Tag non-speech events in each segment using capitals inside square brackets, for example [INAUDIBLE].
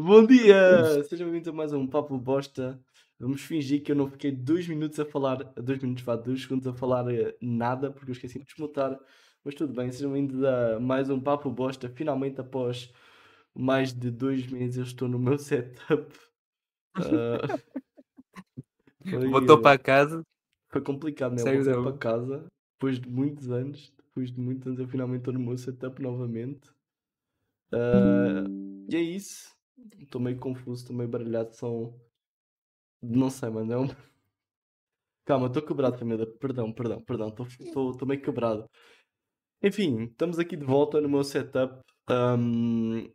Bom dia! Sejam bem-vindos a mais um Papo Bosta. Vamos fingir que eu não fiquei dois minutos a falar, dois minutos, vá, dois segundos a falar eh, nada, porque eu esqueci de desmutar. Mas tudo bem, sejam bem-vindos a mais um Papo Bosta. Finalmente, após mais de dois meses, eu estou no meu setup. [LAUGHS] Ah, [LAUGHS] foi, Voltou eh, para casa. Foi complicado, né? Voltei para casa depois de muitos anos. Depois de muitos anos, eu finalmente estou no meu setup novamente. Ah, e é isso. Estou meio confuso, estou meio baralhado. São. Não sei, mano. É um... [LAUGHS] Calma, estou quebrado, família. Perdão, perdão, perdão. Estou meio quebrado. Enfim, estamos aqui de volta no meu setup. ahm,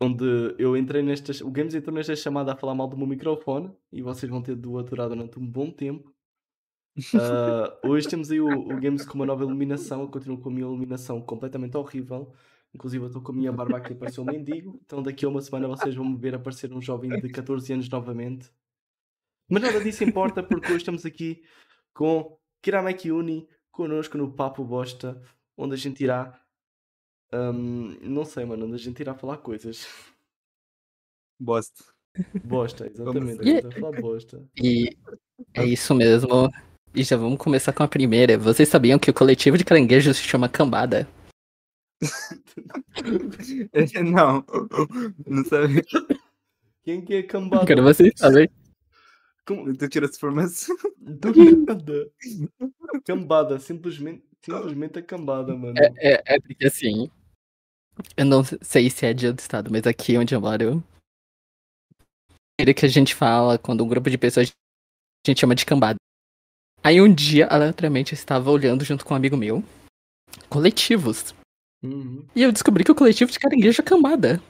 onde eu entrei nesta. O Games entrou nesta chamada a falar mal do meu microfone. E vocês vão ter de o aturar durante um bom tempo. [LAUGHS] Ah, hoje temos aí o, o Games com uma nova iluminação. Eu continuo com a minha iluminação completamente horrível. Inclusive, eu estou com a minha barba aqui a parecer um mendigo. Então, daqui a uma semana vocês vão me ver aparecer um jovem de 14 anos novamente. Mas nada disso importa, porque hoje estamos aqui com Kirameki Uni connosco no Papo Bosta, onde a gente irá. hum, não sei, mano, onde a gente irá falar coisas. Bosta. Bosta, exatamente. A gente vai falar bosta. E é isso mesmo. E já vamos começar com a primeira. Vocês sabiam que o coletivo de caranguejos se chama Cambada? [LAUGHS] Não, não sabia. Quem que é cambada? Quero vocês saberem. Como- Tu tirou essa informação. Do nada. Cambada, simplesmente, simplesmente a cambada, mano. É, é porque assim. Eu não sei se é de outro estado, mas aqui onde eu moro. É que a gente fala quando um grupo de pessoas a gente chama de cambada. Aí um dia, aleatoriamente, eu estava olhando junto com um amigo meu. Coletivos. Uhum. E eu descobri que o coletivo de caranguejo é cambada.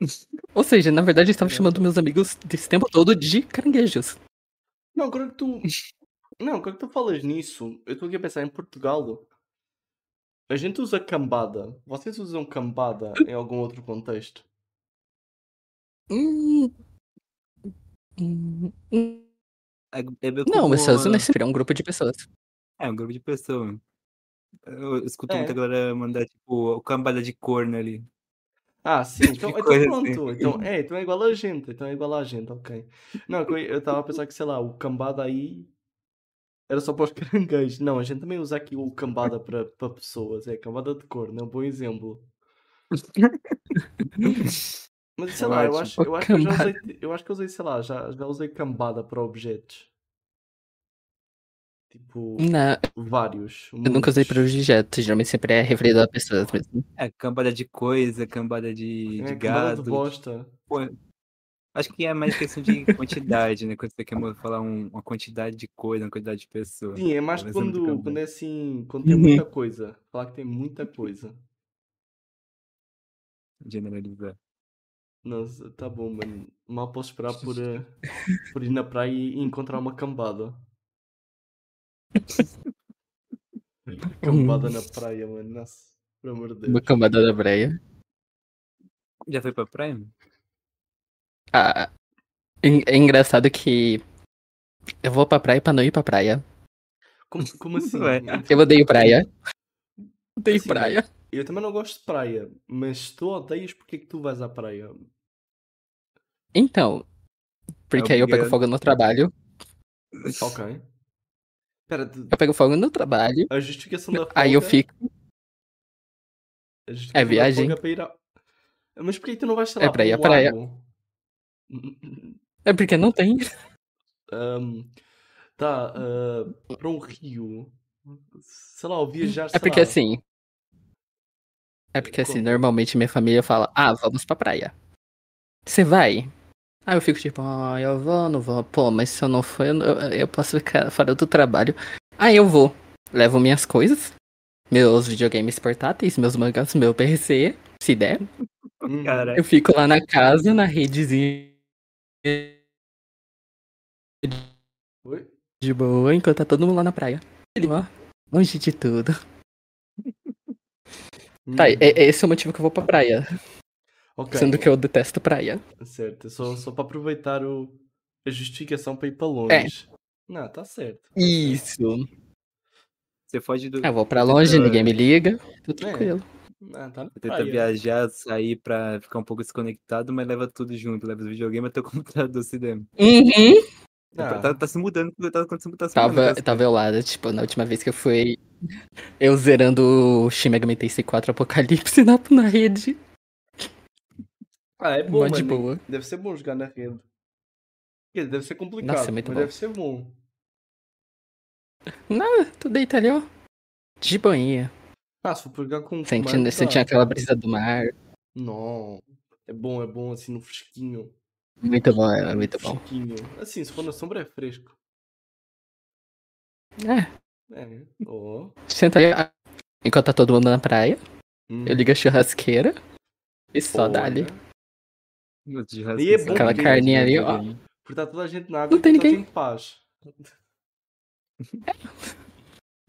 [LAUGHS] Ou seja, na verdade eu estava chamando meus amigos desse tempo todo de caranguejos. Não, agora que tu. Não, agora que tu falas nisso, eu estou aqui a pensar em Portugal. A gente usa cambada. Vocês usam cambada em algum outro contexto? Hum, hum. É, é Não, mas como- só nesse é um grupo de pessoas. É um grupo de pessoas. Eu escuto É. muita galera mandar, tipo, o cambada de corno ali. Ah, [LAUGHS] sim, então, então coisa pronto. Então é, então é igual a gente. Então é igual a gente, ok. Não, eu- eu estava a pensar que, sei lá, o cambada aí era só para os [LAUGHS] caranguejos. Não, a gente também usa aqui o cambada [LAUGHS] para para pessoas. É cambada de cor, não é um bom exemplo. Mas sei lá, eu acho, eu acho que eu já usei, eu acho que usei, sei lá, já, já usei cambada para objetos. Tipo, Não, vários. eu nunca usei para muitos. objetos, geralmente sempre é referido a pessoas mesmo. É, cambada de coisa, cambada de, de É, cambada gado. de bosta. Pô, acho que é mais questão de [LAUGHS] quantidade, né? Quando você quer falar um- uma quantidade de coisa, uma quantidade de pessoa. Sim, é mais quando, cambada. quando é assim, quando tem muita coisa. Falar que tem muita coisa. Generalizar. Nossa, tá bom, mano. Mal posso esperar por, eh, por ir na praia e encontrar uma cambada. [LAUGHS] Cambada na praia, mano. Nossa, pelo amor de Uma Deus. cambada da breia. Já foi pra praia? Ah, en- é engraçado que eu vou pra praia pra não ir pra praia. Como, como assim? Ué. Eu odeio praia. Odeio Assim, praia. Eu também não gosto de praia, mas se tu odeias, porquê que tu vais à praia? Então, porque aí eu pego fogo no trabalho. Ok. Espera, tu- Eu pego fogo no trabalho. a justificação da folga... Aí eu fico. a da É viagem. é para ir à... Mas porquê que tu não vais, sei É lá, para ir para à um praia. É porque não tem. Ahm, tá, ah, para um rio. Sei lá, ou viajar, É porque lá. assim. É porque assim, normalmente minha família fala, ah, vamos pra praia. Você vai? Aí eu fico tipo, ah, eu vou, não vou. Pô, mas se eu não for, eu, eu posso ficar fora do trabalho. Aí eu vou. Levo minhas coisas, meus videogames portáteis, meus mangás, meu PC, se der. Uhum. Cara, Eu fico lá na casa, na redezinha Oi? de boa, enquanto tá todo mundo lá na praia. Ele, ó, longe de tudo. [LAUGHS] Tá, Uhum. é- esse é o motivo que eu vou pra praia. Ok, Sendo que eu detesto praia. certo. é Só, só para aproveitar o, a justificação para ir para É. longe. Não, tá certo. Isso. você foge do. Eu vou pra você longe, tá- ninguém me liga. Tudo É. tranquilo. Ah, tá Tenta praia. viajar, sair pra ficar um pouco desconectado, mas leva tudo junto. Leva os videogames até o [LAUGHS] computador se der. Uhum. Ah, Tá, tá se mudando, tá acontecendo, tá se Tava, mudando. tá se- tava eu lá, né, tipo, na última vez que eu fui. Eu zerando o Shin Megami Tensei 4 Apocalipse [LAUGHS] na, na rede. Ah, é bom, mano. boa. Deve ser bom jogar na rede. Deve ser complicado, Nossa, é muito mas bom. deve ser bom. Não, tu deita ali, ó. De boinha. Ah, se for jogar com Sentindo, comando, sentindo tá. aquela brisa do mar. Não. É bom, é bom assim no fresquinho. Muito bom, é muito bom. Fresquinho. Assim, se for na sombra é fresco. É, É. Ó. senta ali. Enquanto tá todo mundo na praia, Hum. eu ligo a churrasqueira. E só dá ali. E é bom Aquela carninha ali, ó. Porque tá toda a gente na água Não tem tá ninguém. em paz. [LAUGHS]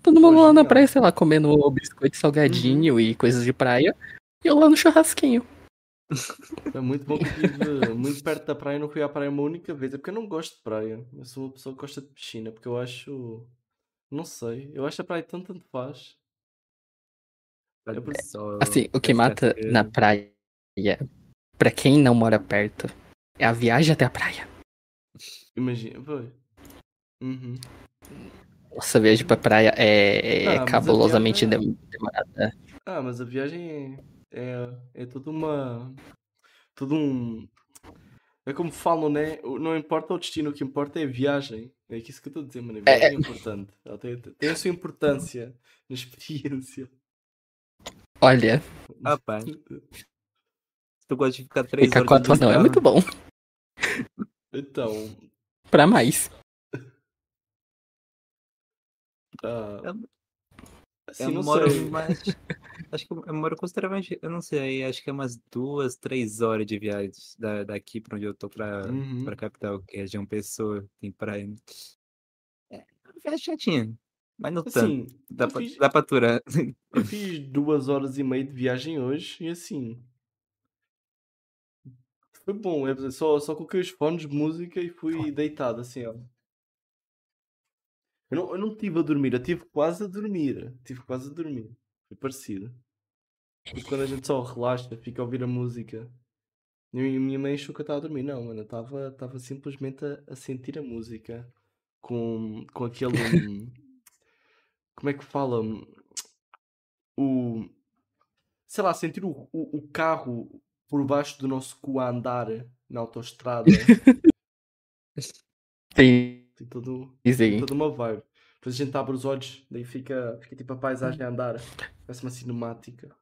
Todo mundo lá na praia, sei lá, comendo biscoito salgadinho e coisas de praia. E eu lá no churrasquinho. [LAUGHS] É muito bom que eu muito perto da praia e não fui à praia uma única vez. É porque eu não gosto de praia. Eu sou uma pessoa que gosta de piscina, porque eu acho. Não sei. Eu acho a praia tanto tanto faz. É Assim, o que mata na praia, pra quem não mora perto, é a viagem até a praia. Imagina, foi. Uhum. Nossa, a viagem pra praia é, é Ah, cabulosamente viagem dem- demorada. Ah, mas a viagem é, é, é toda uma. Todo um. É como falam, né? Não importa o destino, o que importa é a viagem. É isso que eu estou a dizer, mano. A É, viagem é, importante. Ela tem, tem a sua importância na experiência. Olha, [LAUGHS] se tu gosta de ficar três ficar horas quatro não é muito bom. Então. Pra mais. ah, Eu- assim, eu não moro sei. mais. Acho que eu moro consideravelmente. Eu não sei, acho que é umas duas, três horas de viagem da, daqui pra onde eu tô pra, Uhum. pra capital, que é João Pessoa, tem praia. É, uma viagem chatinha, mas não tanto. Assim, Dá eu pra, fiz- dá pra aturar. Eu fiz duas horas e meia de viagem hoje e assim. Foi bom, é, só, só coloquei os fones de música e fui deitado assim, ó. Eu não, eu não estive a dormir, eu estive quase a dormir. Tive quase a dormir. Foi parecido. Quando a gente só relaxa, fica a ouvir a música. E a minha mãe achou que eu estava a dormir. Não, mano, eu estava estava simplesmente a, a sentir a música. Com, com aquele. [LAUGHS] hum, como é que fala? O. Sei lá, sentir o, o, o carro por baixo do nosso cu a andar na autoestrada. [LAUGHS] Tem, Tem todo, sim. tem toda uma vibe. Depois a gente abre os olhos, daí fica, fica tipo a paisagem a andar. Parece uma cinemática.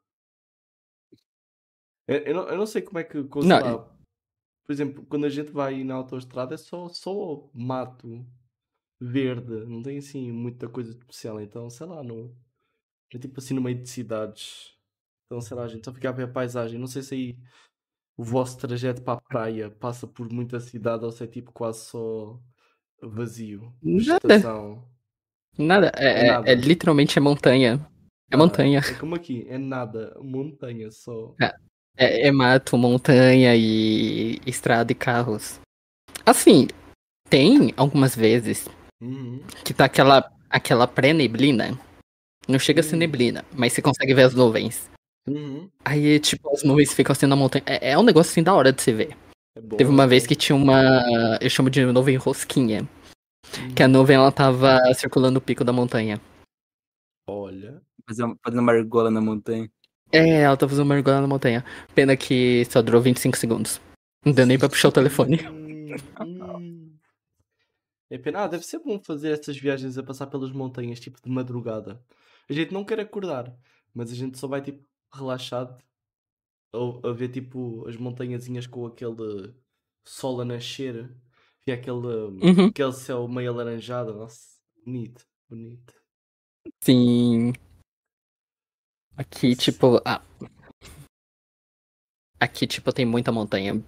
Eu, eu, não, eu não sei como é que. Não, por exemplo, quando a gente vai na autoestrada é só, só mato verde, não tem assim muita coisa especial. Então, sei lá, não. É tipo assim no meio de cidades. Então, sei lá, a gente só fica a ver a paisagem. Não sei se aí o vosso trajeto para a praia passa por muita cidade ou se é tipo quase só vazio. Nada. Vegetação. Nada, é, É é- nada. é literalmente é montanha. É Ah, montanha. É como aqui, é nada, montanha só. É, é mato, montanha e estrada e carros. Assim, tem algumas vezes Uhum. que tá aquela, aquela pré-neblina. Não chega a ser Hum. neblina, mas você consegue ver as nuvens. Uhum. Aí, tipo, as nuvens ficam assim na montanha. É, é um negócio assim da hora de se ver. É bom, Teve uma vez bom. que tinha uma. Eu chamo de nuvem rosquinha. Uhum. Que a nuvem ela tava circulando o pico da montanha. Olha. Fazendo, fazendo uma argola na montanha. É, ela tava fazendo uma mergulhada na montanha. Pena que só durou 25 segundos. Não deu nem pra puxar o telefone. Hum. É pena. Ah, deve ser bom fazer essas viagens a passar pelas montanhas, tipo de madrugada. A gente não quer acordar, mas a gente só vai tipo relaxado a, a ver tipo as montanhazinhas com aquele sol a nascer e aquele, Uhum. aquele céu meio alaranjado. Nossa, bonito, bonito. Sim. Aqui, tipo. ah, Aqui, tipo, tem muita montanha.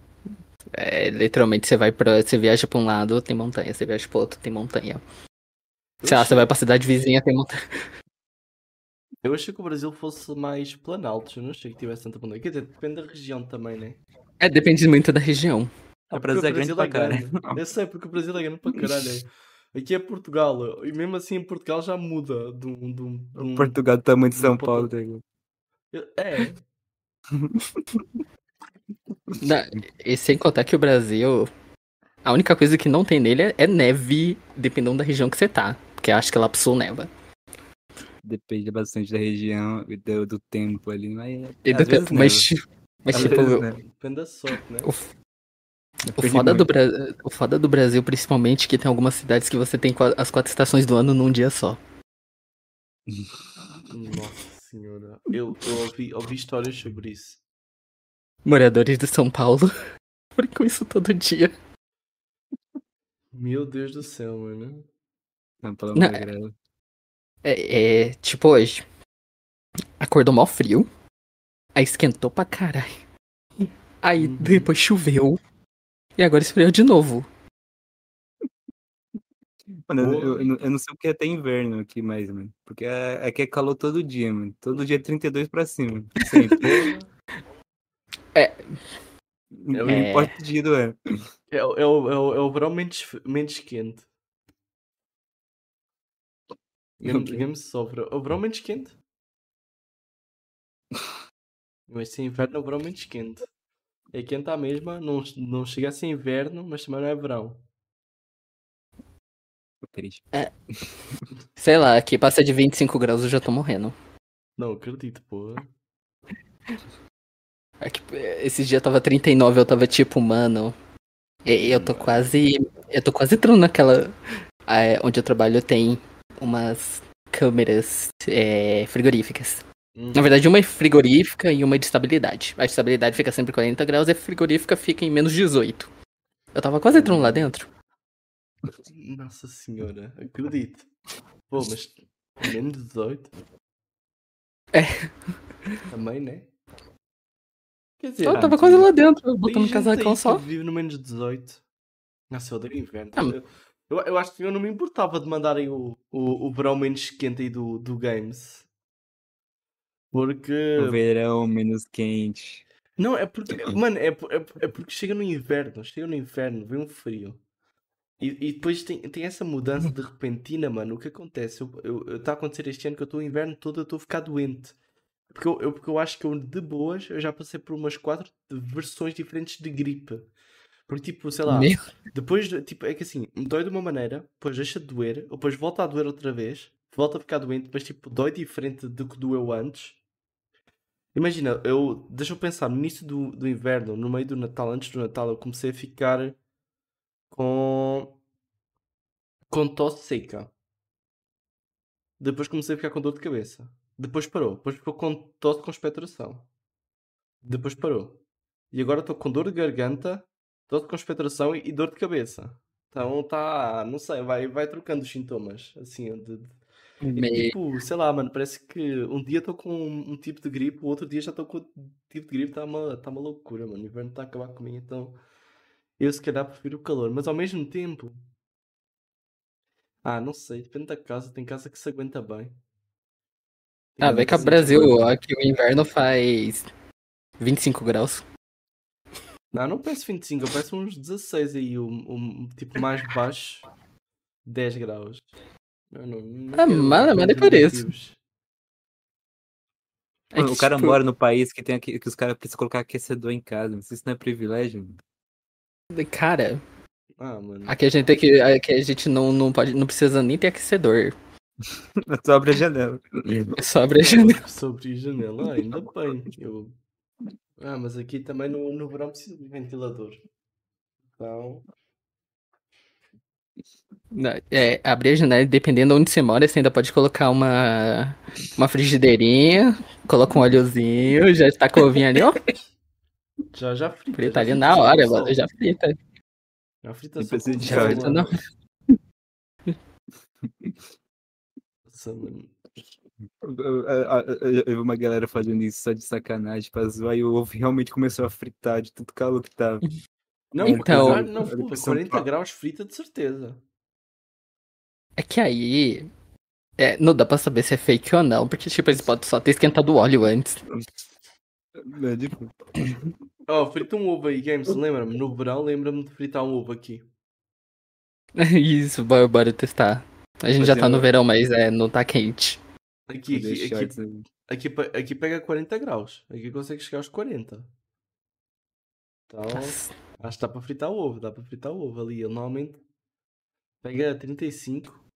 É, literalmente, você vai pra. Você viaja pra um lado, tem montanha. Você viaja pro outro, tem montanha. Sei lá, você vai pra cidade vizinha, tem montanha. Eu achei que o Brasil fosse mais planalto, eu não achei que tivesse tanta montanha. Quer dizer, depende da região também, né? É, depende muito da região. Ah, O Brasil é grande pra caralho. Eu sei, porque o Brasil é grande para caralho. é. Aqui é Portugal, e mesmo assim em Portugal já muda de um. De um, de um- Portugal do tamanho de não São Paulo. tá? Eu- É, Na- E sem contar que o Brasil, a única coisa que não tem nele é, é neve, dependendo da região que você tá. Porque eu acho que lá pro sul neva. Depende bastante da região e do, do tempo ali, mas. E do- vezes mas, mas Às tipo, vezes neva. depende da sorte, né? o, o, foda do. Bra- o foda do Brasil, principalmente, que tem algumas cidades que você tem as quatro estações do ano num dia só. [LAUGHS] Nossa senhora. Eu, eu ouvi, ouvi histórias sobre isso. Moradores de São Paulo [LAUGHS] brincam isso todo dia. Meu Deus do céu, mano. Não, pelo amor de Deus. É, é, tipo hoje. Acordou mal frio. Aí esquentou pra caralho. Aí Uhum. depois choveu. E agora esfriou de novo. Mano, eu, eu, eu não- sei o que é ter inverno aqui mais, mano. Porque é, aqui é calor todo dia, mano. Todo dia é 32 pra cima. [LAUGHS] Sempre. É. Não É. importa o dia do ano. É, o- é, o, é, o, é o verão menos, menos quente. Game, game sofre. É o verão menos quente? Mas se é inverno é o verão menos quente. É quente à mesma, não, não chega a ser inverno, mas também não é verão. Tô triste. Sei lá, aqui passa de 25 graus eu já tô morrendo. Não, acredito, pô. Aqui, é, esses dias tava 39, eu tava tipo, mano. e- Eu tô quase. Eu tô quase entrando naquela. é, onde eu trabalho tem umas câmeras é, frigoríficas. Hum. Na verdade, uma é frigorífica e uma de estabilidade. A de estabilidade fica sempre 40 graus e a frigorífica fica em menos 18. Eu tava quase entrando lá dentro. Nossa senhora, acredito. Pô, mas menos 18? É. Também, né? Quer dizer, Eu tava ah, quase tem- lá dentro, botando gente casacão só. que vive no menos 18. Nossa, eu odeio inverno. Ah, eu, eu, eu acho que eu não me importava de mandarem o, o, o verão menos quente aí do, do Games. Porque. O verão menos quente. Não, é porque. Mano, é, é, é porque chega no inverno. Chega no inverno, vem um frio. E, e depois tem, tem essa mudança de repentina, mano. O que acontece? Está eu, eu, tá a acontecer este ano que eu estou o inverno todo, eu estou a ficar doente. Porque eu, eu- porque eu acho que eu, de boas, eu já passei por umas quatro versões diferentes de gripe. Porque, tipo, sei lá, Meu, depois, de- tipo, é que assim, me dói de uma maneira, depois deixa de doer, depois volta a doer outra vez, volta a ficar doente, mas, tipo, dói diferente do que doeu antes. Imagina, eu, deixa eu pensar, no início do, do inverno, no meio do Natal, antes do Natal, eu comecei a ficar com, com tosse seca. Depois comecei a ficar com dor de cabeça. Depois parou. Depois ficou com tosse com expectoração. Depois parou. E agora estou com dor de garganta, dor de conspectoração e, dor de cabeça. Então tá, não sei, vai, vai trocando os sintomas. Assim, de, de- é tipo, sei lá, mano, parece que um dia estou com um, um tipo de gripe, o outro dia já estou com outro tipo de gripe, está uma, tá uma loucura, mano. O inverno está a acabar comigo, então eu se calhar prefiro o calor, mas ao mesmo tempo. Ah, não sei, depende da casa, tem casa que se aguenta bem. Tem Ah, vem cá, Brasil, aqui o inverno faz 25 graus. Não, não peço 25, eu peço uns 16 aí, um, um tipo mais baixo, 10 graus. Eu não, não Ah, mas- mas números nem por isso. negativos. É Mano, que, o cara tipo, mora no país que tem aqui, que os caras precisam colocar aquecedor em casa. Não sei se não é privilégio. mano. Cara, Ah, mano. aqui a gente tem que. Aqui a gente não, não, pode, não precisa nem ter aquecedor. [LAUGHS] Só abre a janela. É só a [LAUGHS] janela. Sobre janela, ah, ainda bem. Eu... Ah, mas aqui também no, no verão precisa de ventilador. Então, Não, É, abrir a janela, dependendo de onde você mora, você ainda pode colocar uma, uma frigideirinha, coloca um óleozinho, já está com o ovinho ali, ó. já, já frita. Frita já ali frita na hora, sal. já frita. Já frita só óleo. Frita não. Nossa, mano. Eu, vi uma galera fazendo isso só de sacanagem pra zoar e o ovo realmente começou a fritar de tudo calor que tava. [LAUGHS] Não, Então- não, Olha pô, pra São 40 Paulo. graus frita de certeza. É que aí. é, não dá pra saber se é fake ou não, porque, tipo, eles podem só ter esquentado o óleo antes. É, tipo, Oh, frita um ovo aí, Games, lembra-me. No verão, lembra-me de fritar um ovo aqui. [LAUGHS] Isso, bora, bora testar. A gente Mas já tá no verão, mas é, não tá quente. Aqui, aqui, aqui? Aqui, pe- aqui pega 40 graus. Aqui consegue chegar aos 40. Então, acho que dá para fritar o ovo. Dá para fritar o ovo ali. Ele normalmente pega 35.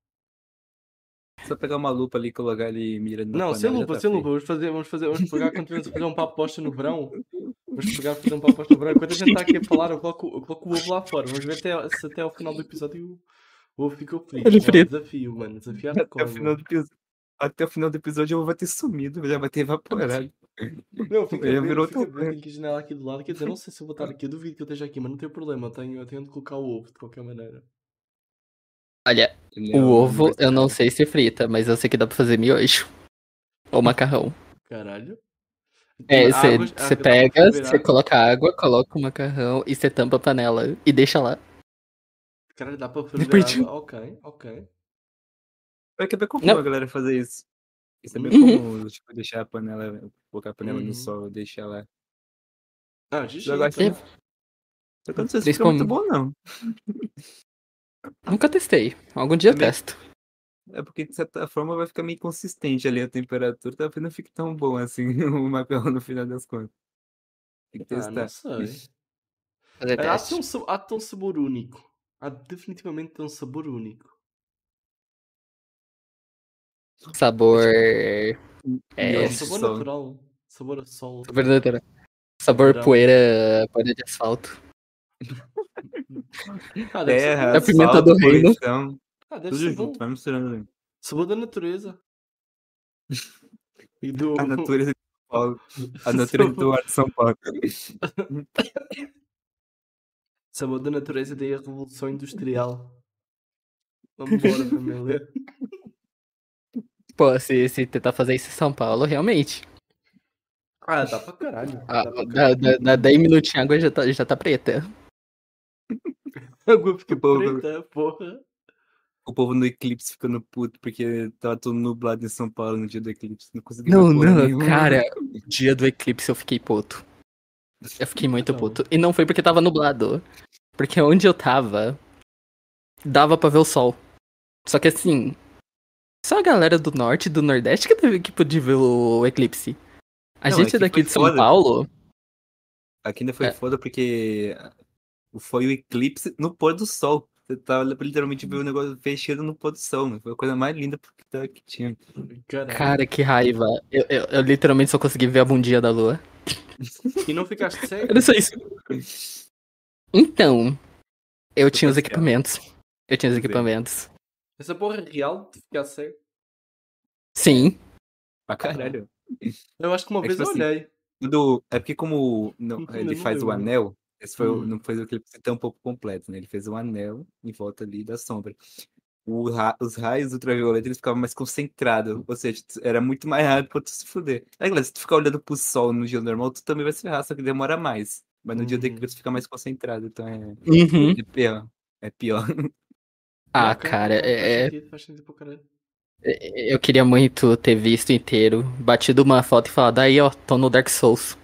Só pegar uma lupa ali e colocar ele mirando na Não, sem lupa, tá sem lupa. Vamos fazer, vamos fazer, vamos pegar quando tivermos fazer um papo posta no verão. Vamos pegar fazer um papo posta no verão. Enquanto a gente está aqui a falar, eu coloco, eu coloco o ovo lá fora. Vamos ver até, se até ao final do episódio o ovo ficou frito. Ele Ó, frito. desafio, mano. Desafio Até o hardcore, final do episódio. Até o final do episódio eu vou ter sumido, já vai ter evaporado. Não, fica bem, virou fica bem. Tenho aqui a janela aqui do lado. Quer dizer, não sei se eu vou estar aqui. Eu duvido que eu esteja aqui, mas não tem problema. Eu tenho, eu tenho onde colocar o ovo, de qualquer maneira. Olha, o ovo eu não sei se frita, mas eu sei que dá pra fazer miojo. Ou macarrão. Caralho. É, você pra pega, você coloca água, coloca o macarrão e você tampa a panela e deixa lá. Caralho, dá para ferver água? Ok, ok. É que é bem comum Não. a galera fazer isso. Isso é bem Uhum. comum, tipo, deixar a panela, colocar a panela Uhum. no sol, deixar lá. Ah, GG. De- Só que eu não sei se fica muito bom, não. Nunca testei. Algum dia eu Também. testo. É porque, de certa forma, vai ficar meio consistente ali a temperatura, talvez não fique tão bom assim [LAUGHS] o macarrão no final das contas. Tem que Ah, testar. não sei. Fazer É, há, um, há um sabor único. Há definitivamente de ter um sabor único. Sabor. É, sabor sol. natural. Sabor a sol. Sabor natural. Sabor Natural. poeira, poeira de asfalto. [LAUGHS] Ah, deve ser Terra. É pimenta asfalto, do reino. Ah, deve tudo ser junto, bom. vai misturando. Sabor da natureza. [LAUGHS] E do... A natureza de São Paulo. A [LAUGHS] natureza do ar de São Paulo. Sabor da natureza daí a revolução industrial. Vambora, família. Pô, se, se tentar fazer isso em São Paulo, realmente. Ah, dá pra caralho. Ah, Dá pra dá, dá, dá 10 minutinhos a água já tá, já tá preta. A água fica O povo- preta, porra. O povo no eclipse ficando puto porque tava tudo nublado em São Paulo no dia do eclipse. Não conseguia Não, não, nenhuma. cara, dia do eclipse eu fiquei puto. Eu fiquei muito puto. E não foi porque tava nublado. Porque onde eu tava, dava pra ver o sol. Só que assim, só a galera do norte e do nordeste que, teve, que podia ver o eclipse. A Não, gente é daqui de São foda. Paulo, Aqui ainda foi É. foda porque foi o eclipse no pôr do sol. Você tava literalmente vendo o negócio fechando no pôr do sol, né? Foi a coisa mais linda que tá- tinha. Caralho. cara, que raiva. Eu, eu, eu literalmente só consegui ver a bundinha da lua. E não ficaste [LAUGHS] cego? Era só isso. Então, eu tinha os Potencial. equipamentos. Eu tinha os equipamentos. Essa porra é real de ficar cego? Sim. Pra caralho. Eu acho que uma É vez tipo eu assim, olhei. Quando, é porque como não- Não, ele não faz deu, o anel, esse foi, o- Hum. não fez o eclipse tão um pouco completo, né? Ele fez um anel em volta ali da sombra. O ra- os raios ultravioletas eles ficavam mais concentrados, ou seja, era muito mais rápido pra tu se fuder. Aí, galera, se tu ficar olhando pro sol no dia normal, tu também vai se ferrar, só que demora mais. Mas no dia do Uhum. eclipse fica mais concentrado, então é, Uhum. é pior. É pior. [LAUGHS] Ah, cara, ok, é, Faz é- sentido, faz sentido caralho. eu queria muito ter visto inteiro, batido uma foto e falado, aí ó, tô no Dark Souls.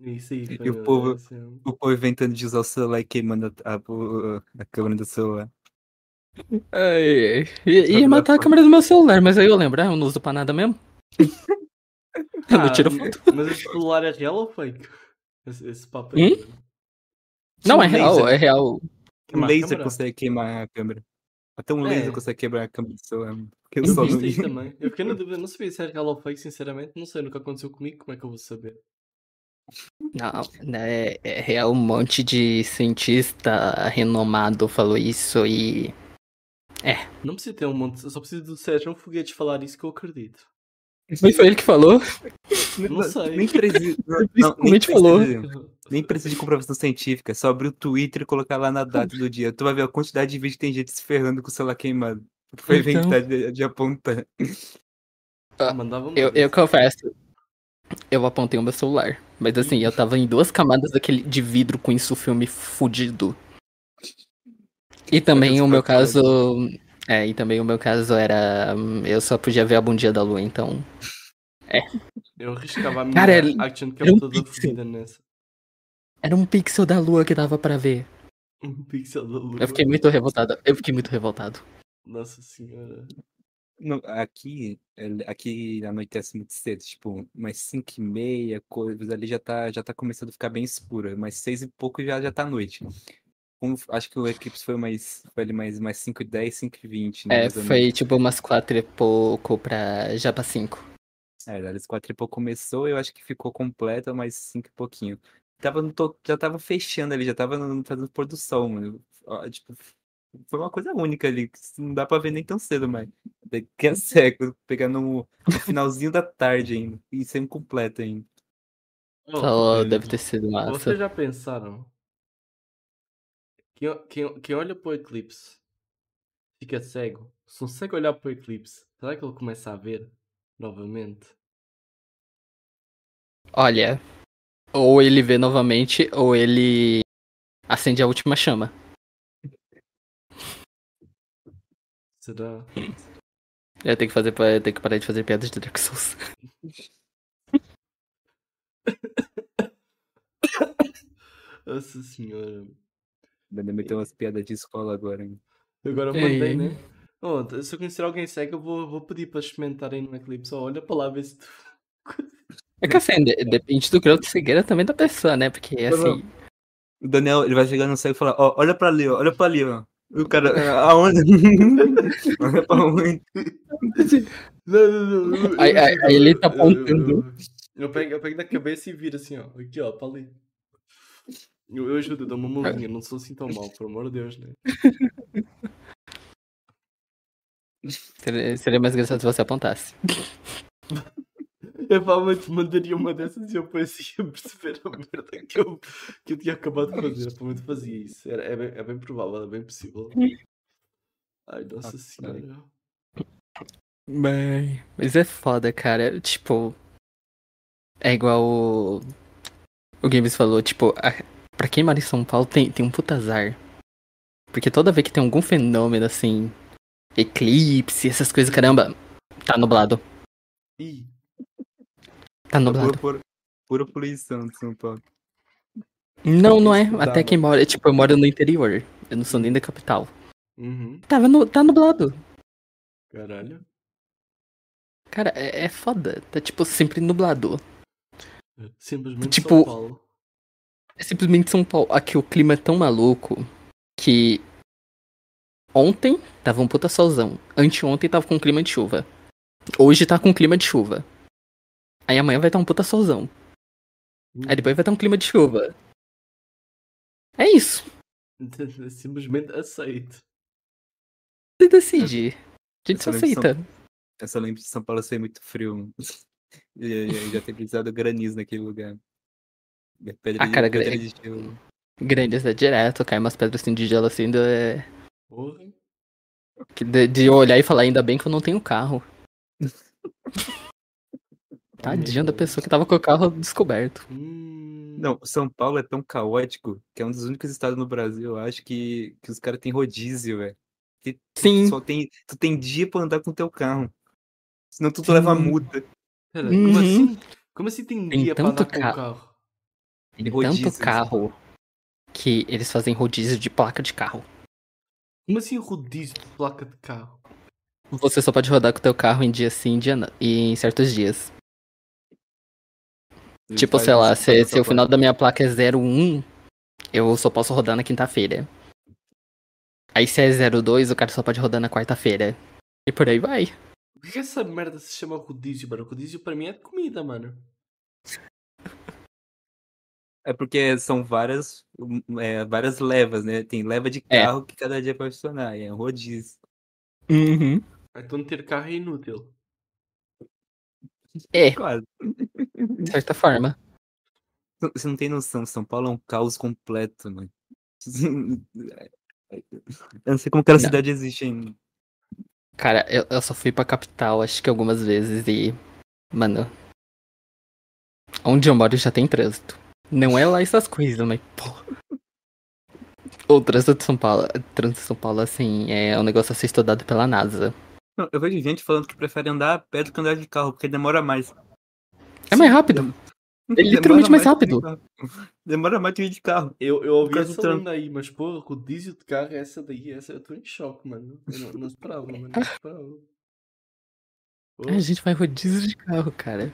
Isso aí, E o povo- é assim. O povo inventando de usar o celular e queimando a, a, o- a câmera do celular. Ai, ia, ia matar a câmera do meu celular, mas aí eu lembro, ah, eu não uso pra nada mesmo. [LAUGHS] Eu não Ah, tiro m- foto. Mas esse celular é real ou fake? Esse, esse papo aí. Hum? Não, é Um real, laser. é real. Um Queimar a laser consegue queimar a câmera. Até um É. laser consegue quebrar a câmera do celular. Porque eu Uhum. só não aí [LAUGHS] também. Eu fiquei na dúvida, não sabia se era real ou fake, sinceramente. Não sei, nunca aconteceu comigo, como é que eu vou saber? Não, né, é um monte de cientista renomado falou isso e... Não precisa ter um monte, eu só preciso do Sérgio Foguetes falar isso que eu acredito. Mas foi ele que falou? Não sei. Nem precisa. não, nem Principalmente falou. precisa- Nem precisa de comprovação científica. É só abrir o Twitter e colocar lá na data do dia. Tu vai ver a quantidade de vídeo que tem gente se ferrando com o celular queimado. Foi Então. inventar de, de apontar. Ah, Eu, eu confesso, eu apontei o meu celular. Mas assim, eu tava em duas camadas daquele de vidro com isso filme fudido. E também o meu caso. É, e também o meu caso era. hum, Eu só podia ver a bundinha da lua, então. Eu arriscava a minha Cara, era um cam toda pixel. fodida nessa. Era um pixel da lua que dava pra ver. Um pixel da lua. Eu fiquei muito revoltado. Eu fiquei muito revoltado. Nossa senhora. No- aqui, aqui anoitece muito cedo, tipo, umas 5 e meia, coisas ali já tá, já tá começando a ficar bem escura, mas seis e pouco já, já tá noite. Como- acho que o eclipse foi mais, foi ali mais, mais 5 e 10, 5 e 20, né, É, mais foi tipo umas quatro e pouco pra já pra cinco. É, das quatro e pouco começou, eu acho que ficou completa, mas cinco e pouquinho. Tava no to- já tava fechando ali, já tava no- fazendo pôr do sol, mano. Ó, Tipo, foi uma coisa única ali, que não dá pra ver nem tão cedo, mas daqui a [LAUGHS] século, pegar no, finalzinho da tarde ainda, e sendo completo ainda. Oh, velho, deve ter sido massa. Vocês já pensaram? Quem, quem, quem olha para o eclipse fica cego. Se um cego olhar para o eclipse, será que ele começa a ver novamente? Olha, ou ele vê novamente, ou ele acende a última chama. Será? Eu tenho que fazer, eu tenho que parar de fazer piadas de Dark Souls. [LAUGHS] Nossa senhora. Ainda meteu umas piadas de escola agora, hein? Agora eu mandei, aí? né? Oh, se eu conhecer alguém cego, eu vou, vou pedir para experimentarem no eclipse. Oh, olha para lá ver se tu. [LAUGHS] É que assim, de- depende do grau de cegueira também da pessoa, né? Porque assim. O Daniel, ele vai chegar no céu e falar, ó, olha pra ali, ó, olha pra ali, ó. E o cara, aonde? [LAUGHS] olha pra onde? Eu- Aí- aí- aí ele tá apontando. Eu, pego, eu pego da cabeça e viro assim, ó. Aqui, ó, para ali. Eu, eu ajudo, eu dou uma mãozinha, não sou assim tão mal, por amor de Deus, né? Seria, seria mais engraçado se você apontasse. [LAUGHS] Eu provavelmente mandaria uma dessas e eu depois [LAUGHS] ia perceber a merda que eu, que eu tinha acabado de fazer. Eu provavelmente fazia isso. Era, é, bem, é bem provável, é bem possível. Ai, nossa Ah, senhora. Bem, mas é foda, cara. Tipo. É igual o. O Games falou, tipo, a, pra quem mora em São Paulo tem, tem um puta azar. Porque toda vez que tem algum fenômeno assim. Eclipse, essas coisas, caramba. Tá nublado. Ih, Tá nublado. pura, pura poluição de São Paulo. Não, não é. Até quem mora. Tipo, eu moro no interior. Eu não sou nem da capital. uhum, Tava no, tá nublado. caralho. Cara, é, é foda. Tá tipo sempre nublado. Simplesmente Tipo- São Paulo. É simplesmente São Paulo. Aqui o clima é tão maluco que ontem tava um puta solzão. Anteontem tava com clima de chuva. Hoje tá com clima de chuva. Aí amanhã vai estar um puta solzão. Aí depois vai estar um clima de chuva. É isso. [LAUGHS] Simplesmente aceito. Você decide. A gente só de São- aceita. Eu só lembro de São Paulo ser muito frio. [LAUGHS] E já ter precisado granizo naquele lugar. A Pedra Ah, de, cara, pedra gra- de gelo. Grande, é direto, cai umas pedras assim de gelo assim. do- é- Porra. De, de olhar e falar, ainda bem que eu não tenho carro. [LAUGHS] Tadinha da pessoa que tava com o carro descoberto. Hum, Não, São Paulo é tão caótico que é um dos únicos estados no Brasil, eu acho, que, que os caras têm rodízio, velho. Que Sim. Só tem, tu tem dia pra andar com teu carro. Senão tu, tu leva multa. Pera, Uhum. como assim? Como assim tem Tem dia para tanto andar com o ca- carro? Tem rodízio, tanto carro que eles fazem rodízio de placa de carro. Como assim rodízio de placa de carro? Você só pode rodar com o teu carro em dia sim dia não, e em certos dias. Tipo, sei lá, se, pra se o final da minha placa é 01, eu só posso rodar na quinta-feira. Aí se é 02, o cara só pode rodar na quarta-feira. E por aí vai. Por que essa merda se chama rodízio, mano? Rodízio para mim é comida, mano. É porque são várias, hum, é, várias levas, né? Tem leva de É. carro que cada dia pode funcionar. É um rodízio. Uhum. Então ter carro é inútil. É, [LAUGHS] Claro. de certa forma. Você não tem noção, São Paulo é um caos completo, mano. [LAUGHS] Eu não sei como aquela Não. cidade existe ainda. Cara, eu, eu só fui pra capital, acho que algumas vezes e. Mano. Onde eu moro já tem trânsito. Não é lá essas coisas, mas, pô. O trânsito de São Paulo. Trânsito de São Paulo, assim, é um negócio a ser estudado pela NASA. Não, eu vejo gente falando que prefere andar a pé do que andar de carro, porque demora mais. É mais rápido. É literalmente mais rápido. Demora mais que [LAUGHS] ir de carro. Eu, eu ouvi do essa lenda aí, mas porra, rodízio de carro, essa daí, essa eu tô em choque, mano. Eu não, não esperava, mano. Não esperava. Ô, [LAUGHS] A gente vai rodízio de carro, cara.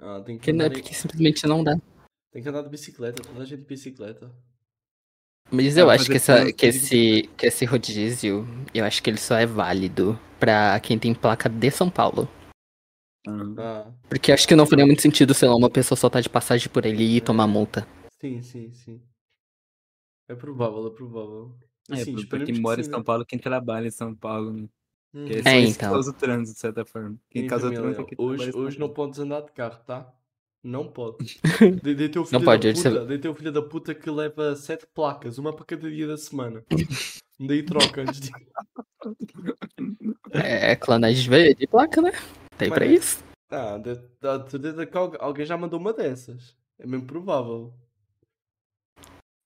ah, tem, que Porque, não, andar, em- porque simplesmente não dá. tem que andar de bicicleta, toda a gente de bicicleta. Mas Ah, eu mas acho que, é essa, que que, esse, que esse rodízio, eu acho que ele só é válido pra quem tem placa de São Paulo. Ah, Ah, Porque acho que não faria muito sentido, sei lá, uma pessoa só tá de passagem por ali e tomar É. multa. sim, sim, sim. É provável, é provável. É, Assim, pra- quem que mora em São né? Paulo, quem trabalha em São Paulo, né? Que é, É, então. causa o trânsito, de certa forma. Quem Sim, causa o trânsito é quem hoje, hoje não podes andar de carro, tá? Não pode. [LAUGHS] De, de teu filho Não pode, da você- puta, de teu filho da puta que leva sete placas, uma para cada dia da semana. [LAUGHS] Daí troca antes de. É clonagem de de placa, né? Tem pra Mano, isso. Ah, de, de, de, alguém já mandou uma dessas. É mesmo provável.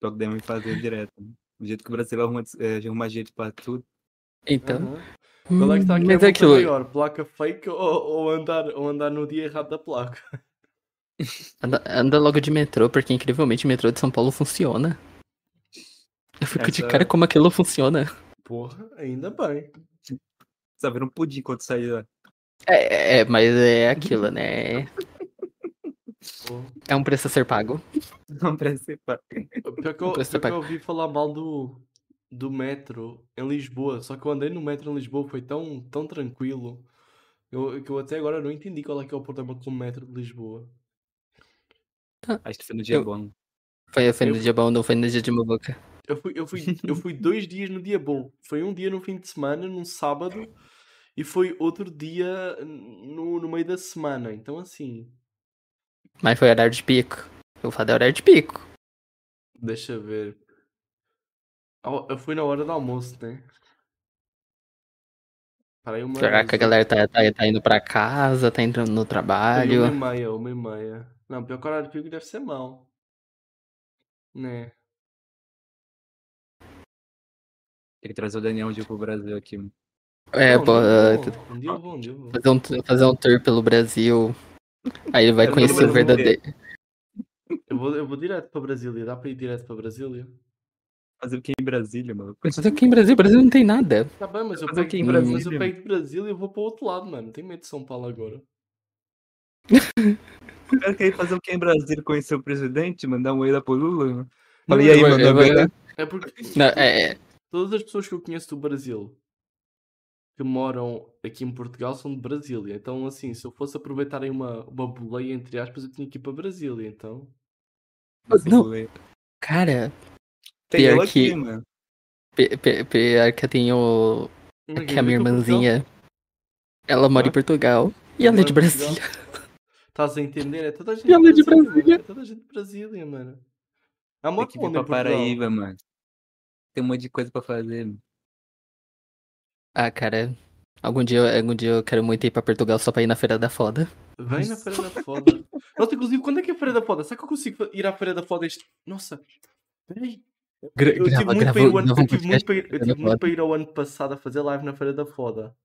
Só que devem fazer direto. né? Do jeito que o Brasil arruma, é, arruma jeito pra tudo. Então. Aham. Qual é que está aqui a Mas é aquilo. maior? Placa fake ou, ou, andar, ou andar no dia errado da placa? [LAUGHS] Anda, anda logo de metrô, porque incrivelmente o metrô de São Paulo funciona. Eu fico de Essa- cara como aquilo funciona. Porra, ainda bem. Só vira um pudim quando sair lá. É, é, mas é aquilo, né? É um preço a ser pago. Não parece ser pá. Pior que eu, Depois pior que eu ouvi falar mal do, do metro em Lisboa. Só que eu andei no metro em Lisboa, foi tão, tão tranquilo. Eu, que eu até agora não entendi qual é que é o problema com o metro de Lisboa. Acho que foi no dia Eu- bom. Foi, foi Eu no fui- dia bom, não foi no dia de Muvuca. Eu fui, eu, fui, eu fui [LAUGHS] dois dias no dia bom. Foi um dia no fim de semana, num sábado, e foi outro dia no, no meio da semana. Então, assim, Mas foi horário de pico. Eu falei horário de pico. deixa eu ver. Eu fui na hora do almoço, né? Parei uma. Será que a galera tá, tá, tá indo pra casa, tá entrando no trabalho? uma e meia, uma e meia. Não, pior que o horário de pico deve ser mau. Né? Tem que trazer o Daniel um dia pro Brasil aqui. mano. É, pô, eu eu eu vou. fazer um, fazer um tour pelo Brasil. Aí ele vai conhecer o o verdadeiro. Eu vou, eu vou direto para Brasília. Dá para ir direto para Brasília? Fazer o que em Brasília, mano? Mas aqui em Brasil, Brasil não tem nada. Tá bem, mas eu Fazer o pego, em mas eu Brasília? pego de Brasília e vou para o outro lado, mano. Tenho medo de São Paulo agora. O cara quer ir fazer o que em Brasília? Conhecer o presidente? Mandar um oi lá pro Lula? e aí, eu- mano? eu- beleza?" É porque Não, é, é, todas as pessoas que eu conheço do Brasil que moram aqui em Portugal são de Brasília. Então, assim, se eu fosse aproveitarem uma, uma boleia, entre aspas, eu tinha que ir para Brasília. Então, Não. Lula. cara, Tem Pior ela aqui, que- mano. pior que eu tenho. Ninguém Que a vê minha que irmãzinha. Ela mora em? Portugal. E ela é de? Brasília. Estás a entender? É toda a gente E ela é de Brasília. É toda a gente de Brasília, mano. Tem uma que vir onde em pra? Paraíba, mano. Tem um monte de coisa pra fazer. Ah, cara. Algum dia, algum dia eu quero muito ir pra Portugal só pra ir na Feira da Foda. Vem na Feira da Foda. Nossa, inclusive, quando é que é a Feira da Foda? Será que eu consigo ir à Feira da Foda este... Nossa, peraí. Gra Eu tive grava, grava, para ano, eu tive muito para ir, eu tive muito para ir ao ano passado a fazer live na Feira da Foda.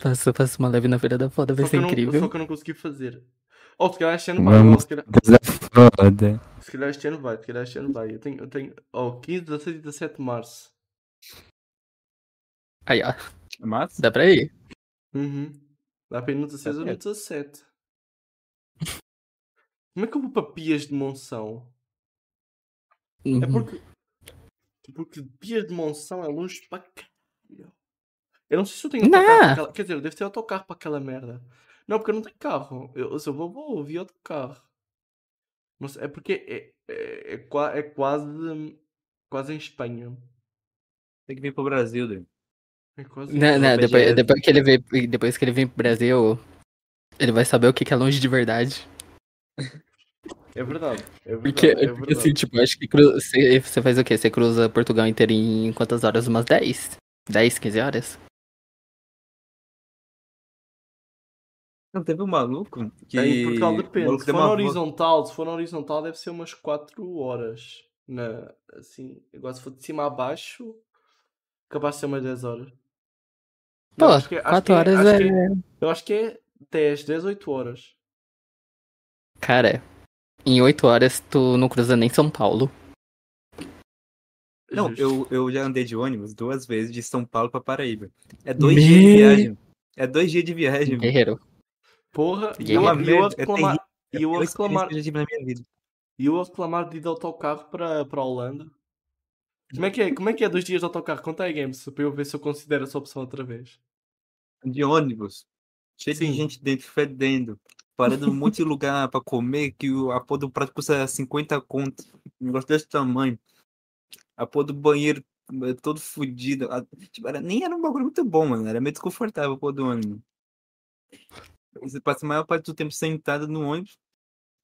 Faça, faça uma live na Feira da Foda, vai Só ser eu não, incrível. só que eu não consegui fazer. Ou se calhar este ano vai, ou Vamos se calhar, foda. Se calhar este ano vai, se calhar este ano vai. Eu tenho, eu tenho, oh, 15, 16 e 17 de março. Aí, ó. Mas, Dá pra ir? Uhum. Dá para ir no 16 ou no certo. 17. Como é que eu vou para Pias de Monção? É Uhum. porque. Porque Pias de Monção é longe para caralho. Eu não sei se eu tenho Não. autocarro para aquela. Quer dizer, eu devo ter autocarro para aquela merda. Não, porque eu não tenho carro. Eu, se eu vou, vou ouvir autocarro. Não sei, é porque é, é, é, é quase. Quase em Espanha. tem que vir pro Brasil, Dani. É quase em Não, não, Espanha. depois, BGS. depois que ele vem, depois que ele vem pro Brasil, ele vai saber o que é longe de verdade. É verdade. É verdade. Porque, é porque verdade. assim, tipo, acho que cru- você você faz o quê? Você cruza Portugal inteiro em quantas horas? Umas 10? 10, 15 horas? Não, teve um maluco que. É, em Portugal depende. maluco Se for na volta- horizontal, se for na horizontal deve ser umas 4 horas. Na, assim, agora se for de cima a baixo, capaz de ser umas 10 horas. Pô, acho que- acho 4 que é- horas acho é... que Eu acho que é 10, 10, 8 horas. Cara, em 8 horas tu não cruza nem São Paulo. Não, Justo. eu, eu já andei de ônibus duas vezes de São Paulo pra Paraíba. É dois Me- dias de viagem. É dois dias de viagem. mano. Porra, e eu, eu a merda, reclamar, terrível. e eu a a pior reclamar, experiência que eu já tive na minha vida. e eu de ir de autocarro para, para a Holanda. Como é que é? Como é que é dois dias de autocarro? Conta aí, Games, para eu ver se eu considero essa opção outra vez. De ônibus. Cheio Sim. de gente dentro fedendo. Parando um monte de lugar pra comer, que o- a porra do prato custa 50 conto. Um negócio desse tamanho. A porra do banheiro é todo fodido. Tipo, era, nem era um bagulho muito bom, mano. Era meio desconfortável a porra do ônibus. Você passa a maior parte do tempo sentado no ônibus,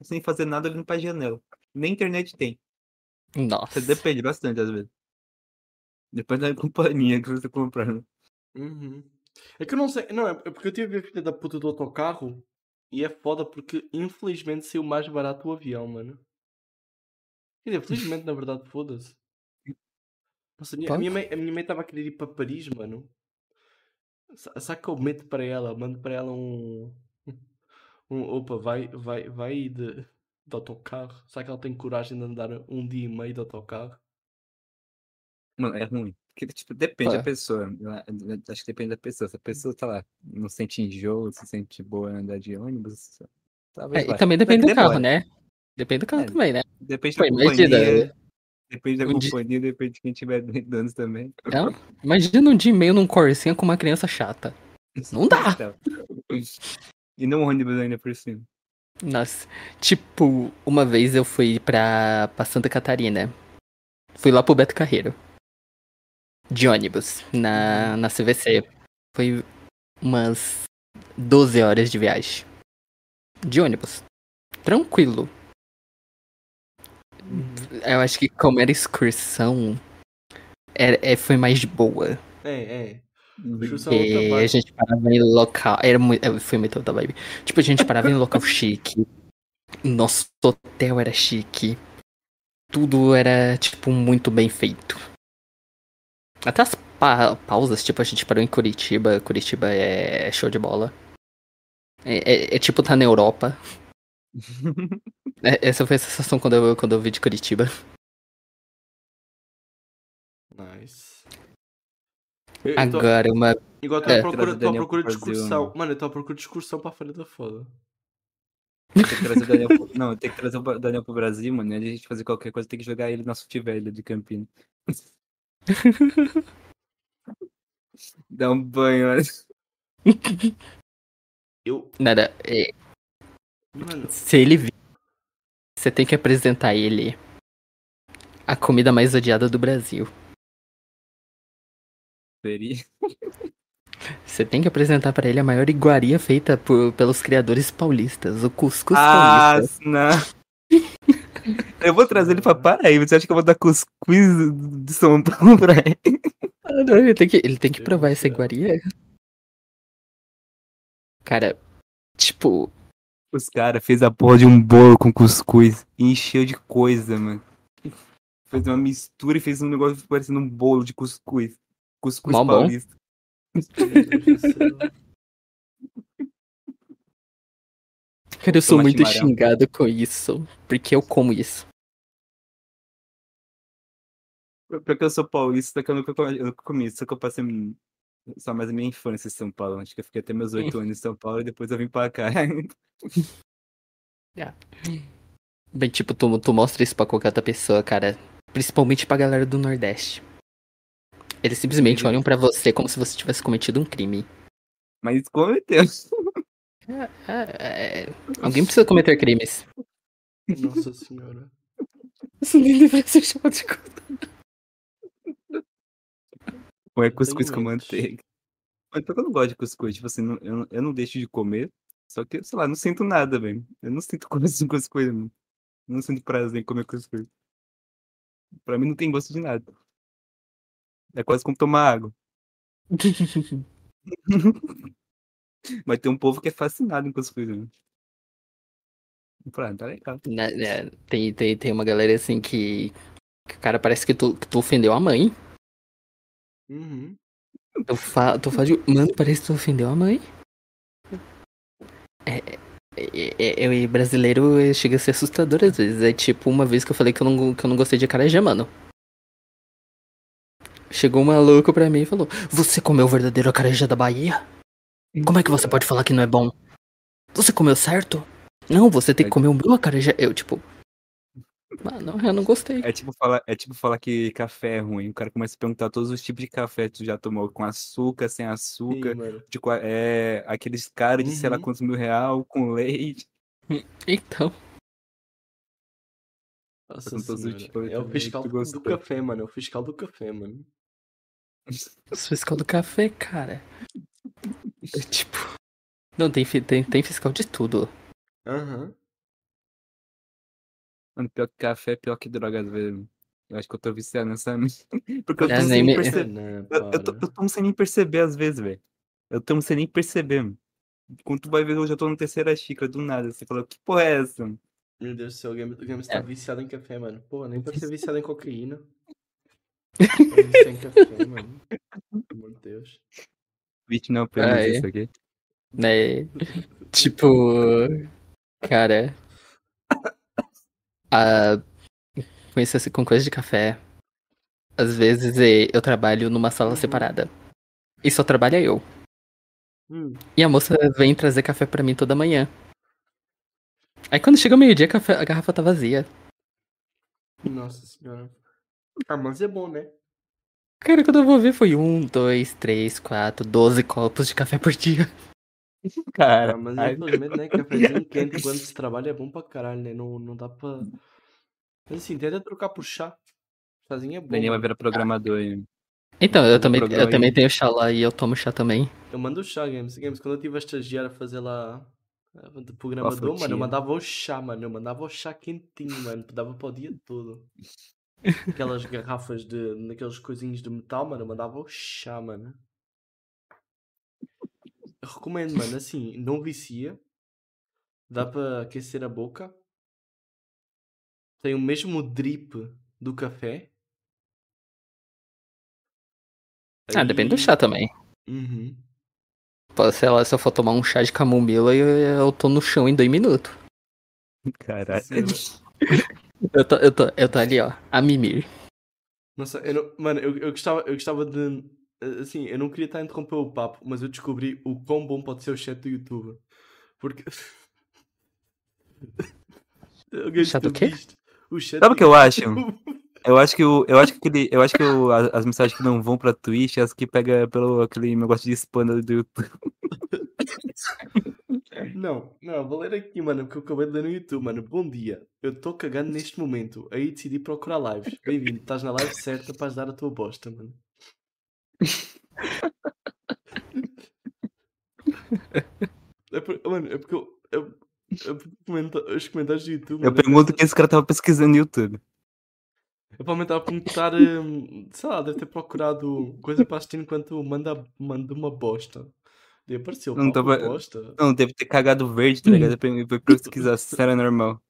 sem fazer nada olhando pra janela. Nem internet tem. Nossa. Você depende bastante, às vezes. Depende da [LAUGHS] companhia que você tá comprando. Uhum. É que eu não sei, não, é é porque eu tive a filha da puta do autocarro e é foda porque infelizmente saiu mais barato o avião, mano. Quer dizer, felizmente na verdade, foda-se. Nossa, a minha, a Pá. minha mãe a minha mãe estava a querer ir para Paris, mano. Sa- Sabe que eu meto para ela? Mando para ela um. um opa, vai, vai, vai de, de autocarro. Será que ela tem coragem de andar um dia e meio de autocarro? Mano, é ruim. Porque, tipo, depende É. da pessoa. Eu a- eu Acho que depende da pessoa. Se a pessoa tá lá, não sente enjoo, se sente boa em andar de ônibus, talvez É, e também depende do carro, né? Depende do carro É. também, né? Depende Pô, da companhia. Depende da um companhia, depende de quem tiver [LAUGHS] dando também. Não? Imagina um dia e meio num corsinha com uma criança chata. Não dá. [LAUGHS] Então. E não ônibus ainda por cima. Nossa. Tipo, uma vez eu fui pra, pra Santa Catarina. Fui lá pro Beto Carreiro. De ônibus, na, na CVC. Foi umas 12 horas de viagem. De ônibus. Tranquilo. Eu acho que como era excursão, era, é, foi mais de boa. É, é. Excursão é a gente parava em local. Era muito. é, Foi muito outra vibe. Tipo, a gente parava em local [LAUGHS] chique. Nosso hotel era chique. Tudo era, tipo, muito bem feito. Até as pa- pausas, tipo, a gente parou em Curitiba. Curitiba é show de bola. É, é- é tipo tá na Europa. [LAUGHS] É, essa foi a sensação quando eu, quando eu vi de Curitiba. Nice. Eu, eu tô, Agora, uma. igual eu tô é. procura, Trazer tô à Daniel procura pro Brasil? Mano, eu tô à procura de excursão pra Feira da Foda. [LAUGHS] Tem que trazer o Daniel pro... Não, tem que trazer o Daniel pro Brasil, mano. E a gente fazer qualquer coisa, tem que jogar ele na Velho de Campinas. [LAUGHS] Dá um banho, olha. Eu. Nada, é, Mano, Se ele vir, você tem que apresentar ele a comida mais odiada do Brasil. Seria. Você tem que apresentar pra ele a maior iguaria feita por- pelos criadores paulistas, o cuscuz Ah, paulista. não. [LAUGHS] Eu vou trazer ele pra Paraíba. Você acha que eu vou dar cuscuz de São Paulo pra ele? Ah, não, ele tem que, ele tem que provar essa iguaria. Cara, tipo, Os caras fez a porra de um bolo com cuscuz e encheu de coisa, mano. Fez uma mistura e fez um negócio parecendo um bolo de cuscuz. Cuscuz bom. paulista. cara, [LAUGHS] eu sou Tomate muito xingado com isso. Porque eu como isso. Porque eu sou paulista, que eu nunca comi, eu nunca comi isso, só que eu passei só mais a minha infância em São Paulo. Acho que eu fiquei até meus oito anos em São Paulo e depois eu vim pra cá. [LAUGHS] Bem, tipo, tu, tu mostra isso pra qualquer outra pessoa, cara. Principalmente pra galera do Nordeste. Eles simplesmente Eles- olham pra você como se você tivesse cometido um crime. Mas cometeu. É, é, alguém precisa cometer crimes. Nossa senhora. Isso nem deveria ser chamado de coisa. Ou é cuscuz com manteiga. Mas eu não gosto de cuscuz, tipo assim, eu, não- eu não deixo de comer, só que, sei lá, não sinto nada, velho. Eu não sinto [LAUGHS] gosto de cuscuz, mano. Eu não sinto prazer em comer cuscuz. Pra mim não tem gosto de nada. É quase como tomar água. [LAUGHS] Mas tem um povo que é fascinado em cuscuz, né? Pra, tá legal. Né, tem, tem, tem uma galera assim que. que, Cara, parece que tu, que tu ofendeu a mãe. Uhum. Tu, fa, tu faz. de- Mano, parece que tu ofendeu a mãe. É, é, é, é, brasileiro é, chega a ser assustador às vezes. É tipo uma vez que eu falei que eu não, que eu não gostei de acarajé, mano. chegou um maluco pra mim e falou: Você comeu o verdadeiro acarajé da Bahia? Como é que você pode falar que não é bom? Você comeu certo? Não, você tem que comer o meu acarajé. Eu, tipo. Mano, eu não gostei. É tipo, falar, é tipo falar que café é ruim. O cara começa a perguntar todos os tipos de café que tu já tomou, com açúcar, sem açúcar, Sim, de é, aqueles caras de sei lá Uhum. quantos mil real, com leite. [LAUGHS] Então. Nossa Com todos os senhora. tipos É o fiscal do gostou. café, mano. É o fiscal do café, mano. [LAUGHS] Os fiscal do café, cara. É tipo. Não, tem, tem, tem fiscal de tudo. Aham. Mano, pior que café é pior que droga, às vezes. Eu acho que eu tô viciado nessa. [LAUGHS] Porque eu É, tomo nem sem me- nem perceber. [LAUGHS] Não, Eu, eu, tô- eu tomo sem nem perceber às vezes, velho. Eu tomo sem nem perceber. mano. Quando tu vai ver, eu já tô na terceira xícara do nada. Você falou, que porra é essa? mano?" Meu Deus do céu, o Games, o Games tá É. viciado em café, mano. Pô, nem pra ser [LAUGHS] viciado em cocaína. Tá viciado em café, mano. Pelo amor de Deus. Vixe, não, é? isso aqui. Né? Tipo. Cara. A... Com isso, com coisa de café. Às vezes eu trabalho numa sala Uhum. separada. E só trabalha eu. Hum. E a moça vem trazer café pra mim toda manhã. Aí quando chega o meio-dia, a, a garrafa tá vazia. Nossa senhora. Ah, mas é bom, né? Cara, quando eu vou ver, foi um, dois, três, quatro, doze copos de café por dia. [LAUGHS] Cara, Ah, mas ai, infelizmente, né? Cafezinho [LAUGHS] quente enquanto se trabalha é bom pra caralho, né? Não, não dá pra. Mas assim, tenta trocar por chá. Chazinho é bom. Daniel vai mano. virar programador aí. Então, eu também, eu programa também aí. tenho chá lá e eu tomo chá também. Eu mando o chá, Games. Games, quando eu tive a estagiária a fazer lá eh, de programador, mano, frutinha. eu mandava o chá, mano. Eu mandava o chá quentinho, mano. Dava para o dia todo. [LAUGHS] Aquelas garrafas de. naqueles coisinhos de metal, mano. Eu mandava o chá, mano. Recomendo, mano. Assim, não vicia. Dá para aquecer a boca. Tem o mesmo drip do café. Ah, depende do chá também. Uhum. Sei lá, se eu for tomar um chá de camomila, eu, eu tô no chão em dois minutos. Caralho. [LAUGHS] Eu tô, eu tô, eu tô ali, ó, a mimir. Nossa, eu não, mano, eu, eu, gostava, eu gostava de. Assim, eu não queria estar a interromper o papo, mas eu descobri o quão bom pode ser o chat do YouTube. Porque. [LAUGHS] Alguém Chat do tu quê? O chat Sabe o do que eu acho? Eu acho que o, eu acho que aquele, eu acho que o, a- as mensagens que não vão pra Twitch, é as que pega pelo aquele negócio de spam do YouTube. [LAUGHS] Não, não, vou ler aqui, mano, porque eu acabei de ler no YouTube, mano. Bom dia, eu estou cagando neste momento. Aí decidi procurar lives. Bem-vindo, estás na live certa para dar a tua bosta, mano. É por, mano, é porque eu. eu- é porque comenta- os comentários do YouTube. Eu mano, pergunto o que começam- esse cara tava pesquisando no YouTube. Eu provavelmente estava a perguntar. hum, sei lá, deve ter procurado coisa para assistir enquanto manda, manda uma bosta. Daí apareceu, Não tava- bosta. Não, deve ter cagado verde, tá ligado? Eu fui pesquisar se era normal.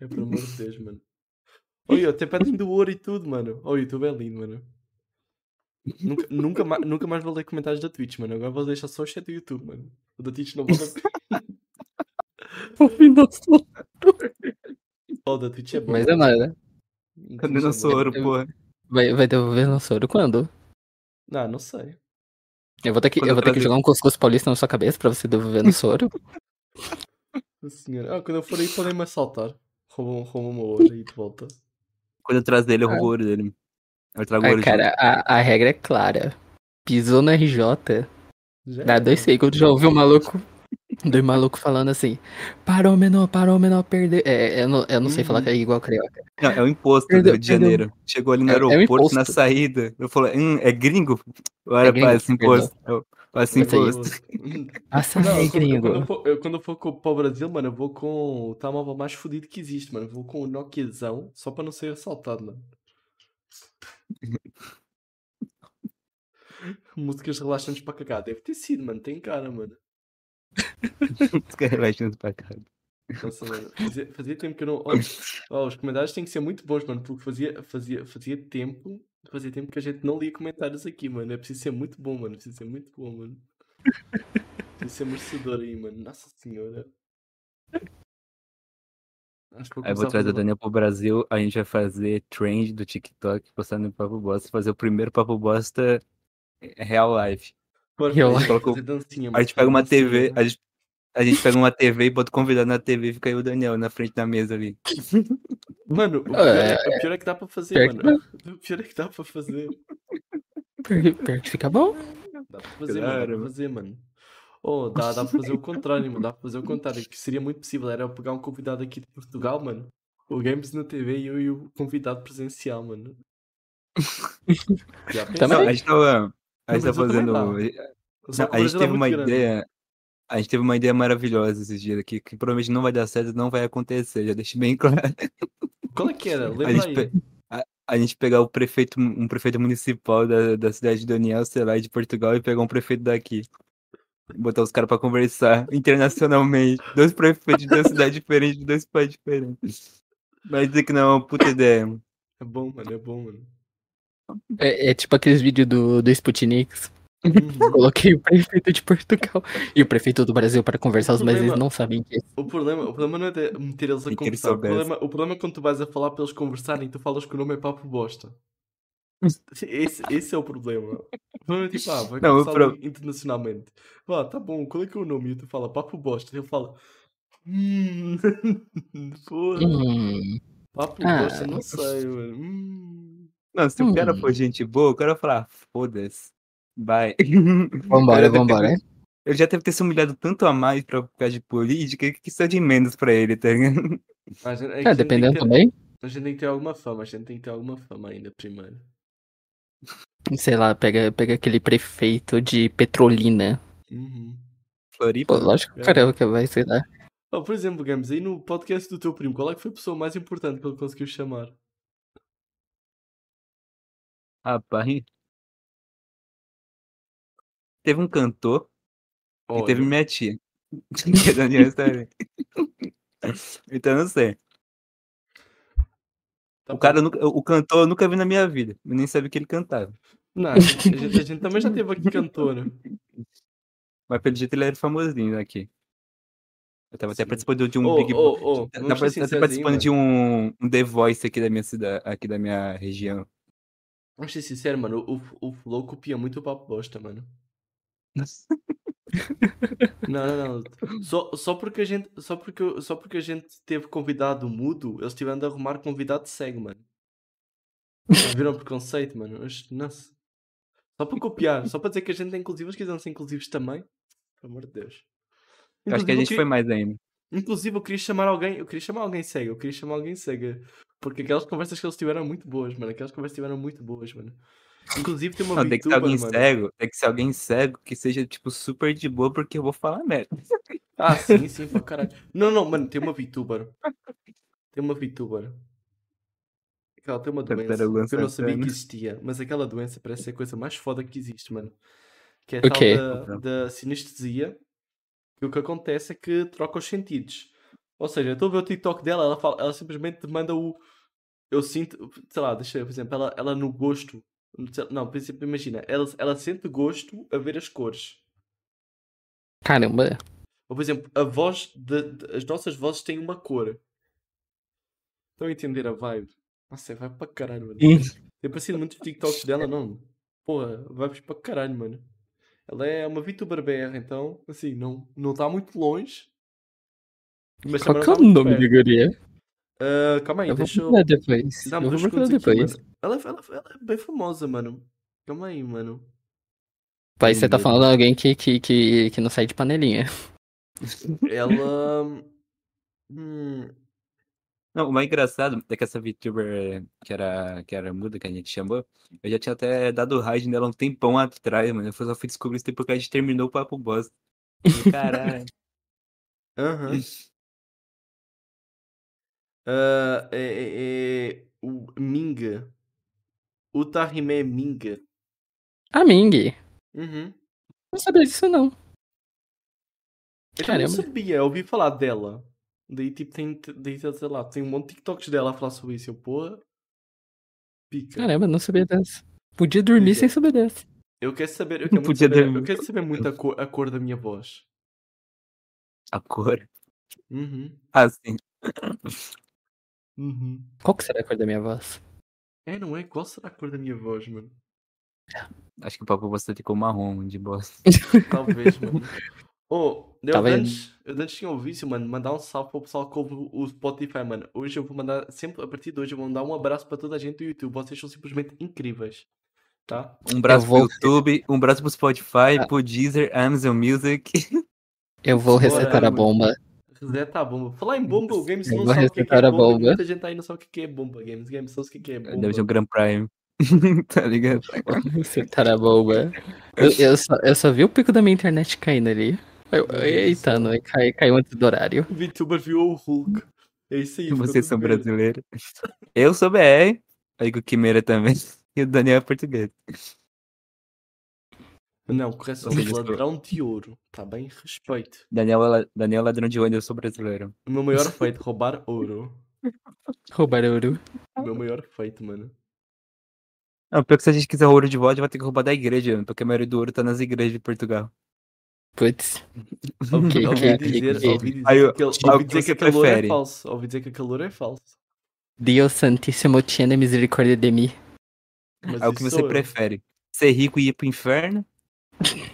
É pelo amor de Deus, mano. Olha, até pedem do ouro e tudo, mano. O YouTube é lindo, mano. Nunca, nunca, ma- nunca mais vou ler comentários da Twitch, mano. Agora vou deixar só o chat do YouTube, mano. O da Twitch não vale a pena. Oh, o da Twitch é bom. Mas é nada. O Cadê é nosso ouro, Eu- porra? Vai, vai devolver nosso ouro quando? Não, não sei. Eu vou ter que, Quando eu vou ter que jogar um cuscuz paulista na sua cabeça pra você devolver nosso ouro. Nossa [LAUGHS] [LAUGHS] senhora. Ah, quando eu for aí podem me assaltar. Roubam, roubam uma ouro e de volta. Quando eu trago dele, eu roubo o ouro dele. Eu trago o ouro cara, a, a regra é clara. Pisou no RJ, Já dá dois segundos, já ouviu o maluco. Dois malucos falando assim. Parou, menor, parou, menor, perdeu. É, eu não, eu não sei falar Uhum. que é igual carioca. Não, é o imposto Perdeu, do Rio de perdeu. Janeiro. Chegou ali no É- é aeroporto, na imposto. saída. Eu falei, hum, é gringo? Olha, gringo, passa imposto. Eu, Passa imposto. [LAUGHS] Passa Não, aí, quando, quando, gringo. eu for, eu, quando eu for co- para o Brasil, mano, eu vou com o telemóvel mais fodido que existe, mano. Eu vou com o Nokiazão só para não ser assaltado, mano. Músicas relaxantes para cagar. Deve ter sido, mano. Tem cara, mano. Os caras relaxando pra cá. Nossa, mano. Fazia, fazia tempo que eu não. Ó, os comentários têm que ser muito bons, mano. Porque fazia, fazia, fazia tempo. Fazia tempo que a gente não lia comentários aqui, mano. É preciso ser muito bom, mano. Preciso ser muito bom, mano. Preciso ser merecedor aí, mano. Nossa senhora. Acho que vou Aí vou trazer o Daniel pro Brasil, a gente vai fazer trend do TikTok, postar no Papo Bosta, fazer o primeiro Papo Bosta é, real life. Coloco- fazer dancinha, A mano, gente pega uma TV, a gente, a gente pega uma TV e bota o convidado na TV e fica aí o Daniel na frente da mesa ali. [LAUGHS] Mano, o pior é, É, o pior é que dá pra fazer, pior que mano. O pior é que dá pra fazer. Pior pior que fica bom. Dá pra fazer, mano. Dá Claro, pra fazer, mano. Oh, dá, dá pra fazer o [LAUGHS] contrário, mano. Dá pra fazer o contrário. Que seria muito possível. Era eu pegar um convidado aqui de Portugal, mano. O Games na TV e eu e o convidado presencial, mano. [LAUGHS] Já Também. Não, a gente tava, a gente tava fazendo. Não, a gente teve uma grande. ideia. A gente teve uma ideia maravilhosa esses dias aqui, que provavelmente não vai dar certo, não vai acontecer, já deixei bem [LAUGHS] claro. Qual é que era? A Lembra gente, aí. pe- a, a gente pegar o prefeito, um prefeito municipal da, da cidade de Daniel, sei lá, de Portugal, e pegar um prefeito daqui. Botar os caras pra conversar [LAUGHS] internacionalmente. Dois prefeitos de uma cidade diferente, de dois países diferentes. Vai dizer que não é uma puta ideia. mano. É bom, mano. É bom, mano. É, é tipo aqueles vídeos do, do Sputnik. Uhum. [LAUGHS] Coloquei o prefeito de Portugal e o prefeito do Brasil para conversar, mas problema- eles não sabem disso. O problema, o problema não é de meter eles a conversar. O problema, o problema é quando tu vais a falar para eles conversarem e tu falas que o nome é papo bosta. Esse, esse é o problema. É tipo, ah, vai Não, pro- internacionalmente. Vá, tá bom, qual é que é o nome? E tu fala papo bosta. E ele fala. Hum. [LAUGHS] Porra. Hum, Papo Ah. bosta, não sei, mano. Hum. Não, se o cara Hum. for gente boa, o cara vai falar, "Ah, foda-se. Vai. [LAUGHS] vambora, deve ter- vambora. Ele já deve ter se humilhado tanto a mais pra ficar de política que isso é de menos pra ele, tá ligado? É É, dependendo ter- também. A gente tem que ter alguma fama, a gente tem que ter alguma fama ainda primeiro. Sei lá, pega, pega aquele prefeito de Petrolina. Uhum. Floripa. Pô, lógico, É. cara, que vai ser lá. Oh, por exemplo, Games, aí no podcast do teu primo, qual é que foi a pessoa mais importante que ele conseguiu chamar? Rapaz. Teve um cantor e Olha, teve minha tia. [LAUGHS] que é da minha história. então eu não sei. Tá O cara o cantor eu nunca vi na minha vida. Eu nem sabia que ele cantava. Não, a gente, a gente- também já teve aqui cantor. né? [LAUGHS] Mas pelo jeito ele era famosinho aqui. Eu tava até Sim. participando de um Ô, Big Brother. ô, Tava até aí, participando de um, um The Voice aqui da minha cidade, aqui da minha região. Vamos ser sinceros, mano. O, o Flow copia muito o papo bosta, mano. [LAUGHS] Não, não, não. Só, só, porque a gente, só, porque, só porque a gente teve convidado mudo, eles tiveram de arrumar convidado cego, mano. Viram preconceito, mano. Mas, Nossa. Só para copiar, só para dizer que a gente é inclusivo, eles quiseram ser inclusivos também. Pelo amor de Deus. Eu acho que a Inclusive, gente queria- foi mais ainda. Inclusive, eu queria chamar alguém, eu queria chamar alguém cego, eu queria chamar alguém cega. Porque aquelas conversas que eles tiveram eram muito boas, mano. Aquelas conversas tiveram muito boas, mano. Inclusive tem uma Não, tem que ser VTuber, alguém mano. cego, tem que ser alguém cego que seja, tipo, super de boa, porque eu vou falar merda. Ah, sim, sim, pra caralho. Não, não, mano, tem uma VTuber. Tem uma VTuber. Ela tem uma doença que eu não sabia que existia. Mas aquela doença parece ser a coisa mais foda que existe, mano. Que é a O tal da, da sinestesia. Que o que acontece é que troca os sentidos. Ou seja, eu estou a ver o TikTok dela, ela, fala, ela simplesmente manda o. Eu sinto. Sei lá, deixa eu, por exemplo, ela, ela no gosto. Não, por exemplo, imagina, ela, ela sente gosto a ver as cores. Caramba. Ou, por exemplo, a voz de, de- as nossas vozes têm uma cor. Estão a entender a vibe? Nossa, vai para caralho, mano. Tem aparecido muitos TikToks dela, não. Porra, vibes para caralho, mano. Ela é uma VTuber BR, então, assim, não não está muito longe. Mas Qual é não o tá muito nome da guria? Ah, calma aí, Eu vou deixa eu. procurar depois. Dá-me Eu vou procurar aqui, depois. mano. Ela, ela, ela é bem famosa, mano. Calma aí, mano. Pai, você tá falando de alguém que, que, que, que não sai de panelinha. Ela. [LAUGHS] Hum, Não, o mais engraçado é que essa VTuber que era, que era muda, que a gente chamou, eu já tinha até dado raid nela um tempão atrás, mano. Eu só fui descobrir isso depois que a gente terminou o papo bosta. Eu, Caralho. Aham. [LAUGHS] Ah, é, é- é o Minga. O Tahime é Minga. A Ming. Uhum. Não sabia disso, não. Eu também não Caramba. sabia, eu ouvi falar dela. Daí, tipo, tem, daí, sei lá, tem um monte de TikToks dela a falar sobre isso. Eu, porra. Pica. Caramba, não sabia dessa. Podia dormir sem saber dessa. Eu quero saber, eu quero muito Podia saber, eu quero saber muito a cor, a cor da minha voz. A cor. Uhum. Ah, sim. Uhum. Qual que será a cor da minha voz? É, não é? Qual será a cor da minha voz, mano? Acho que o papo você ficou marrom de bosta. [LAUGHS] Talvez, mano. Oh, eu Tá antes, eu antes tinha um vício, mano, mandar um salve para o pessoal que ouve o Spotify, mano. Hoje eu vou mandar, sempre a partir de hoje, eu vou mandar um abraço para toda a gente do YouTube. Vocês são simplesmente incríveis, tá? Um braço vou- pro YouTube, um braço pro Spotify, Ah. pro Deezer, Amazon Music. Eu vou Bora, resetar a mano. Reseta a bomba. Falar em bomba, o Games Eu não sabe o que é, que é bomba. bomba. Muita gente aí não sabe o que é bomba, Games. Games sabe o que é bomba. Deve ser um Grand Prime. [LAUGHS] tá ligado? [LAUGHS] Resetar a bomba. Eu, eu só, eu só vi o pico da minha internet caindo ali. Eu, eita, não, cai, caiu antes do horário. O VTuber viu o Hulk. É isso aí. Vocês são brasileiros. Eu sou BR, aí com o Quimeira também. [LAUGHS] E o Daniel é português. Não, correção. Ladrão de ouro. Tá bem? Respeito. Daniel, é Daniel é ladrão de ouro, eu sou brasileiro. O meu maior [LAUGHS] feito, roubar ouro. Roubar ouro. O meu maior feito, mano. Não, pior que se a gente quiser ouro de volta, vai ter que roubar da igreja, mano, porque a maioria do ouro tá nas igrejas de Portugal. Putz. Ouvi que- dizer, que- ouvi dizer Aí, que, ouvi dizer que aquele ouro é prefere? falso. Ouvi dizer que aquele ouro é falso. Deus Santíssimo tiene misericórdia de mim. Mas Aí o que você eu. prefere? Ser rico e ir pro inferno?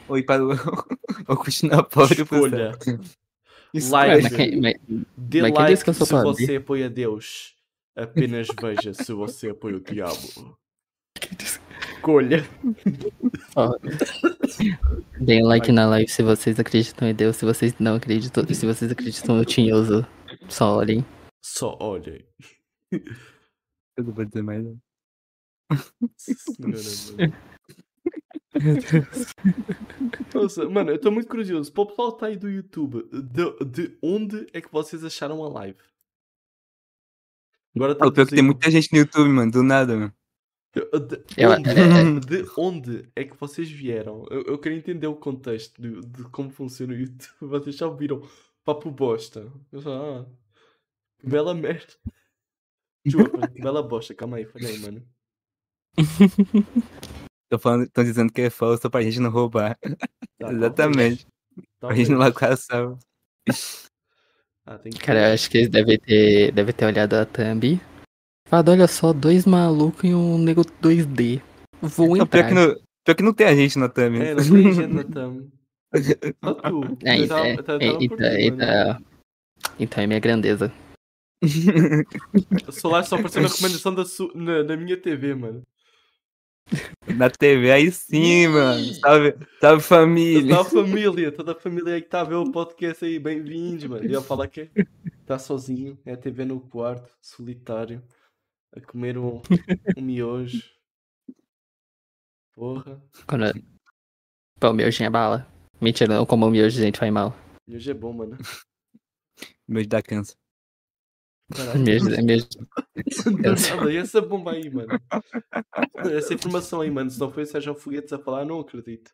Ou ir para o... [LAUGHS] Ou continuar pobre Escolha. Like. Dê like se você apoia Deus. Apenas veja se você apoia o diabo. Escolha. ó, Deem like na live se vocês acreditam em Deus, se vocês não acreditam, se vocês acreditam no Tinhoso. Só olhem. Só olhem. Eu não vou dizer mais. não. Senhora, mano. Nossa, mano, eu tô muito curioso. Para o pessoal tá aí do YouTube, de, de onde é que vocês acharam a live? Agora Ah, o pior é que tem muita gente no YouTube, mano, do nada, mano. De onde, é- de onde é que vocês vieram? Eu, eu quero entender o contexto de, de como funciona o YouTube. [LAUGHS] Vocês já ouviram papo bosta? Eu só, ah, bela merda. Desculpa, bela bosta. Calma aí, falei, mano. [LAUGHS] Tô falando, estão dizendo que é falso pra gente não roubar. Tá, [LAUGHS] Exatamente. Pra gente não talvez. lacração. Ah, tem que Cara, eu acho que eles devem ter, devem ter olhado a thumb. Falado, olha só, dois malucos e um nego 2D. Vou Não, pior, entrar. que não, pior que não tem a gente na thumb. É, não tem gente na [LAUGHS] thumb. Só tu. É, é, é, então, ti, mano. então, então é minha grandeza. [LAUGHS] O Solar só apareceu na recomendação da su... na, na minha TV, mano. Na TV, aí sim, mano. Salve, salve família. Toda a família, toda a família aí que a ver o podcast aí, bem-vindos, mano. E ele fala que está sozinho, é a TV no quarto, solitário, a comer um, um miojo. Porra, Quando... Pô, o miojinho é bala. Mentira, não como o miojo, gente, faz mal. miojo é bom, mano. Meu da câncer. Caralho. Miojo, é. [LAUGHS] Não, nada, e essa bomba aí, mano? Essa informação aí, mano, se não foi o Sérgio Foguetes a falar, não acredito.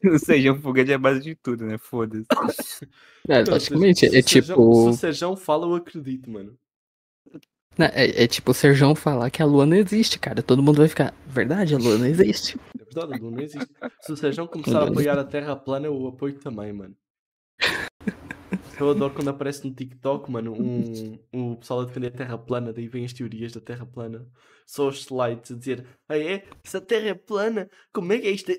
[LAUGHS] Ou seja, um foguete é a base de tudo, né? Foda-se. É, Não, logicamente, se- é Sérgio- tipo. Se o Sérgio fala, eu acredito, mano. Não, É, é tipo o Serjão falar que a lua não existe, cara. Todo mundo vai ficar. Verdade, a lua não existe. É verdade, a Lua não existe. Se o Sérgio começar a apoiar a Terra plana, eu apoio também, mano. Eu adoro quando aparece no TikTok, mano, um, um pessoal a defender a Terra plana, daí vem as teorias da Terra plana. Só os slides a dizer, ah é? Se a Terra é plana, como é que é isto?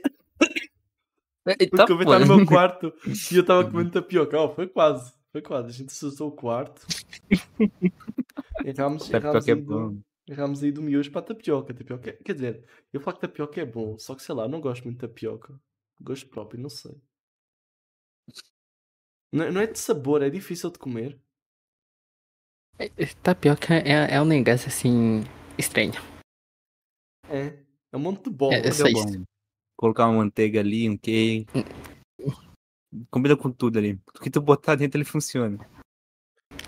Porque eu vi estar no meu quarto e eu estava comendo tapioca. Oh, foi quase, foi quase. A gente assustou o quarto. Erramos, erramos, Tapioca é aí do, erramos aí do miojo para a tapioca. tapioca. é- Quer dizer, eu falo que tapioca é bom, só que sei lá, não gosto muito de tapioca. Gosto próprio, não sei. Não, não é de sabor, é difícil de comer. Tapioca é, é um negócio assim. estranho. É. É um monte de bola. É, só é isso. bom. Colocar uma manteiga ali, um queijo. Combina com tudo ali. O que tu botar dentro ele funciona.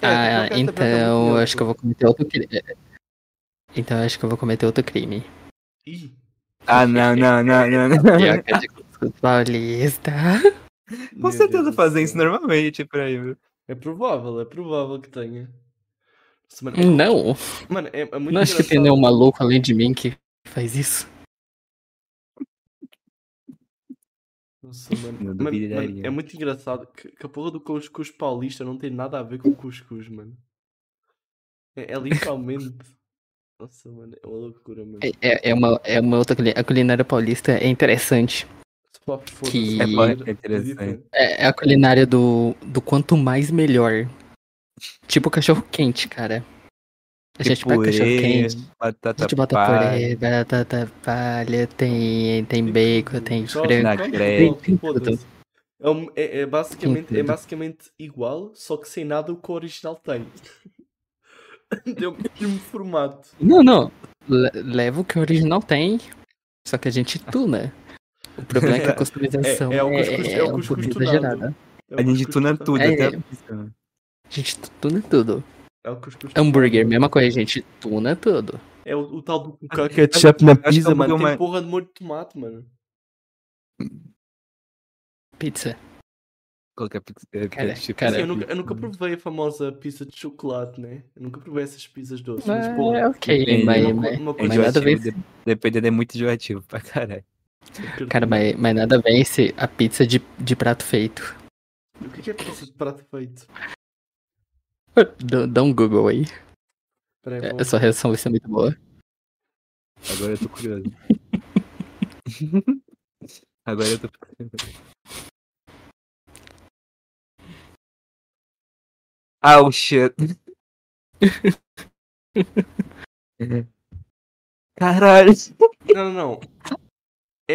É, ah, é- é então acho que eu vou cometer outro crime. Então acho que eu vou cometer outro crime. Ih, Ah, não, não, não, não, não. Tapioca de cuscuz paulista. [LAUGHS] meu Com certeza Deus fazem isso normalmente por aí, viu? É provável, é provável que tenha. Nossa, mano, Não, mano, é, é muito não acho que tem nenhum maluco além de mim que faz isso. Nossa, mano. Mano, mano, é muito engraçado que, que a porra do cuscuz paulista não tem nada a ver com cuscuz, mano. É, é literalmente. [LAUGHS] Nossa, mano, é uma loucura, mano. É, é- é uma, é uma outra culinária paulista é interessante. Que- É, é interessante. É, é a culinária do, do quanto mais melhor. Tipo cachorro quente, cara. A gente pega cachorro quente, a batata gente bota palha, purê, batata palha, tem, tem bacon, tem Só- frango. Tem foda-se. É, um- é- é basicamente, é basicamente igual, só que sem nada o que o original tem. [LAUGHS] Deu o mesmo formato. Não, não. Le- leva o que o original tem, só que a gente tuna. O problema é que a [LAUGHS] customização É- é, é o cuscuz- é o um tunado. exagerada. É o A gente tuna tudo, É, até é. a pizza. né? A gente tuna tudo. É o cuscuz Hambúrguer, mesma coisa, a gente tuna tudo. É o, o tal do Acho- ketchup na é pizza, mano. Tem porra de molho de tomate, mano. Pizza. Qualquer pizza. é, Cara, ketchup, cara, Assim, eu, nunca, eu nunca provei a famosa pizza de chocolate, né? Eu nunca provei essas pizzas doces. Mas, É, porra, ok, depende, mas, uma, mas, uma É mas coisa nada a ver. dependendo é muito enjoativo pra caralho. Cara, mas, mas nada vence a pizza de, de prato feito. O que que é pizza de prato feito? Dá, dá um Google aí. Peraí, É, vou- A sua reação vai ser muito boa. Agora eu tô curioso. [LAUGHS] Agora eu tô curioso. Ah, o shit. [LAUGHS] Caralho. Não, não, não.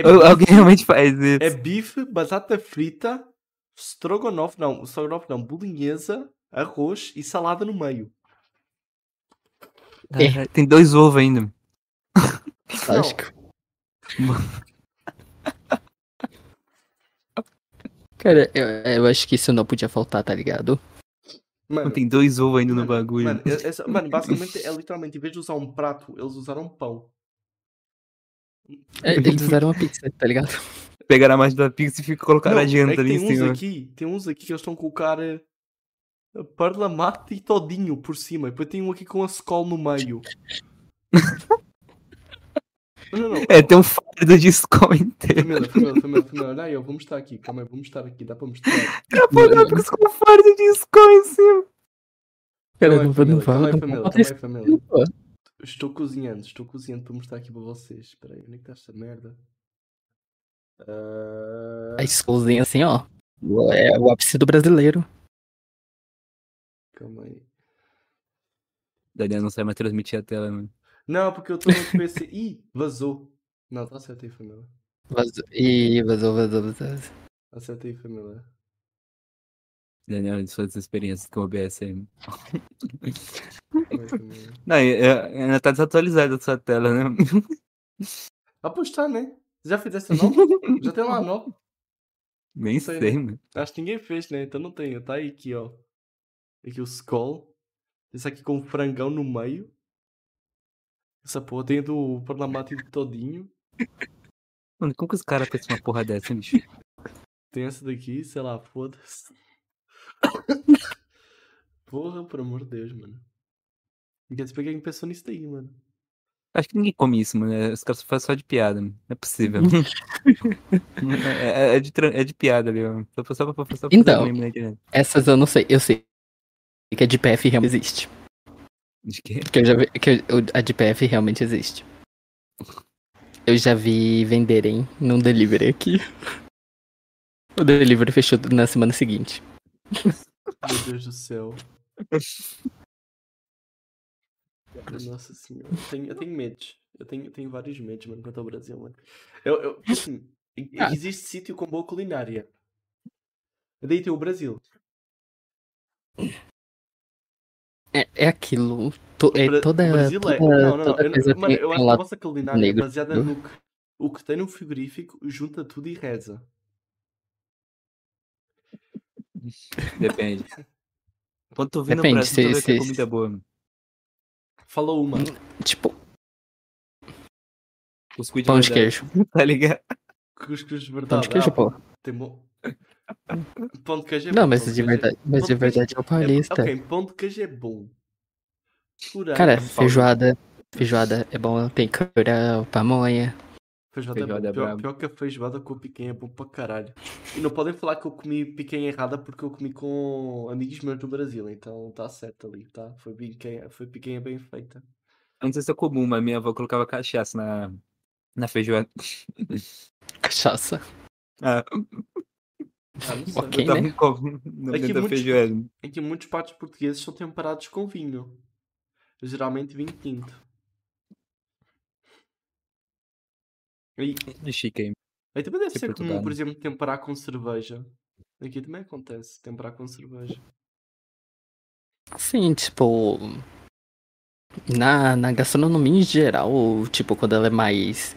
É Al- Alguém bife, realmente faz isso. é bife, batata frita, strogonoff, não, strogonoff não, bolinhesa, arroz e salada no meio. Caralho, Tem dois ovos ainda. Lógico. [LAUGHS] Cara, eu, eu acho que isso não podia faltar, tá ligado? Mano, Tem dois ovos ainda no mano, bagulho. Mano, é- essa- mano, basicamente é [LAUGHS] literalmente, em vez de usar um prato, eles usaram pão. É, eles usaram uma pizza, tá ligado? [LAUGHS] Pegaram a margem da pizza e ficou colocaram Não, a janta é ali em tem uns cima. aqui, tem uns aqui que eles estão a colocar eh, parlamate e todinho por cima. E depois tem um aqui com a skull no meio. [LAUGHS] não, não, não. É, tem um fardo de escola inteiro. Família, família, família, família. Olha aí, ó, vamos estar aqui. Calma aí, vamos estar aqui. Dá para mostrar. Traponápicos com fardo de escola em cima. Cara, aí, não, não aí, Não família. Estou cozinhando, estou cozinhando para mostrar aqui para vocês. Espera aí, onde é que está esta merda? Ah, A escozinha assim, ó. É o ápice do brasileiro. calma aí. Daniel não sabe mais transmitir a tela, mano. Não, porque eu estou no [LAUGHS] PC. Ih, vazou. Não, está certo aí, família. Vazou. Ih, vazou, vazou, vazou. Acertei, família. Daniel, de suas experiências com o família. Não, é- ainda tá desatualizada a sua tela, né? Está, né? Já fizeste a nova? Já tem lá nova? Nem Sei, sei, né? mano. Acho que ninguém fez, né? Então não tem. Tá aí aqui, ó. Aqui o Skull. Esse aqui com o frangão no meio. Essa porra tem do Parlamate todinho. Mano, como que os caras pensam uma porra dessa, hein, bicho? Tem essa daqui, sei lá, foda-se. Porra, por amor de Deus, mano. Não quer saber quem pensou nisso daí, mano. Acho que ninguém come isso, mano. É, Os caras só fazem só de piada, mano. Não é possível. [LAUGHS] é, é- é de, é de piada ali, ó. Só, pra- só, pra- só pra Então. meme internet. Essas eu não sei. Eu sei que a de PF realmente existe. De quê? Que eu já vi, que eu- a de PF realmente existe. Eu já vi venderem num delivery aqui. O delivery fechou na semana seguinte. Meu Deus do céu. Nossa senhora. Eu tenho, eu tenho medos. Eu tenho, eu tenho vários medos, mano, quanto ao Brasil, mano. Eu, eu, assim, Ah. existe sítio com boa culinária. Daí tem o Brasil. É, é aquilo. to- é Bra- toda, o Brasil é. toda, Não, não, não. toda Eu, mano, eu acho que a vossa culinária é baseada no que, o que tem no frigorífico, junta tudo e reza. [LAUGHS] Depende. Quando tu vir no Depende, Brasil, tu se- vai ter se- comida boa, mano. Falou uma. Tipo, Cuscuz de pão de queijo. [LAUGHS] Tá ligado? Cuscuz de verdade. Pão de queijo, Ah, pô. Tem bom. [LAUGHS] Pão de queijo é Não, bom, mas de queijo é- verdade, mas de verdade é o paulista. Ok, pão de queijo é bom. Porém, Cara, feijoada. Feijoada é bom, tem curau, pamonha. Feijoada, Feijoada é é. Pior, brabo. pior que a feijoada com picanha é bom para caralho. E não podem falar que eu comi picanha errada porque eu comi com amigos meus do Brasil, então tá certo ali, tá? Foi picanha, foi picanha bem feita. Eu não sei se é comum, mas minha avó colocava cachaça na, na feijoada. [LAUGHS] Cachaça. Ah, [LAUGHS] Ah. Ok. botava né? um É que meio da muitos- feijoada. É que muitos pratos portugueses são temperados com vinho. Geralmente vinho tinto. E, Chique aí. aí também deve em ser comum, por né? exemplo, temperar com cerveja. Aqui também acontece, temperar com cerveja. Sim, tipo. Na, na gastronomia em geral, tipo, quando ela é mais.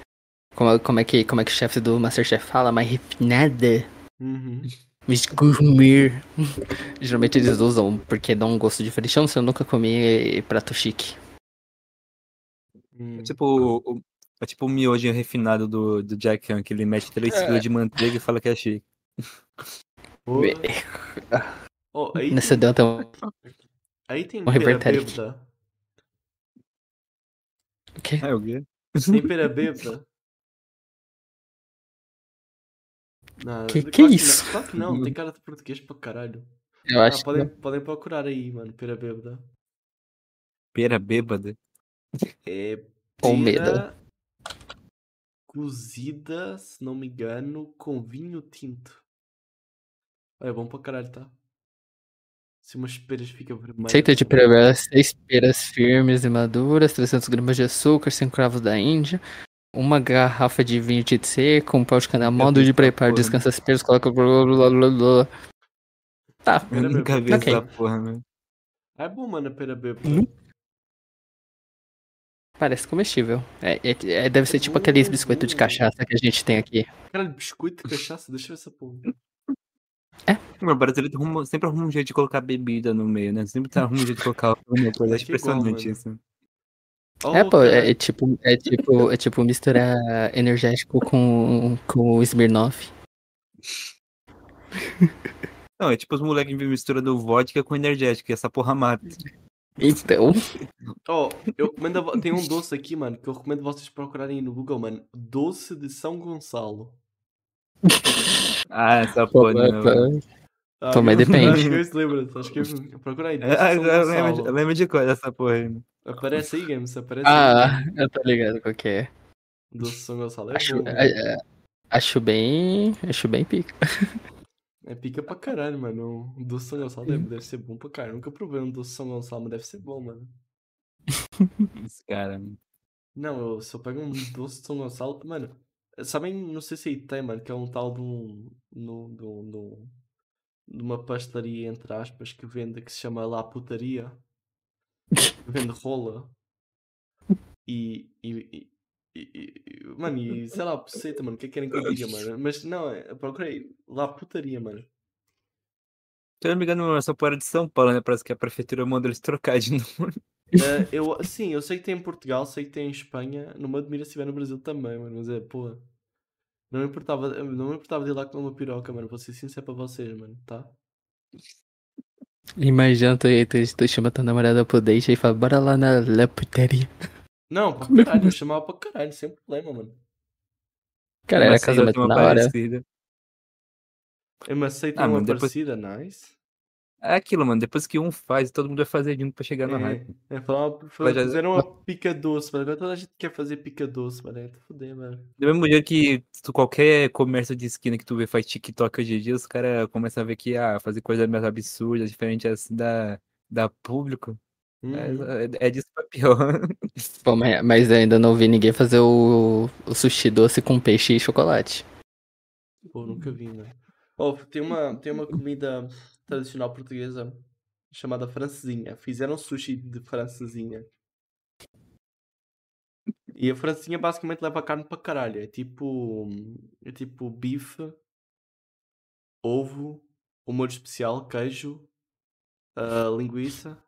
Como, como, é, que, como é que o chefe do Masterchef fala? Mais refinada. Uhum. Mais gourmet. [LAUGHS] Geralmente eles usam porque dá um gosto diferente. Eu não sei, eu nunca comi prato chique. Hum. É tipo, o, é tipo o miojo refinado do, do Jack Han, que ele mete 3 É. kg de manteiga e fala que é chique. Oh, aí, Nessa deu até um. aí tem pera revertério. bêbada. O quê? É o quê? Tem pera [LAUGHS] bêbada. Não, Que- que não. isso? Claro que não, tem cara de português para caralho. Eu Ah, acho que. podem, podem procurar aí, mano, pera bêbada. Pera bêbada. É Ou pera cozida, se não me engano, com vinho tinto. É bom para caralho, tá? Se umas peras ficam vermelhas. Receita de pera, seis peras firmes e maduras, 300 gramas de açúcar, 5 cravos da Índia, uma garrafa de vinho tinto seco, um pau de cana, modo de preparo, descansa as peras, coloca blá blá blá blá. Tá, Eu nunca vi essa porra, né? É bom, mano, a pera bêbada. Hum? Parece comestível. É, é- é- deve ser tipo Hum, aqueles biscoitos de cachaça que a gente tem aqui. Caralho, biscoito de cachaça, deixa eu ver essa porra. O brasileiro arruma- sempre arruma um jeito de colocar bebida no meio, né? Sempre tá arruma um jeito de colocar alguma coisa. É é igual, impressionante mano. isso. Oh, é, pô, é, é tipo, é tipo, é tipo misturar energético com, com o Smirnoff. Não, é tipo os moleques misturando vodka com energético, e essa porra mata. Então, Oh, eu recomendo. a Tem um doce aqui, mano, que eu recomendo vocês procurarem no Google, mano. Doce de São Gonçalo. Ah, essa porra. não. pô, Ah, eu- depende. Acho que eu se lembra. Acho que eu... Procura aí. Ah, de São eu lembro, Gonçalo. eu lembro de coisa dessa porra aí. Aparece aí, Games. Aparece aí. ah, eu tô ligado qual que é. Doce de São Gonçalo. É Acho, bom. mano. é- é- acho bem. Acho bem pica. [LAUGHS] É pica pra caralho, mano. O doce São Gonçalo deve, deve ser bom pra caralho. Nunca provei um doce São Gonçalo, mas deve ser bom, mano. [LAUGHS] Esse cara. Não, eu, se eu pego um doce de São Gonçalo. Mano, sabem, não sei se aí tem, mano, que é um tal de um. No, do, de uma pastelaria, entre aspas, que vende, que se chama La Putaria. [LAUGHS] Vende rola. E. e, e, e- e- mano, e sei lá, poceta, mano, o que é que querem que eu diga, mano? Mas não, é, procurei La Putaria, mano. Se eu não me engano, essa porra é de São Paulo, né? Parece que a prefeitura mandou eles trocar de [LAUGHS] novo. Eh, eu, sim, eu sei que tem em Portugal, sei que tem em Espanha, não me admira se tiver no Brasil também, mano, mas é, porra. Não me importava, não me importava de ir lá com uma piroca, mano, vou ser sincero para vocês, mano, tá? Imagina tu, tu, tu chama tua namorada pro date e fala, bora lá na La Putaria. Não, pra Como é caralho, eu chamava pra caralho, sem problema, mano. Cara, era casamento na hora. parecida. Eu me aceito Ah, uma mano, depois- parecida, nice. É aquilo, mano. Depois que um faz, todo mundo vai fazer junto pra chegar. É, é falar, Mas já- fizeram uma pica doce, mano, agora toda a gente quer fazer pica doce, mano, é fuder, mano. Do mesmo jeito que tu- qualquer comércio de esquina que tu vê faz TikTok hoje em dia, os caras começam a ver que ah, fazer coisas mais absurdas, diferentes assim da, da público. Uhum. É, é, é disso pra pior. [LAUGHS] Pô, mas, mas ainda não vi ninguém fazer o, o sushi doce com peixe e chocolate. Pô, nunca vi, mano. Oh, tem uma, tem uma comida tradicional portuguesa chamada francesinha. Fizeram sushi de francesinha. E a francesinha basicamente leva carne para caralho. É tipo. É tipo bife, ovo, um molho especial, queijo, ah, linguiça.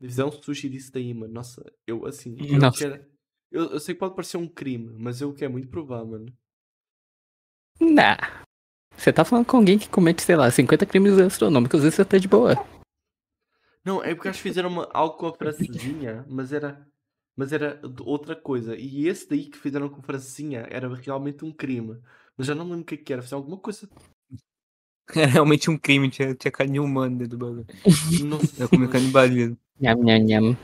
Fizeram sushi disso daí, mano. Nossa, eu assim. Eu, Nossa. quero... eu, eu sei que pode parecer um crime, mas eu quero muito provar, mano. Nah. Você tá falando com alguém que comete, sei lá, 50 crimes gastronômicos, às vezes você tá de boa. Não, é porque acho que fizeram uma, algo com a francesinha, mas era. mas era outra coisa. E esse daí que fizeram com francesinha era realmente um crime. Mas já não lembro o que é que era, fizeram alguma coisa. [LAUGHS] Era realmente um crime, tinha, tinha carne humana dentro do bagulho. Nossa, [LAUGHS] Eu comi canibalismo. Nham, nham, nham.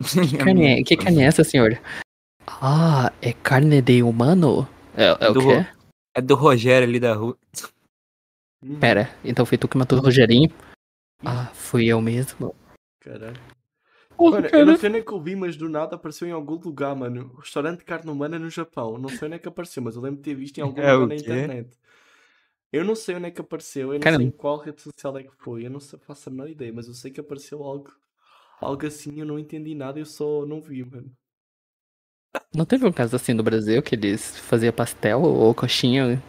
[LAUGHS] Que carne é, que carne é essa, senhor? Ah, é carne de humano? É, é o Do quê? É do Rogério ali da rua. Hum, Pera, então foi tu que matou o Rogerinho? Ah, fui eu mesmo. Caralho. Oh, Mano, eu não sei é que eu vi, mas do nada apareceu em algum lugar, mano. Restaurante de carne humana no Japão. Não sei onde é que apareceu, mas eu lembro de ter visto em algum É lugar o na internet. Eu não sei onde é que apareceu, eu não Caramba. sei em qual rede social é que foi, eu não sei, faço a menor ideia, mas eu sei que apareceu algo, algo assim, eu não entendi nada, eu só não vi, mano. Não teve um caso assim no Brasil que eles faziam pastel ou coxinha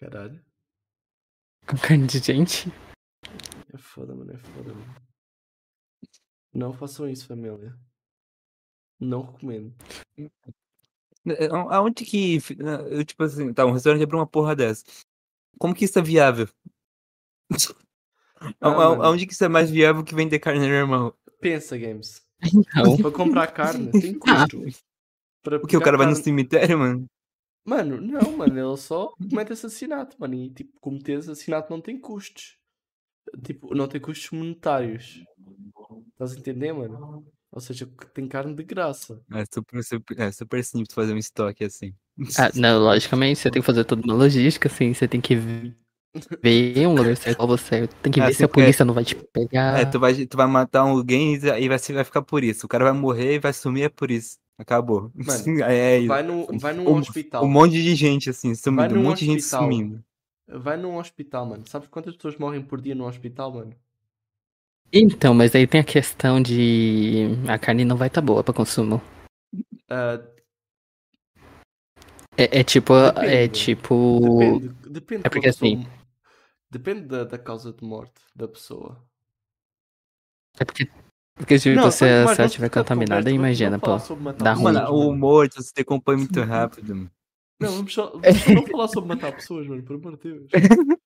Caralho. com carne de gente? É foda, mano, é foda, mano. Não façam isso, família. Não recomendo. É, Aonde que. Eu, tipo assim, tá, um restaurante abriu uma porra dessa. Como que isso é viável? [LAUGHS] Ah. Aonde que isso é mais viável que vender carne normal? Pensa, Games. Não. Para comprar carne [LAUGHS] tem custo. Para Porque o cara vai no carne- cemitério, mano. Mano, não, mano, ele só comete assassinato, mano. E tipo, cometer assassinato não tem custos. Tipo, não tem custos monetários. Estás a entender, mano? Ou seja, tem carne de graça. É super, super, é super simples fazer um estoque assim. Ah, [LAUGHS] não, logicamente, você tem que fazer toda uma logística, assim, você tem que ver um lugar certo pra você. Tem que Ah, ver se a é. polícia não vai te pegar. É, tu vai, tu vai matar alguém e vai, se- vai ficar por isso. O cara vai morrer e vai sumir é por isso. Acabou. [LAUGHS] Mano, é, isso. Vai, no, vai num um, hospital. um monte de gente assim, sumindo. Um monte de gente sumindo. Vai num hospital, mano. Sabes quantas pessoas morrem por dia num hospital, mano? Então, mas aí tem a questão de a carne não vai estar boa pra consumo. Ah, É, é tipo, é Depende. tipo, depende. Depende é porque assim- Depende da, da causa de morte da pessoa. é porque, porque Não, se, a- mas se estiver contaminada, imagina, vamos pô. falar sobre matar dá pessoas, ruim. Mano, o morto se decompõe muito rápido. mano. Não, vamos só, [LAUGHS] vamos só não falar sobre matar pessoas, mano, por amor de Deus. [LAUGHS]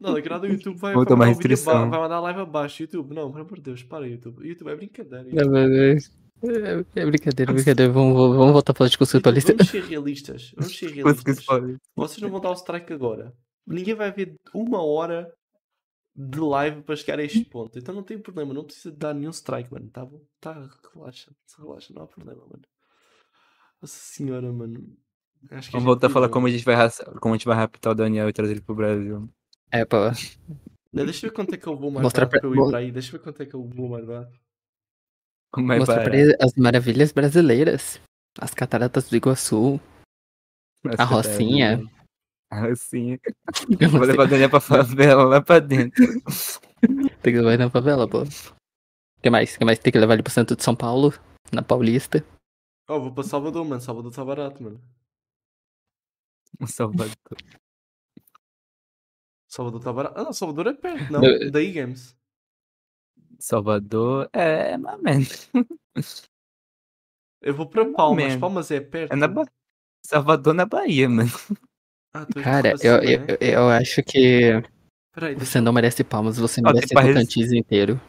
Não, daqui nada o YouTube vai, Vou vai tomar mandar um vídeo restrição. aba- vai mandar live abaixo. YouTube, não, por amor de Deus, para YouTube. YouTube é brincadeira. Não, YouTube. mas É, é brincadeira, brincadeira. Vamos, vamos voltar a falar de discurso YouTube, paulista. vamos ser realistas. Vamos ser [LAUGHS] realistas. Vocês não vão dar o strike agora. Ninguém vai ver uma hora de live para chegar a este ponto. Então não tem problema, não precisa dar nenhum strike, mano. Tá bom? Tá, relaxa, relaxa, não há problema, mano. Nossa senhora, mano. Acho que Vamos voltar a falar como a gente vai como a gente vai raptar o Daniel e trazer ele pro Brasil. É, pô. Deixa eu ver quanto é que eu vou mais pra- para eu ir para aí. Deixa eu ver quanto é que eu vou mais barato. Como é Mostrar pra barato. ele as maravilhas brasileiras. As cataratas do Iguaçu. Nossa, A Rocinha. [LAUGHS] A Rocinha. Vou levar o Daniel pra favela lá pra dentro. [LAUGHS] Tem que levar ele na favela, pô. O que mais? O que mais? Tem que levar ele pro centro de São Paulo, na Paulista. Oh, vou para Salvador, mano. Salvador tá barato, mano. [LAUGHS] Salvador. Salvador tá barato. Ah, não, Salvador é perto, não. Eu- Daí Games. Salvador é mais ou menos. Eu vou [LAUGHS] para Palmas. menos. Palmas é perto. É na ba... Salvador na Bahia, mano. Ah, Cara, eu, eu, né? eu acho que Peraí, deixa você não merece palmas, você Ó, merece pra Tocantins inteiro.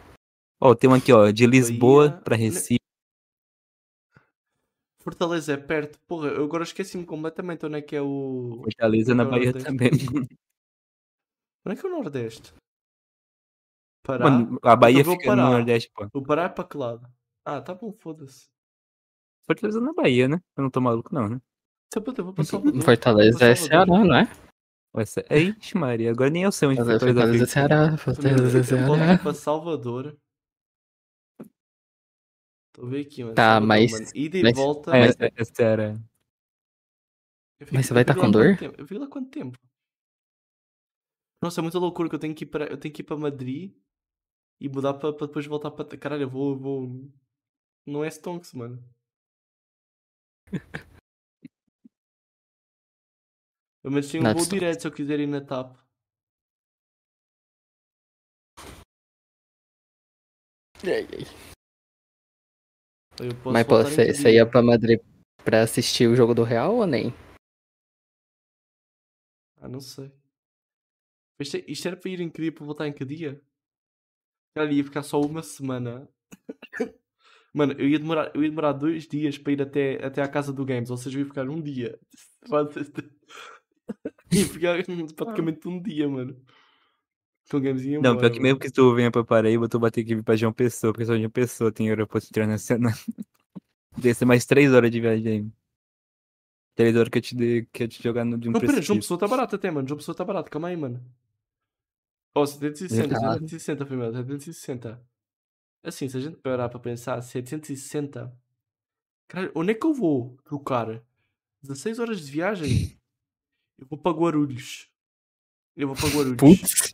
Ó, tem um aqui, ó, de Lisboa Bahia- pra Recife. Fortaleza é perto. Porra, eu agora esqueci-me completamente onde é que é o. Fortaleza na é Bahia o Nordeste? também. [LAUGHS] Onde é que é o Nordeste? Pará? Mano, a Bahia Eu vou fica no Pará. Nordeste, pô. O Pará é para que lado? Ah, tá bom, foda-se. Fortaleza na Bahia, né? Eu não tô maluco, não, né? Salvador, eu vou para Salvador. Fortaleza Vou é pra Salvador. Ceará, não é? Ser... Ixi, Maria, agora nem eu sei onde Fortaleza Fortaleza é. Ceará, Fortaleza é Eu Ceará. ir para Salvador. Estou a ver aqui, mano. Tá, Salvador, mas- mano. Ida e mas- volta. É, Mas- é, é Ceará. Eu fico- mas você vai eu tá com dor? Eu fico lá quanto tempo? Nossa, é muita loucura que eu tenho que ir para, eu tenho que ir para Madrid e mudar para, depois voltar para. Caralho, eu vou. eu vou... Não é Stonks, mano. [LAUGHS] Tem um Não é voo direto se eu quiser ir na TAP. Eu posso Mas, pô, em você que você dia? ia pra Madrid pra assistir o jogo do Real ou nem? Ah, não sei. Isto, isto era para ir incrível para voltar em que dia? Cara, ia ficar só uma semana. Mano, eu ia demorar, eu ia demorar dois dias para ir até, até à casa do Games, ou seja, eu ia ficar um dia. [LAUGHS] Ia ficar [LAUGHS] praticamente um dia, mano. Com o Games ia Não, embora, pior que mesmo que tu venha pra Paraíba, tu vai ter que vir pra João Pessoa, porque só João Pessoa tem aeroporto internacional. [LAUGHS] Deve ser mais três horas de viagem ainda. Três horas que eu te, dei, que eu te jogar no, de um Não, pera, João. Pessoa tá barato até, mano. João Pessoa tá barato, calma aí, mano. Ó, 760, Tá. 760 primeiro, 760. Assim, se a gente parar para pensar, 760. Caralho, onde é que eu vou trocar 16 horas de viagem? Eu vou para Guarulhos. Eu vou para Guarulhos. Putz.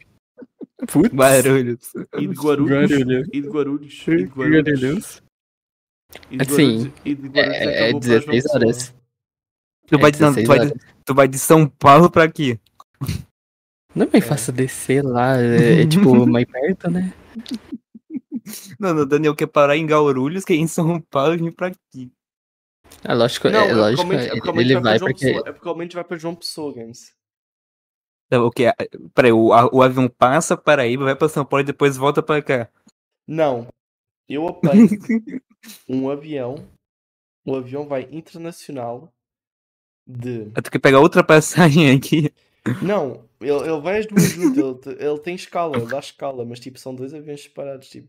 Putz. Barulhos. E de Guarulhos. Guarulhos. E de Guarulhos. E de Guarulhos. Guarulhos. E de Assim, Guarulhos. E de Guarulhos é, que É, eu é para 16 horas. Tu, vai É de, não, tu, 16 vai de, horas. tu vai de São Paulo pra aqui. Não me faça descer lá, é, é [LAUGHS] tipo mais perto, né? Não, não, o Daniel quer parar em Guarulhos, que é em São Paulo e vir pra aqui. É lógico, Não, é é lógico, é porque ele vai para vai João porque... Pessoa. É porque aumente vai para João Pessoa, Games. Então, o que? Peraí, o, a- o avião passa Paraíba, vai pra São Paulo e depois volta pra cá. Não. Eu apanho [LAUGHS] um avião. O avião vai internacional de. tu quer pegar outra passagem aqui? Não, ele, ele vai as duas juntas. Ele, ele tem escala, ele dá escala, mas tipo, são dois aviões separados. Tipo.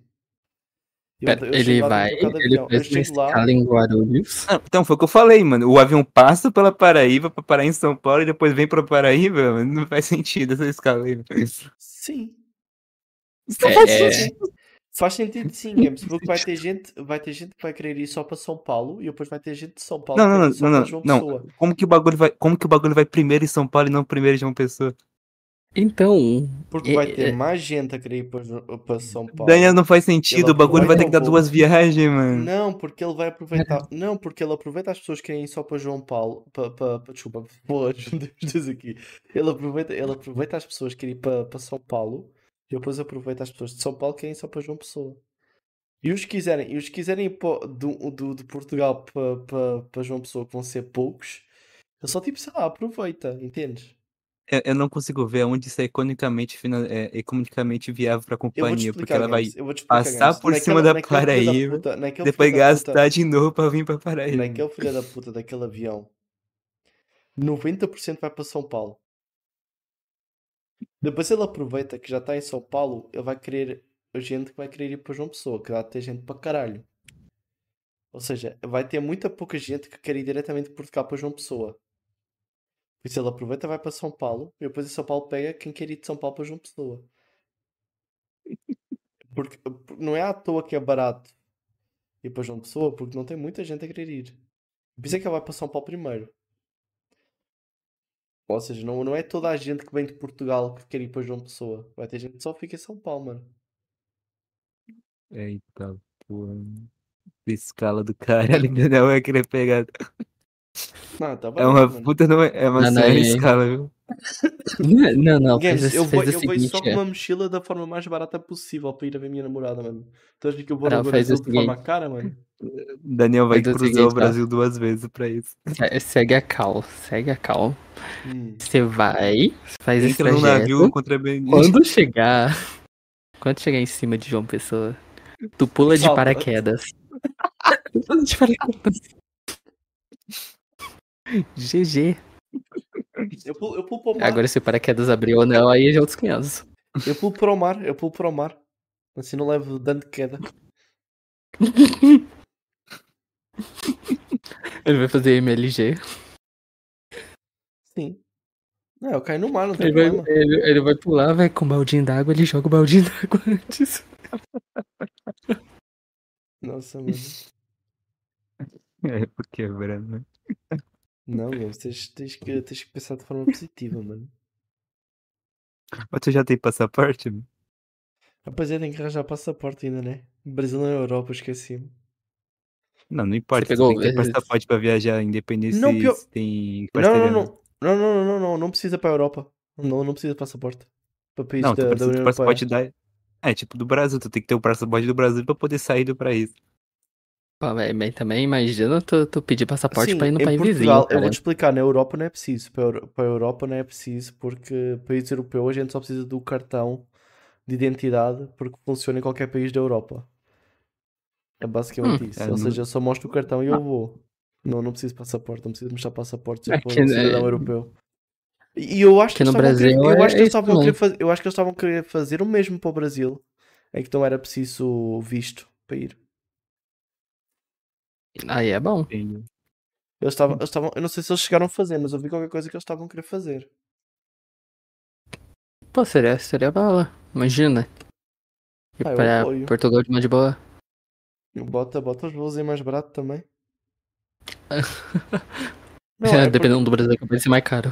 Eu- Pera, eu ele vai, ele avião. Eu faz uma chego lá. escala em Guarulhos. Ah, então foi o que eu falei, mano. O avião passa pela Paraíba pra parar em São Paulo e depois vem pra Paraíba, mano. Não faz sentido essa escala aí. Isso Sim. não É, faz sentido. Faz sentido sim, [LAUGHS] Games, porque vai ter gente, vai ter gente que vai querer ir só para São Paulo e depois vai ter gente de São Paulo Não, que não, não, não, para não, João não. Pessoa. Como que o bagulho vai, como que o bagulho vai primeiro em São Paulo e não primeiro em João Pessoa? Então, Porque É, vai ter é. mais gente a querer ir para, São Paulo. Daniel não faz sentido, Ele o bagulho vai ter que dar duas viagens, mano. Não, porque ele vai aproveitar. Não, porque ele aproveita as pessoas que querem ir só para João Paulo. [LAUGHS] Para, para, desculpa, dois aqui. Ele aproveita, ele aproveita as pessoas que querem ir para, para São Paulo e depois aproveita as pessoas de São Paulo que querem só para João Pessoa. E os que quiserem, e os que quiserem ir para, do, do, de Portugal para, para, para João Pessoa, que vão ser poucos, ele só tipo, sei lá, aproveita, entendes? Eu, eu não consigo ver onde isso é economicamente, finan- é, economicamente viável Eu vou te companhia, porque ela vai eu explicar, passar por cima Naquela- da naquele filho Paraíba, puta- depois da puta- gastar de novo pra vir pra Paraíba. Naquele filho da puta daquele avião, 90% vai para São Paulo. Depois ele aproveita que já está em São Paulo, ele vai querer a gente que vai querer ir para João Pessoa, que lá tem gente para caralho. Ou seja, vai ter muita pouca gente que quer ir diretamente de Portugal para João Pessoa. Por isso ele aproveita vai para São Paulo, e depois em São Paulo pega quem quer ir de São Paulo para João Pessoa. Porque não é à toa que é barato ir para João Pessoa, porque não tem muita gente a querer ir. Por isso é que ele vai para São Paulo primeiro. Ou seja, não, não é toda a gente que vem de Portugal que quer ir para João Pessoa. Vai ter gente que só fica em São Paulo, mano. Eita, porra. Escala do caralho, Daniel vai querer pegar. Não, tá É barato, uma mano. puta, não é, é uma Não, não, séria é- escala, viu? [LAUGHS] Não, não, fez, Games, eu fez vou, eu vou ir seguinte, só com uma mochila da forma mais barata possível para ir a ver minha namorada, mano. Então acho que eu vou Não, no Brasil de forma cara, mano. Daniel vai cruzar seguinte, o. Brasil duas vezes pra isso. Se- Segue a cal, segue a cal. Hum. Você vai, faz esse no navio trajeto. contrabandista. Quando chegar, quando chegar em cima de João Pessoa, tu pula de Salta. paraquedas. Tu [LAUGHS] pula de paraquedas. [LAUGHS] GG. Eu pulo, eu pulo para o mar. Agora se o paraquedas abriu ou não, aí é outros 500. Eu pulo para o mar. Eu pulo para o mar. Assim não levo dano de queda. [LAUGHS] Ele vai fazer MLG. Sim. Não, eu caio no mar, não tem Ele vai, problema. ele, ele vai pular, vai com um baldinho d'água, ele joga o baldinho d'água [LAUGHS] antes. Nossa, mano. [LAUGHS] É, porque, Brano. Não, Games, tens, tens, que, tens que pensar de forma positiva, mano. [LAUGHS] Mas tu já tem passaporte? mano? Rapaziada, tem que arranjar passaporte ainda, né? Brasil na Europa, esqueci-me. Não, não importa. Tu pegou- tem que ter [LAUGHS] passaporte pra viajar, independente Não, se, pior- tem Não, não, não. Não, não, não, não, não, não precisa para a Europa. Não, não precisa de passaporte. Para países Não, tu da, da precisa União do passaporte da. É, tipo do Brasil, tu tem que ter o passaporte do Brasil pra poder sair do país. Pô, velho, mas também imagina tu, tu pedir passaporte Sim, pra ir no em país Portugal, vizinho, eu cara. vou te explicar, na Europa não é preciso. Para para a Europa não é preciso, porque país europeu a gente só precisa do cartão de identidade, porque funciona em qualquer país da Europa. É basicamente Hum, isso. é, Ou não- seja, eu só mostro o cartão e eu vou. Não, não preciso de passaporte, não preciso mostrar passaporte se eu for Aqui, um cidadão né? europeu. E eu acho que no estavam a querer- Brasil eu é acho que eles estavam a querer fazer, eu acho que eles estavam a querer fazer o mesmo para o Brasil, em que não era preciso visto para ir. Aí é bom. Entendi. Eles estavam, eles estavam, eu não sei se eles chegaram a fazer, mas eu vi qualquer coisa que eles estavam a querer fazer. Pô, seria, seria bala. Imagina. Ir Ah, eu pra apoio. Portugal de uma de boa. Bota, bota os voos aí mais barato também. [LAUGHS] Não, É, é porque, dependendo do Brasil, vai ser mais caro.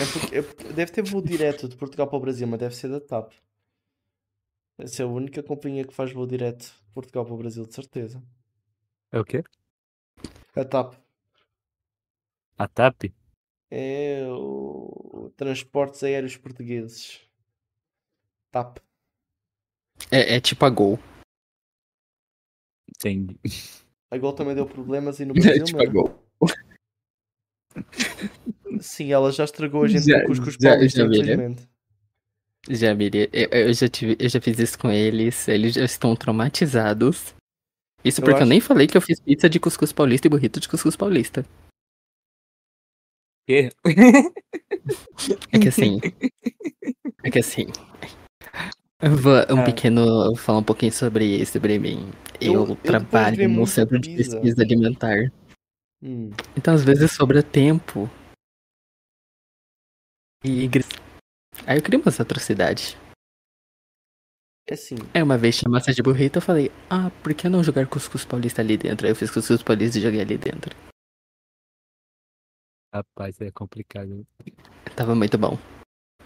é porque- é porque deve ter voo direto de Portugal para o Brasil, mas deve ser da TAP. Deve ser a única companhia que faz voo direto de Portugal para o Brasil, de certeza. É o quê? A TAP A TAP? é o Transportes Aéreos Portugueses. TAP. É, é tipo a Gol. Entendi. A Gol também deu problemas e no [LAUGHS] É Brasil, tipo a mano. Gol. Sim, ela já estragou a gente Já- com já vi, né? infelizmente. Já, Miri, eu, eu já tive, eu já fiz isso com eles. Eles já estão traumatizados. Isso Eu porque eu acho- nem falei que eu fiz pizza de cuscuz paulista e burrito de cuscuz paulista. Quê? É que assim. é que assim. Eu vou um Ah. pequeno. eu falar um pouquinho sobre, sobre mim. Eu- Eu, eu trabalho muito centro de pizza. pesquisa alimentar. Hum. Então às vezes sobra tempo. E. Aí eu queria umas atrocidades. É assim, Aí uma vez tinha massa de burrito, eu falei, ah, por que não jogar cuscuz paulista ali dentro? Aí eu fiz cuscuz paulista e joguei ali dentro. Rapaz, é complicado. Tava muito bom.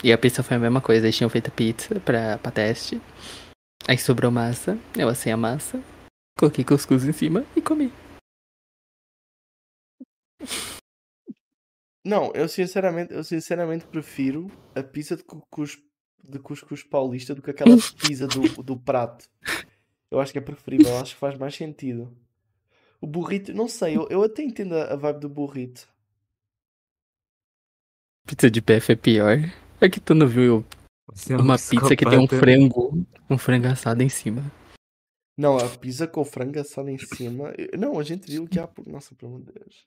E a pizza foi a mesma coisa, eles tinham feito a pizza pra, pra teste. Aí sobrou massa, eu assei a massa, coloquei cuscuz em cima e comi. Não, eu sinceramente, eu sinceramente prefiro a pizza de cuscuz, de cuscuz paulista do que aquela pizza do, do prato. Eu acho que é preferível, acho que faz mais sentido. O burrito, não sei, eu, eu até entendo a vibe do burrito. Pizza de PF é pior. É que tu não viu é um uma pizza que tem um frango, um frango assado em cima. Não, a pizza com frango assado em cima. Não, a gente viu que há. por- Nossa, pelo amor de Deus.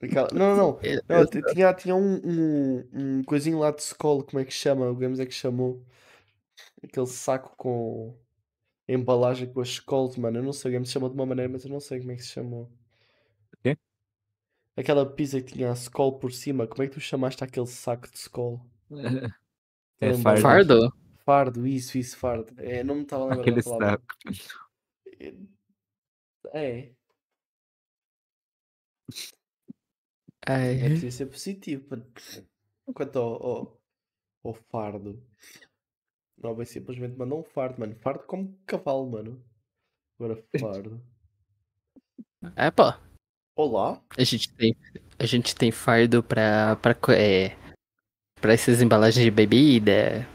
Aquela- Não, não, não. É, Não, t- tinha, tinha um, um, um coisinho lá de escola, como é que chama? O Games é que chamou. Aquele saco com embalagem com as escolas, mano. Eu não sei, o Games chamou de uma maneira, mas eu não sei como é que se chamou. quê? Aquela pizza que tinha a Skol por cima, como é que tu chamaste aquele saco de Skol? [LAUGHS] É Aquela fardo. Fardo? Fardo, isso, isso, fardo. É, não me estava a lembrar Aquele saco. É, é Ai, preciso ser positivo. Quanto ao, ao, ao fardo, não vai simplesmente mandar um fardo, mano. Fardo como cavalo, mano. Agora fardo. é pô. Olá? A gente tem, a gente tem fardo pra, pra, é, pra essas embalagens de bebida.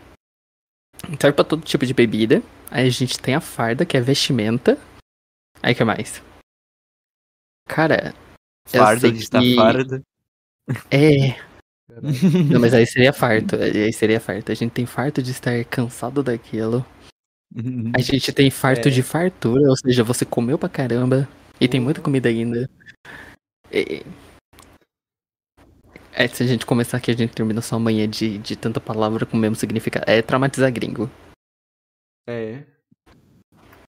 Serve pra todo tipo de bebida. Aí a gente tem a farda, que é vestimenta. Aí que mais? Cara, de estar que- fardo. é. Não, mas aí seria farto. Aí seria farto. A gente tem farto de estar cansado daquilo. A gente tem farto É. de fartura, ou seja, você comeu pra caramba e tem muita Uhum. comida ainda. E- É, se a gente começar aqui, a gente termina só amanhã de, de tanta palavra com o mesmo significado. É traumatizar gringo. É.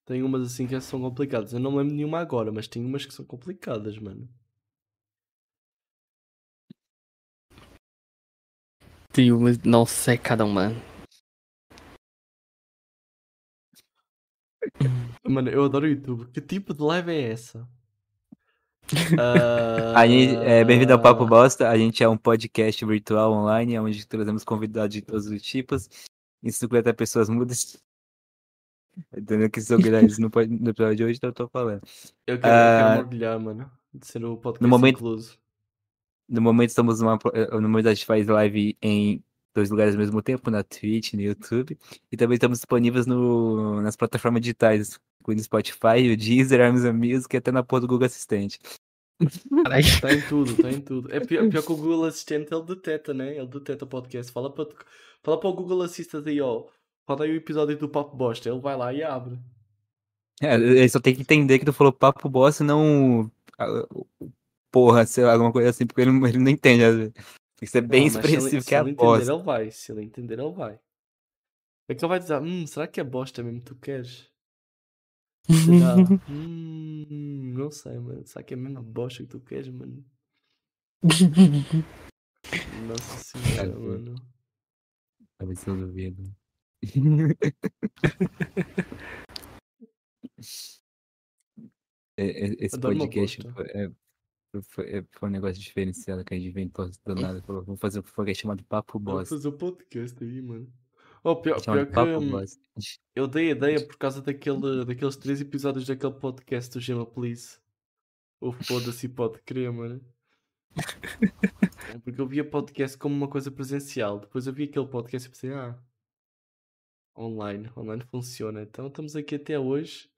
Tem umas assim que são complicadas. Eu não lembro nenhuma agora, mas tem umas que são complicadas, mano. Tem uma. Nossa, é cada uma. [LAUGHS] Mano, eu adoro o YouTube. Que tipo de live é essa? Ah, [LAUGHS] A gente, é, bem-vindo ao Papo Bosta. A gente é um podcast virtual online, onde trazemos convidados de todos os tipos. Isso até pessoas mudas. Entendeu que sou isso no, no episódio de hoje, então eu tô falando. Eu quero, eu quero Ah, me orgulhar, mano. De ser o podcast no momento- incluso. No momento estamos numa. No momento a gente faz live em dois lugares ao mesmo tempo, na Twitch, no YouTube. E também estamos disponíveis no, nas plataformas digitais, incluindo Spotify, o Deezer, Amazon Music e até na porra do Google Assistente. Caralho. Está [LAUGHS] em tudo, está em tudo. É pior, pior que o Google Assistente, ele deteta, né? Ele deteta o podcast. Fala para, fala para o Google Assistant aí, ó. roda aí o episódio do Papo Bosta. Ele vai lá e abre. É, ele só tem que entender que tu falou papo bosta e não. Ah, Porra, sei lá, alguma coisa assim, porque ele, não- ele não entende. às vezes. Tem que ser bem Não, se ele- expressivo, se que é a ele entender, bosta. ele vai. Se ele entender, ele vai. É que ele vai dizer, hum, será que é bosta mesmo que tu queres? Será? [LAUGHS] hum, não sei, mano. Será que é mesmo a bosta que tu queres, mano? Nossa senhora, mano. Cabeça do ouvido. É, é, Esse podcast bosta. é, foi, é, foi um negócio diferenciado que a gente inventou do nada. Falou, vamos fazer um podcast chamado Papo Vamos Bosta. fazer o podcast aí, mano. Oh, pior, pior que Papo Bosta. [LAUGHS] eu dei a ideia por causa daquele, [LAUGHS] daqueles três episódios daquele podcast do Gema Please. O foda-se pode crer, mano. Porque eu via podcast como uma coisa presencial. Depois eu vi aquele podcast e pensei, ah, online, online funciona. Então estamos aqui até hoje.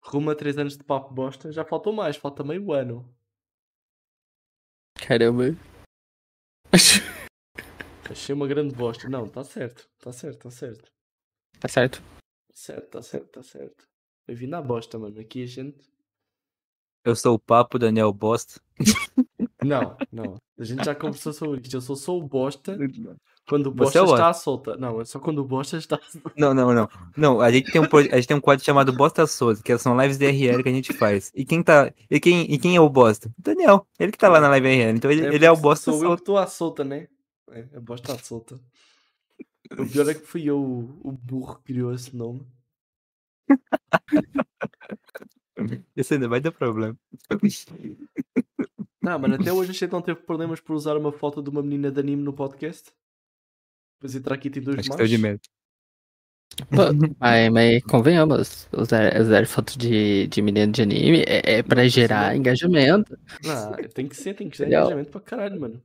Rumo a 3 anos de papo bosta. Já faltou mais, falta meio ano. Caramba. Achei uma grande bosta. Não, tá certo, tá certo, tá certo. Tá certo. Certo, tá certo, tá certo. Bem-vindo à bosta, mano. Aqui a gente. Eu sou o Papo Daniel Bosta. Não, não. A gente já conversou sobre isto. Eu sou só o bosta quando o bosta é está à solta. Não, é só quando o bosta está. [LAUGHS] Não, não, não. Não, a gente tem um, a gente tem um quadro chamado Bosta Souza, que são lives DRL que a gente faz. E quem tá. E quem, e quem é o Bosta? O Daniel. Ele que tá lá na live RL. Então ele, ele é o Bosta Sou eu Souza. que estou à solta, né? É, a bosta à solta. O pior é que fui eu o, o burro que criou esse nome. [LAUGHS] Isso ainda vai dar problema. Não, mano, até hoje a gente não teve problemas por usar uma foto de uma menina de anime no podcast. Depois entrar aqui tem dois Acho machos. de medo. Pô, mas, [LAUGHS] mas convenhamos, usar, usar foto de, de menino de anime é, é pra Não, gerar não. engajamento. Não, tem que ser, tem que ser Entendeu? engajamento pra caralho, mano.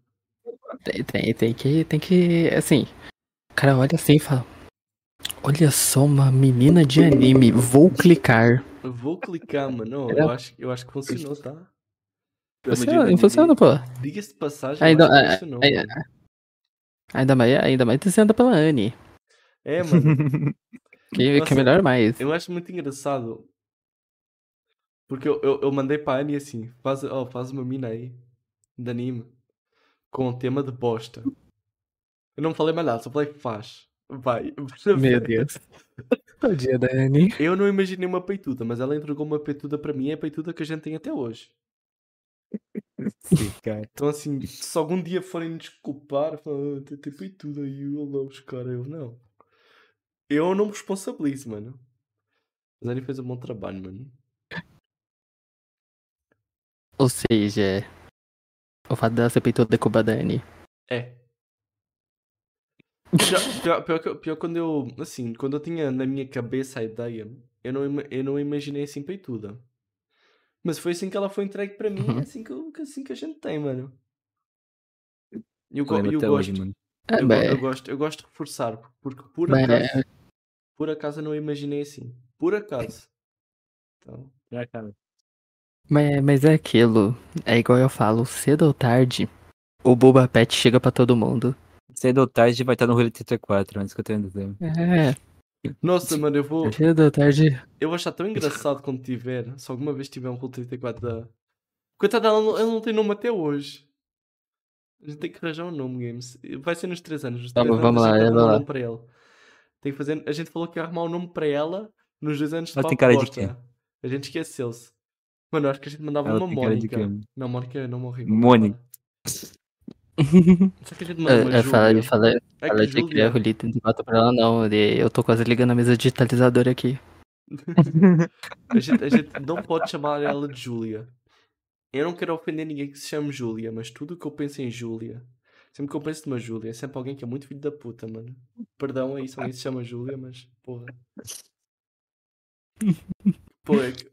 Tem, tem, tem que, tem que, assim, o cara olha assim e fala, olha só uma menina de anime, vou clicar. Eu vou clicar, mano. Eu, acho, eu acho que funcionou, tá? Funciona, funciona, pô. Diga-se de passagem, Ainda- é, funcionou, é, mano. Ainda mais, ainda mais dizendo pela Anne, É, mano. [LAUGHS] que, que Nossa, é melhor mais. Eu acho muito engraçado. Porque eu, eu, eu mandei pra Annie assim: faz, ó, faz uma mina aí de anime com o tema de bosta. Eu não falei mais nada, só falei faz. Vai. [LAUGHS] Meu Deus. Tadinha da Anne. Eu não imaginei uma peituda, mas ela entregou uma peituda pra mim, é a peituda que a gente tem até hoje. Sim, cara. Então, assim, se algum dia forem me desculpar, falar, ah, tem, tem peituda aí, eu lá os caras, eu não. Eu não me responsabilizo, mano. Mas a Annie fez um bom trabalho, mano. Ou seja, o fato dela ser peituda é culpa da Anne. É. Pior, pior, pior, que- pior quando eu, assim, quando eu tinha na minha cabeça a ideia, eu não, ima- eu não imaginei assim peituda. Mas foi assim que ela foi entregue para mim, Uhum. é assim que, assim que a gente tem, mano. E eu, até gosto, hoje, mano. É, eu, gosto, eu gosto de reforçar, porque por mas- acaso, por acaso eu não imaginei assim. Por acaso. Então, Mas, mas é aquilo, é igual eu falo, cedo ou tarde, o Boba Pet chega pra todo mundo. Cedo ou tarde vai estar no Rolê 34, é isso que eu tô dizendo. É, nossa, mano, eu vou, tarde. eu vou achar tão engraçado quando tiver, se alguma vez tiver um Rule 34 da. Coitada, ela não, ela não tem nome até hoje. A gente tem que arranjar um nome, Games. Vai ser nos 3 anos. Nos 3 Vamos- anos vamos a lá, vamos um lá. nome para ele. Tem que fazer... A gente falou que ia arrumar um nome para ela nos 2 anos de Ela tem cara de quê? A gente esqueceu-se. Mano, acho que a gente mandava Ela uma Mónica. Não, Mónica é nome horrível. Mônica. Só que gente manda uma Eu, eu falei, falei, É falei que de criar volta pra ela, não. Eu tô quase ligando a mesa digitalizadora aqui. [LAUGHS] A gente, a gente não pode chamar ela de Júlia. Eu não quero ofender ninguém que se chame Júlia, mas tudo o que eu penso em Júlia, sempre que eu penso numa Júlia, é sempre alguém que é muito filho da puta, mano. Perdão aí se alguém se chama Júlia, mas porra. [LAUGHS] Pô, é que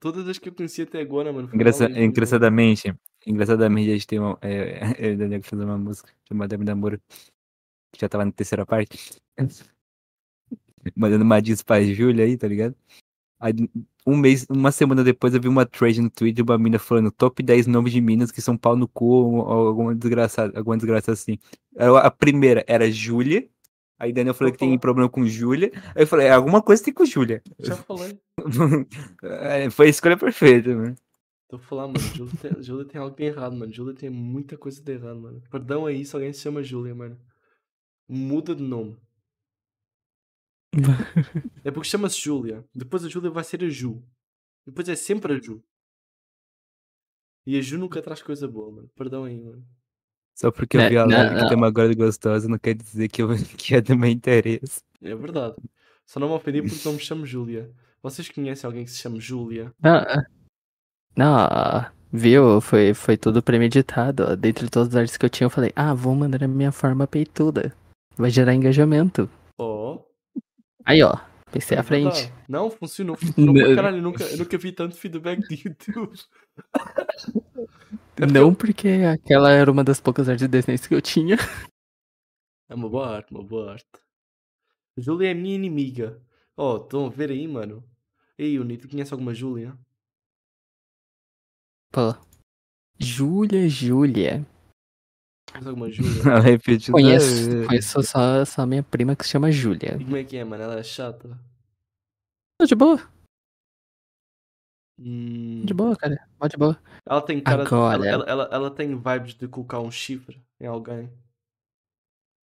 todas as que eu conheci até agora, mano. Engraça- engraçadamente, engraçadamente, a gente tem uma. É, [LAUGHS] eu e o Daniel fez uma música chamada Demi Namoro, que já tava na terceira parte. [LAUGHS] Mandando uma diss pra Júlia aí, tá ligado? Aí, um mês, uma semana depois, eu vi uma thread no Twitter de uma mina falando top 10 nomes de minas que são pau no cu ou, ou alguma desgraçada, alguma desgraça assim. A primeira era Júlia, Aí Daniel falou que tem problema com Júlia. Aí eu falei, "É, alguma coisa tem com Júlia. Já falei. [LAUGHS] É, Foi a escolha perfeita, mano. Estou a falar, mano. Júlia tem, Júlia tem algo de errado, mano. Júlia tem muita coisa de errado, mano. Perdão aí se alguém se chama Júlia, mano. Muda de nome. [LAUGHS] É porque chama-se Júlia. Depois a Júlia vai ser a Ju. Depois é sempre a Ju. E a Ju nunca traz coisa boa, mano. Perdão aí, mano. Só porque eu Não, vi a não, live que não. tem uma gorda gostosa, não quer dizer que, eu, [LAUGHS] que é do meu interesse. É verdade. Só não me ofendi porque não me chamo Júlia. Vocês conhecem alguém que se chama Júlia? Não, ah, não, viu? Foi, foi tudo premeditado. ó. Dentre todas as artes que eu tinha, eu falei, ah, vou mandar a minha forma peituda. Vai gerar engajamento. Oh. Aí, ó, pensei à frente. Não, funcionou. Funcionou Não. caralho. Eu nunca, eu nunca vi tanto feedback de YouTube. [LAUGHS] Não porque aquela era uma das poucas artes decentes que eu tinha. É uma boa arte, uma boa arte. A Júlia é minha inimiga. Oh, estão a ver aí, mano? Ei, Unito, conhece alguma Júlia? Pô. Júlia, Júlia. Conhece alguma Júlia? [LAUGHS] Ela repetiu. Conheço, "Ah, conheço só, só minha prima que se chama Júlia. E como é que é, mano? Ela é chata? Tô de boa, Hum, de boa, cara. Mó de boa. Ela tem cara. Agora- Ela, ela, ela, ela tem vibes de colocar um chifre em alguém.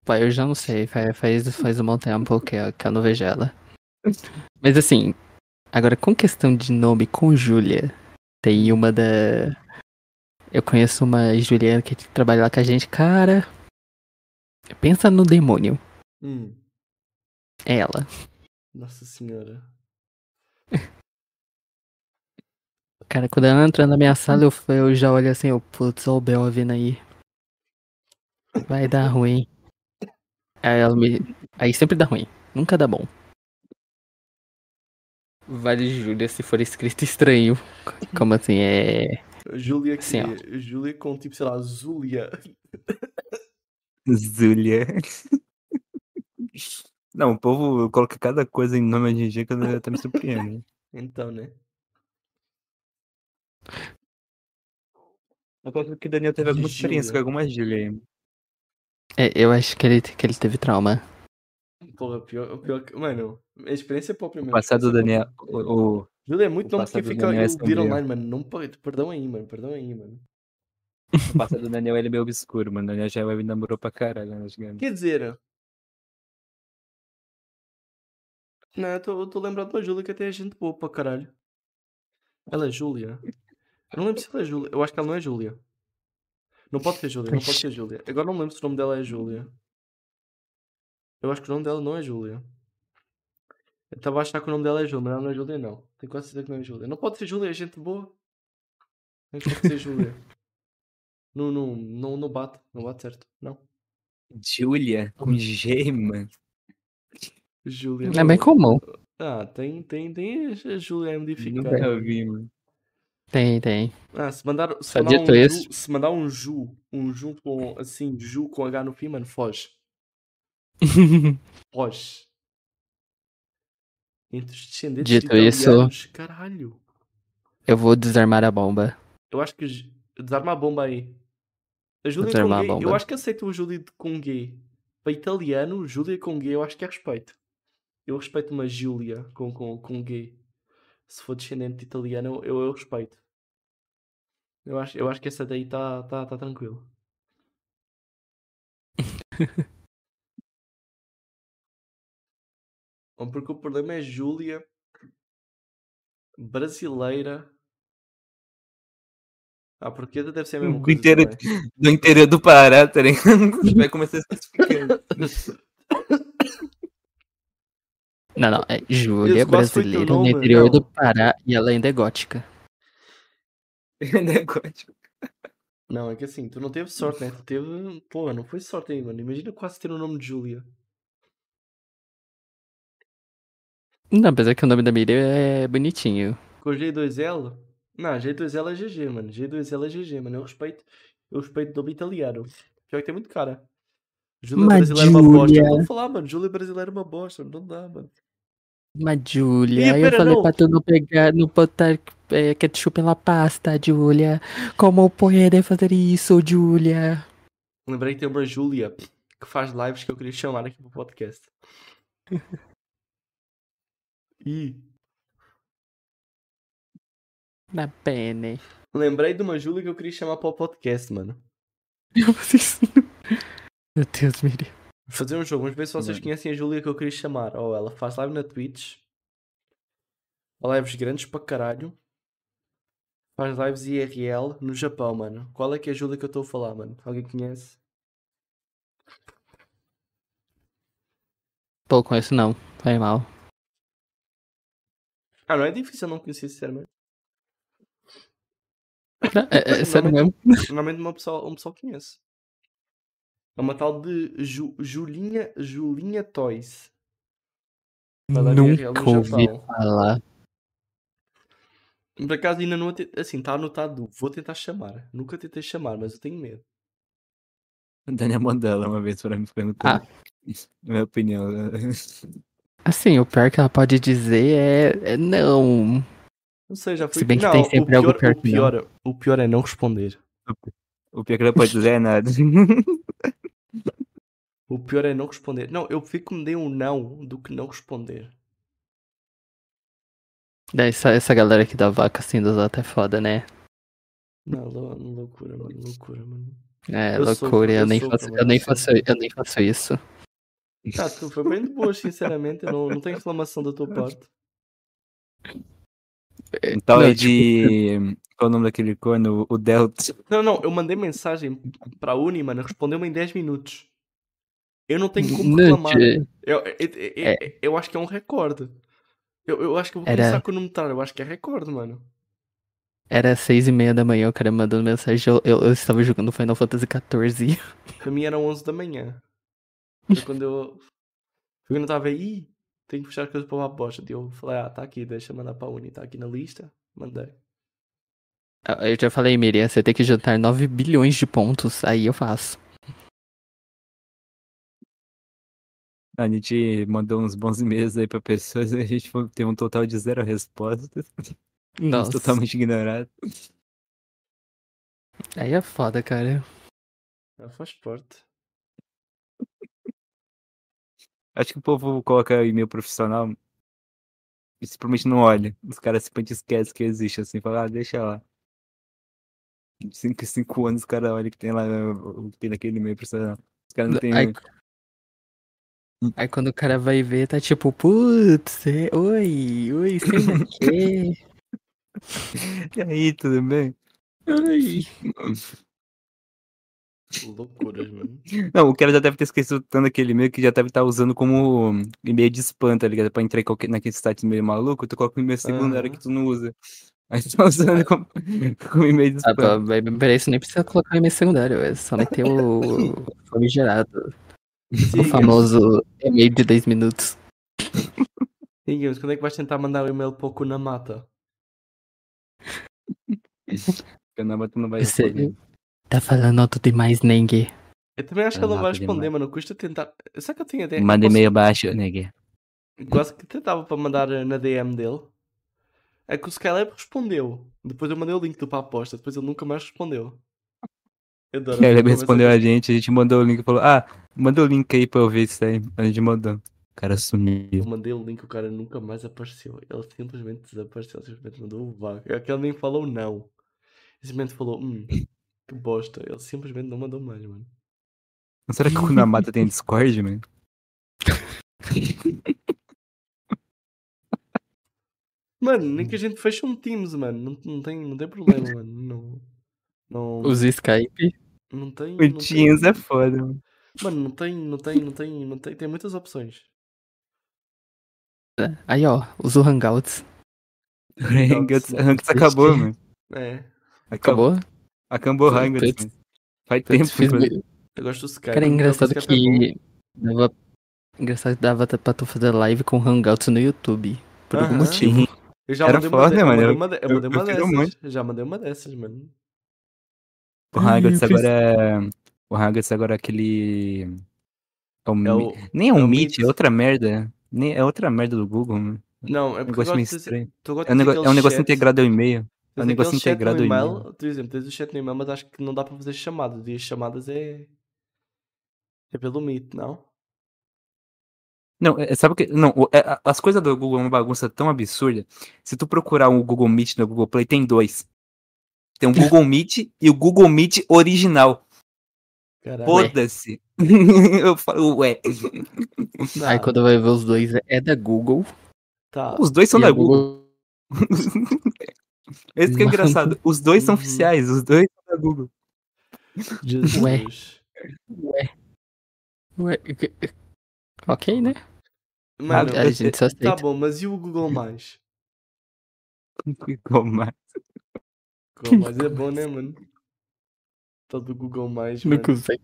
Pô, eu já não sei, faz, faz, faz um bom tempo que eu, que eu não vejo ela. Mas assim, agora com questão de nome com Júlia, tem uma da. Eu conheço uma Juliana que trabalha lá com a gente, cara. Pensa no demônio. Hum, É ela. nossa senhora. [LAUGHS] Cara, quando ela entra na minha sala, eu, eu já olho assim, eu, putz, ó o Bel vindo aí. Vai dar ruim. Aí me. Aí sempre dá ruim. Nunca dá bom. Vale Júlia se for escrito estranho. Como assim? É. Júlia que Sim. Júlia com tipo, sei lá, Zúlia. Zúlia. Não, o povo coloca cada coisa em nome em dia que eu até me surpreendo. Então, né? Eu acho que o Daniel teve alguma experiência com alguma Júlia aí. é, eu acho que ele, que ele teve trauma. Porra, pior, pior que. Mano, a experiência é própria O mesmo. a passado do é Daniel. O, o- Júlia é muito o nome que fica é o vir online, mano. Não. Perdão aí, mano. Perdão aí, mano. o passado do Daniel ele é meio obscuro, mano. O Daniel já web namorou pra caralho, né, gigante. Quer dizer. Não, eu tô, eu tô lembrado uma Júlia que até é gente boa pra caralho. Ela é Júlia. Eu não lembro se ela é Júlia. Eu acho que ela não é Júlia. Não pode ser Júlia, não pode ser [LAUGHS] Júlia. Agora não me lembro se o nome dela é Júlia. Eu acho que o nome dela não é Júlia. Eu estava a achar que o nome dela é Júlia, mas ela não é Júlia, não. Tenho quase certeza que não é Júlia. Não pode ser Júlia, é gente boa. Não pode ser Júlia. Não, não, não, não bate. Não bate certo. Não. Júlia, com G, mano. Júlia. É bem comum. Ah, tem, tem, tem a Júlia modificada. Nunca vi, mano. Tem, tem. Ah, se mandar, se mandar um. Ju, se mandar um Ju, um Ju com, assim, Ju com H no fim, mano, foge. [LAUGHS] Foge. Entre os descendentes Dito de isso- italianos, caralho. eu vou desarmar a bomba. Eu acho que desarma a bomba aí. A Júlia com Desarmar a gay, eu bomba. acho que aceito o Júlia com gay. Para italiano, Júlia com gay, eu acho que é respeito. Eu respeito uma Júlia com, com, com gay. Se for descendente de italiano, eu, eu respeito. Eu acho, eu acho que essa daí tá, tá, tá tranquilo. [LAUGHS] Porque o problema é Júlia brasileira. Ah, porque deve ser a mesma Do coisa interior-. Do interior do Pará, tá ligado? [LAUGHS] [LAUGHS] Vai começar a especificar. Não, não. É Júlia, brasileira, no interior não. do Pará e ela ainda é gótica. [LAUGHS] Negócio. Não, é que assim, tu não teve sorte, né? Tu teve. Pô, não foi sorte aí, mano. Imagina quase ter o nome de Júlia. Não, apesar que o nome da Miriam é bonitinho. Com G2L? Não, G2L é GG, mano. G2L é GG, mano. Eu respeito. Eu respeito o nome italiano. Pior que tem muito cara. Júlia brasileira é uma bosta. Eu vou falar, mano. Júlia brasileira é uma bosta. Não dá, mano. Mas Júlia, eu falei não. pra tu não pegar, não botar é, ketchup na pasta, Júlia. Como pode fazer isso, Júlia? Lembrei que tem uma Júlia que faz lives que eu queria chamar aqui para o podcast. [LAUGHS] E Na pene. lembrei de uma Júlia que eu queria chamar para o podcast, mano. [LAUGHS] Meu Deus, Miri. Vou fazer um jogo, vamos ver se vocês conhecem a Júlia que eu queria chamar. Oh, ela faz live na Twitch. Lives grandes para caralho. Faz lives IRL no Japão, mano. Qual é que é a Júlia que eu estou a falar, mano? Alguém conhece? Pô, isso não. Foi mal. Ah, não é difícil eu não conhecer, sinceramente. Não, é, é [LAUGHS] sério mesmo. [LAUGHS] Normalmente uma pessoa, uma pessoa conhece. É uma tal de Ju, Julinha, Julinha Toys. Nunca ouvi falar. Por acaso ainda não... Assim, está anotado. Vou tentar chamar. Nunca tentei chamar, mas eu tenho medo. Daniel mandou ela uma vez pra me perguntar. Ah. [LAUGHS] Minha opinião. Assim, o pior que ela pode dizer é, é não. Não sei, já fui... Se bem que não, tem sempre algo pior, pior o não. pior, o pior é não responder. O pior que ela pode dizer é nada. [LAUGHS] O pior é não responder. Não, eu prefiro que me dê um não do que não responder. Daí Essa, essa galera aqui da vaca assim dos outros é foda, né? Não, lou- loucura, mano. Loucura, mano. É, Eu loucura. Eu, eu nem faço, eu nem faço, eu nem faço isso. Ah, tu foi bem de boa, sinceramente. Eu não, não tenho reclamação da tua parte. Tal Não, é de. Qual é o nome daquele corno? O Delta. Não, não, eu mandei mensagem para a Uni, mano. Respondeu-me em 10 minutos. Eu não tenho como reclamar. Eu, eu, eu- eu- eu acho que é um recorde. Eu, eu acho que eu vou Era- começar a cronometrar. Eu acho que é recorde, mano. Era seis e meia da manhã, o cara mandando mensagem. Eu, eu, eu estava jogando Final Fantasy XIV. Para mim eram 11 da manhã. Foi [LAUGHS] quando eu. Foi quando eu estava aí. Tenho que puxar as coisas para a aposta. E eu falei, ah, tá aqui, deixa eu mandar para a Uni. Tá aqui na lista. Mandei. Ah, Eu já falei, Miriam, você tem que juntar 9 bilhões de pontos, aí eu faço. A gente mandou uns bons e-mails aí pra pessoas e a gente teve um total de zero respostas. [LAUGHS] Nossa, Totalmente ignorado. aí é foda, cara. Ah, faz parte. Acho que o povo coloca e-mail profissional e simplesmente não olha. Os caras simplesmente esquecem que existe, assim, fala, ah, deixa lá. Cinco, cinco anos os caras olham que tem lá o que tem naquele e-mail profissional. Os caras não tem. Aí, aí quando o cara vai ver, tá tipo, putz, é- oi, oi, sei lá o quê. [LAUGHS] E aí, tudo bem? Oi. [LAUGHS] Loucuras, mano. Não, o cara já deve ter esquecido tanto aquele e-mail que já deve estar usando como e-mail de spam, tá ligado? Pra entrar em qualquer, naquele site meio maluco, tu coloca o e-mail secundário Aham. que tu não usa. Aí tu tá usando como, como e-mail de Ah, spam. pra- pra isso nem precisa colocar e-mail secundário, é só meter o o famigerado, o famoso e-mail de 10 minutos. Digamos, quando é que vais tentar mandar o e-mail para o Kunamata? Porque não, mas tu não vai Você- responder. Tá falando alto demais, Nengue. Eu também acho que ele não vai responder, demais. mano. Custa tentar. Será que eu tenho até. Manda posso- e-mail baixo, negue. Quase que tentava para mandar eh, na DM dele. É que o Skylab respondeu. Depois eu mandei o link do para a aposta. Depois ele nunca mais respondeu. Eu adoro respondeu a gente, a gente mandou o link e falou, ah, manda o link aí pra eu ver isso aí. A gente mandou. O cara Eu sumiu. mandei o link, o cara nunca mais apareceu. Ele simplesmente desapareceu. Ele simplesmente mandou o vago. É que ele nem falou não. Simplesmente falou, hum, bosta. Ele simplesmente não mandou mais, mano. Será que o Kunamata tem Discord, mano? Mano, nem que a gente feche um Teams, mano. Não, não, tem, não tem problema, mano. Não. Não, Usa Skype. não tem. O Não tem, Teams é foda, mano. Mano, não tem, não tem, não tem, não tem. Tem muitas opções. Aí, ó, usa o Hangouts. Hangouts Hangouts, acabou, mano. É. Acabou. Acabou? Foi- mano. Faz Eu tempo, fiz Eu gosto do Skype. Cara, é engraçado é que dava... Engraçado que dava pra tu fazer live com Hangouts no YouTube. Por algum Aham. motivo. Eu já Era mandei uma, foda, de- eu mano, mandei eu- uma, eu eu- mandei eu uma um dessas. Já mandei uma dessas, mano. O Hangouts Eu fiz- agora é... O Hangouts agora é aquele... É o... É o... Nem é um é Meet, Meet. é outra merda. Nem... É outra merda do Google, mano. Não, é Um porque eu negócio meio estranho. É um, dizer é um negócio integrado ao e-mail. É um negócio no integrado e-mail. e-mail, por exemplo, tens o chat no e-mail, mas acho que não dá para fazer chamadas. E as chamadas é. É pelo Meet, não? Não, é- sabe o que? Não, é- as coisas do Google é uma bagunça tão absurda. Se tu procurar o Google Meet no Google Play, tem dois. Tem o Google Meet e o Google Meet original. Foda-se. [LAUGHS] Eu falo, ué. Não, Aí quando vai ver os dois, é da Google. tá. Os dois são e da a Google. [LAUGHS] Esse que é engraçado. Os dois são Uhum. oficiais, os dois são da Google. Jesus. Ué. Ué. que- Ok, né? Mano, Ah, A gente só tá bom, mas e o Google Mais? [LAUGHS] Como é? Google Mais é bom, né, mano? Todo o Google Mais, mano. Nunca usei.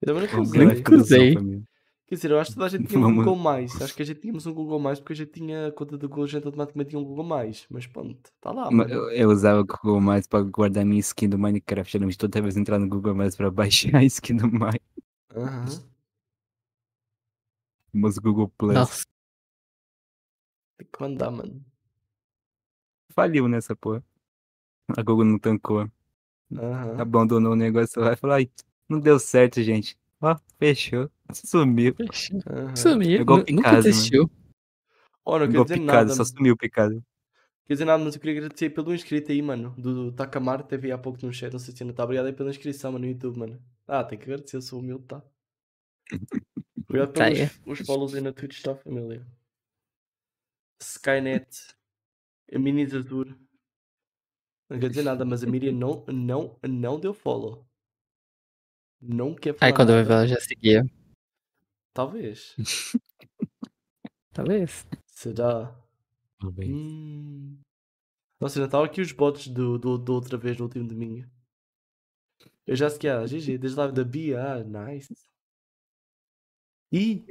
Eu também nunca O usei. do Usei. Quer dizer, eu acho que toda a gente tinha um Google Mais. Acho que a gente tínhamos um Google Mais porque a gente tinha a conta do Google, a gente automaticamente tinha um Google Mais. Mas pronto, tá lá. Eu, eu usava o Google Mais pra guardar minha skin do Minecraft. Geralmente toda vez entrar no Google Mais pra [LAUGHS] baixar a skin do Mais. Aham. Mas Google Plus. Nossa. Tem que mandar, mano. Faliu nessa porra. A Google não tancou. Aham. Abandonou o negócio lá e falou: ai, não deu certo, gente. Ó, fechou. Sumiu. aham. Sumiu. igual nu- Nunca existiu. Oh, não quer dizer Picasa, nada. só sumiu o Picasa. Quer dizer nada, mas eu queria agradecer pelo inscrito aí, mano. Do Takamar, teve há pouco no chat, não sei se ainda tá. Obrigado aí pela inscrição, mano, no YouTube, mano. Ah, tem que agradecer, eu sou humilde, tá? [LAUGHS] Obrigado Tá pelos aí. os follows aí na Twitch, tá, família? Skynet, a Minizatur. Não quer dizer nada, mas a Miriam não, não, não deu follow. Não quer falar Aí quando vai ver nada. ela já seguia. Talvez. [LAUGHS] Talvez. Será? Hum. Nossa, ainda estavam aqui os bots do, do, do outra vez no último domingo. Eu já segui a GG, desde lá da Bia. Ah, nice. Ih!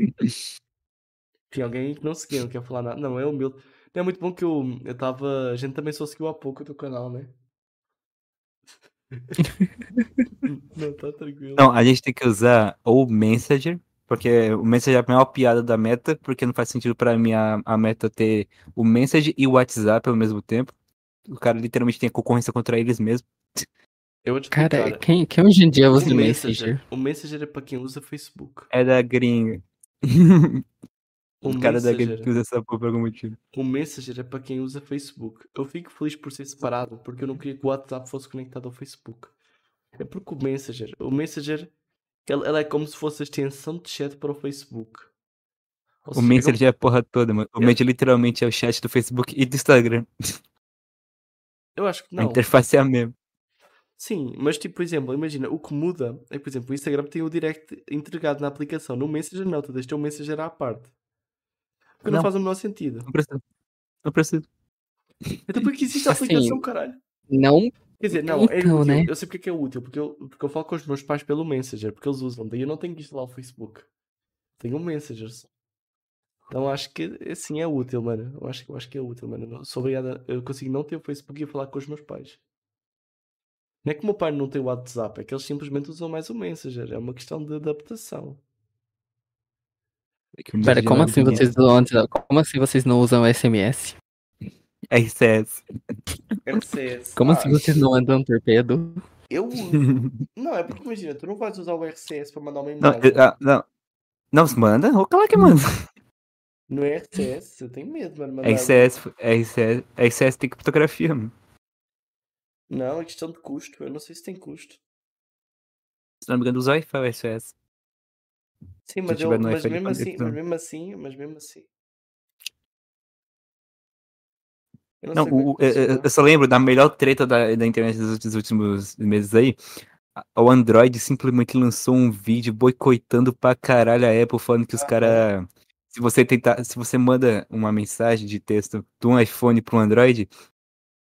Tem alguém que não seguiu, não quer falar nada. Não, é humilde. Não é muito bom que eu eu tava. A gente também só seguiu há pouco o teu canal, né? [LAUGHS] não, tá tranquilo. Não, a gente tem que usar o Messenger, porque o Messenger é a maior piada da meta, porque não faz sentido pra mim a, a meta ter o Messenger e o WhatsApp ao mesmo tempo. O cara literalmente tem a concorrência contra eles mesmos. Eu vou te Cara, explicar. quem, quem hoje em dia usa o Messenger, Messenger? o Messenger é para quem usa Facebook. É da gringa. O [LAUGHS] o cara da gringa Messenger. que usa essa porra por algum motivo. O Messenger é para quem usa Facebook. Eu fico feliz por ser separado, porque eu não queria que o WhatsApp fosse conectado ao Facebook. É porque o Messenger, o Messenger, ela, ela é como se fosse a extensão de chat para o Facebook. Ou O seja, Messenger é a porra toda, mano. O É. Messenger literalmente é o chat do Facebook e do Instagram. Eu acho que A não. interface é a mesma. Sim, mas tipo, por exemplo, imagina, o que muda é, por exemplo, o Instagram tem o direct integrado na aplicação. No Messenger não, tu deixas o Messenger à parte. Porque não, Não. faz o menor sentido. Não precisa. Não precisa. Então por que existe a Assim, aplicação, caralho? Não. Quer dizer, não, é Então, útil. né? Eu sei porque é que é útil, porque eu, porque eu falo com os meus pais pelo Messenger, porque eles usam, daí eu não tenho que instalar o Facebook. Tenho o Messenger. só. Então acho que assim é útil, mano. Eu acho, eu acho que é útil, mano. Eu sou obrigado a, Eu consigo não ter o Facebook e falar com os meus pais. Não é que o meu pai não tem o WhatsApp, é que eles simplesmente usam mais o Messenger. É uma questão de adaptação. Pera, Messenger como assim vocês não, como assim vocês não usam SMS? RCS. RCS. Como Ah, assim vocês não andam torpedo? Eu uso. [LAUGHS] Não, é porque imagina, tu não vais usar o RCS para mandar uma Não, imagem. eu- ah, não. Não, se manda? Ô, claro que manda. No RCS, eu tenho medo, mano. mandar- RCS, RCS, RCS tem criptografia, mano. Não, é questão de custo. Eu não sei se tem custo. Se não me engano, usa o Wi-Fi o RCS. Sim, mas, eu, no mas mesmo pode assim, mas mesmo assim, mas mesmo assim. Eu Não, sei como é o- que eu, eu- funciona. eu só lembro da melhor treta da, da internet dos últimos, meses aí. O Android simplesmente lançou um vídeo boicotando pra caralho a Apple, falando que os Aham. caras. Se você tentar. Se você manda uma mensagem de texto de um iPhone pro Android,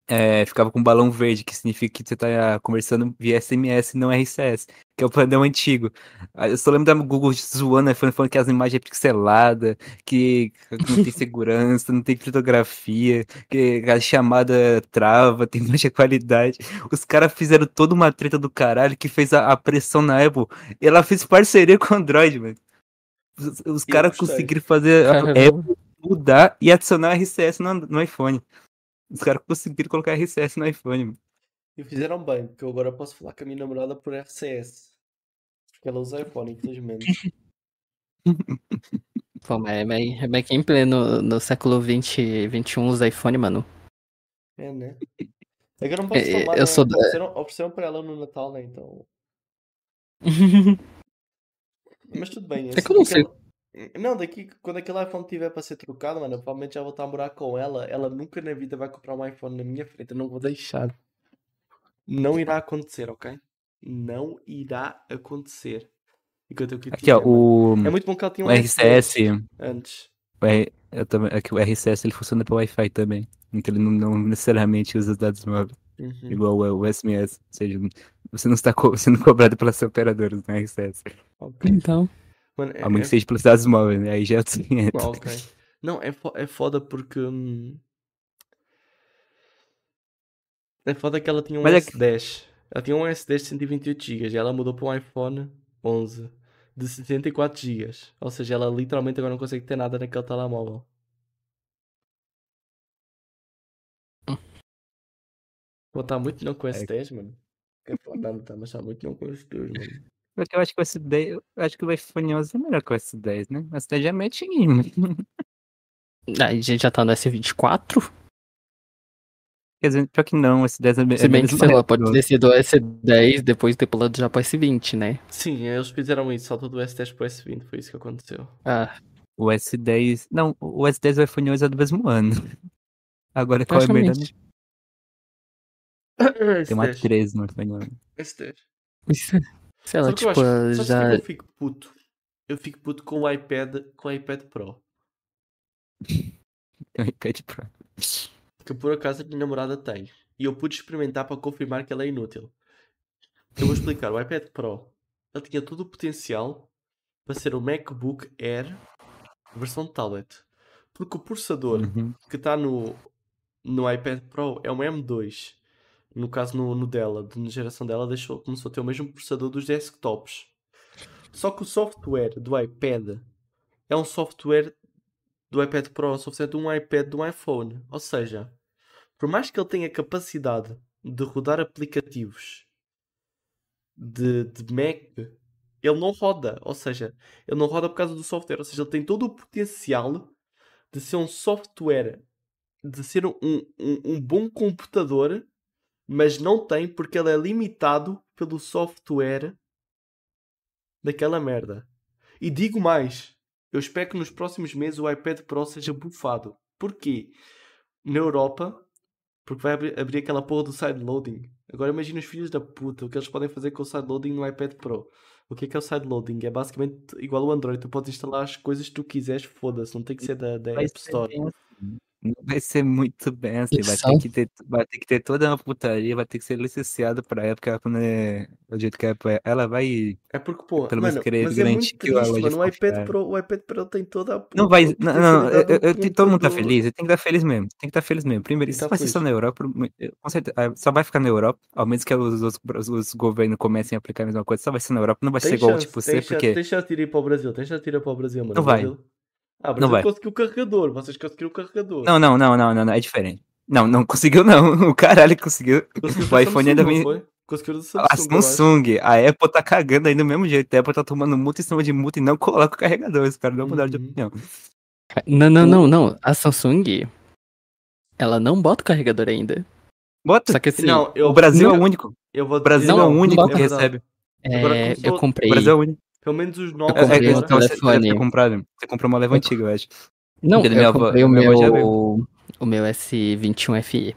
é, ficava com um balão verde, que significa que você tá conversando via SMS, não RCS, que é o padrão antigo. Aí Eu só lembro da Google zoando iPhone, falando que as imagens é pixelada, que [LAUGHS] não tem segurança, não tem criptografia, que a chamada trava, tem [LAUGHS] baixa qualidade. Os caras fizeram toda uma treta do caralho que fez a, a pressão na Apple. Ela fez parceria [LAUGHS] com o Android, mano. Os, os Eu caras conseguiram fazer a Apple mudar e adicionar RCS no, no iPhone. Os caras conseguiram colocar RCS no iPhone, mano. E fizeram bem, porque eu agora posso falar com a minha namorada por RCS. Porque ela usa iPhone, infelizmente. [LAUGHS] Pô, mas, mas, mas quem pleno no século 20, 21 usa iPhone, mano? É, né? É que eu não posso É, tomar, eu né? sou da- Ofereceram, ofereceram para ela no Natal, né? Então. [LAUGHS] Mas tudo bem. É assim que eu não que sei. ela- Não, daqui quando aquele iPhone tiver para ser trocado, mano, eu provavelmente já vou estar a morar com ela. Ela nunca na vida vai comprar um iPhone na minha frente. Eu não vou deixar. Não irá acontecer, ok? Não irá acontecer. Enquanto eu Aqui, ó, o, É muito bom que ela tinha um o RCS. antes. o R- eu também, aqui, o RCS ele funciona para Wi-Fi também. Então ele não, não necessariamente usa os dados móveis, Uhum. igual o, o SMS. Ou seja, você não está co- [LAUGHS] sendo cobrado pelas operadoras no RCS. Ok. Então. Mano, é, A menos é- que seja pelos dados [LAUGHS] móveis, né? Aí já é outros 500. Ah, ok. Não, é, é foda porque. hum, É foda que ela tinha um Mas é que- S10. Ela tinha um S10 de 128GB e ela mudou para um iPhone 11 de 64GB. Ou seja, ela literalmente agora não consegue ter nada naquele telemóvel. Vou estar muito não com o S10, mano. Que foda, não tá, mas está muito não com o S10, mano. Porque eu acho que o S10, eu acho que o iPhone 11 é melhor que o S10, né? O S10 já mete em. Aí a gente já tá no S24. Quer dizer, pior que não, o S10 é, me- Se é bem que, sei lá, pode né? ter sido o S10 depois ter pulado já pro S20, né? Sim, eles fizeram isso, saltou do S10 para o S20, foi isso que aconteceu. Ah, O S10. Não, o S10 e o iPhone 11 é do mesmo ano. [LAUGHS] Agora qual é melhor? praticamente. Tem uma S10. 13 no iPhone 11. S10. [LAUGHS] Sei lá, o que eu tipo, acho? Sabe já. o que eu fico puto? Eu fico puto com o iPad, com o iPad Pro. [LAUGHS] Um iPad Pro. Que por acaso a minha namorada tem. E eu pude experimentar para confirmar que ela é inútil. Eu vou explicar. O iPad Pro, ele tinha todo o potencial para ser o MacBook Air versão tablet. Porque o processador Uhum. que está no, no iPad Pro é um M2. No caso, no, no dela, de- na geração dela, deixou, começou a ter o mesmo processador dos desktops. Só que o software do iPad é um software do iPad Pro, é um um iPad um iPhone. Ou seja, por mais que ele tenha capacidade de rodar aplicativos de, de Mac, ele não roda. Ou seja, ele não roda por causa do software. Ou seja, ele tem todo o potencial de ser um software, de ser um, um, um bom computador, mas não tem porque ele é limitado pelo software daquela merda. E digo mais, eu espero que nos próximos meses o iPad Pro seja bufado. Porquê? Na Europa, porque vai abrir, aquela porra do sideloading. Agora imagina os filhos da puta, o que eles podem fazer com o sideloading no iPad Pro. O que é que é o sideloading? É basicamente igual ao Android, tu podes instalar as coisas que tu quiseres, foda-se, não tem que ser da, da App Store. Não vai ser muito bem assim. Vai ter, que ter, vai ter que ter toda uma putaria, vai ter que ser licenciado pra época, quando é do jeito que é. Ela vai. É porque, pô, Pelo menos querer mas é muito triste, mano. O iPad. Pro, o iPad Pro tem toda a Não vai. Não, não, eu, eu, eu- todo mundo tá feliz. Tem que estar feliz mesmo. Tem que estar feliz mesmo. Primeiro, isso tá vai ser só na Europa. eu- Com certeza, ah, só vai ficar na Europa, ao menos que os, os, os governos comecem a aplicar a mesma coisa. Só vai ser na Europa. Não vai ser Tem igual, chance, tipo, tem ser, chance, porque. tem chance de ir para o Brasil, tem chance de ir para o Brasil, mano. Não vai. Brasil- Ah, o Não Brasil vai. conseguiu o carregador, vocês conseguiram o carregador. Não, não, não, não, não, não, é diferente. Não, não conseguiu, não. [LAUGHS] O caralho conseguiu. Conseguiu O iPhone Samsung, ainda não vem. foi? Da A Samsung. Samsung, a Apple tá cagando aí do mesmo jeito. A Apple tá tomando multa em cima de multa e não coloca o carregador. Os caras não mudaram de Uhum. opinião. Não, não, não, não. A Samsung, ela não bota o carregador ainda. Bota. Só que assim, Não, eu, O Brasil não- é o único. eu vou O Brasil dizer, é o não, único não que recebe. É, eu O comprei. Brasil é o único. Pelo menos os novos Eu comprei um deve ter telefone. comprado. Você comprou uma leva antiga, eu acho. Não, Dele, eu comprei o meu, o meu S21 FE.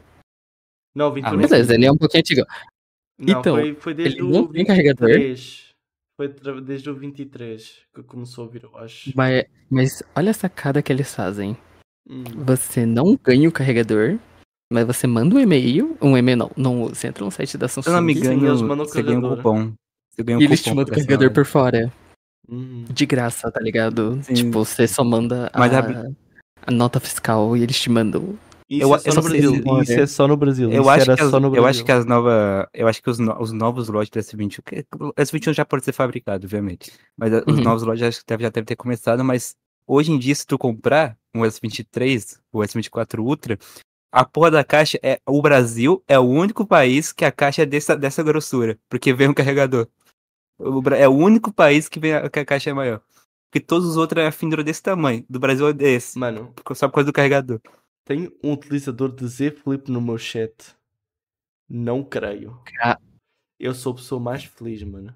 Não, 21 Ah, Beleza, ele é um pouquinho antigo. Não, Então, foi, foi desde ele o não tem carregador. 23. Foi desde o 23 que começou a vir, eu acho. Mas, mas olha a sacada que eles fazem. Hum. Você não ganha o carregador, mas você manda um e-mail. Um e-mail não, não você entra no site da Se eu não me Samsung mandam você ganha um cupom. Você ganha um e eles te mandam o carregador por fora. Uhum. De graça, tá ligado? Sim. Tipo, você só manda a, Mas a- a nota fiscal e eles te mandam. Isso Eu- é só eu no Brasil. Isso é só no Brasil. Eu Isso acho, era que as, só no eu Brasil. acho que as novas. Eu acho que os, no- os novos lotes do S21. que- O S21 já pode ser fabricado, obviamente. Mas os Uhum. novos lotes acho que deve, já devem ter começado, mas hoje em dia, se tu comprar um S23, o S24 Ultra, a porra da caixa é. O Brasil é o único país que a caixa é dessa, dessa grossura. Porque vem um carregador. O É o único país que, vem a, que a caixa é maior. Porque todos os outros é a fibra desse tamanho. Do Brasil é desse. Mano, Só por causa do carregador. tem um utilizador de Z Flip no meu chat. Não creio. Ah. Eu sou a pessoa mais feliz, mano.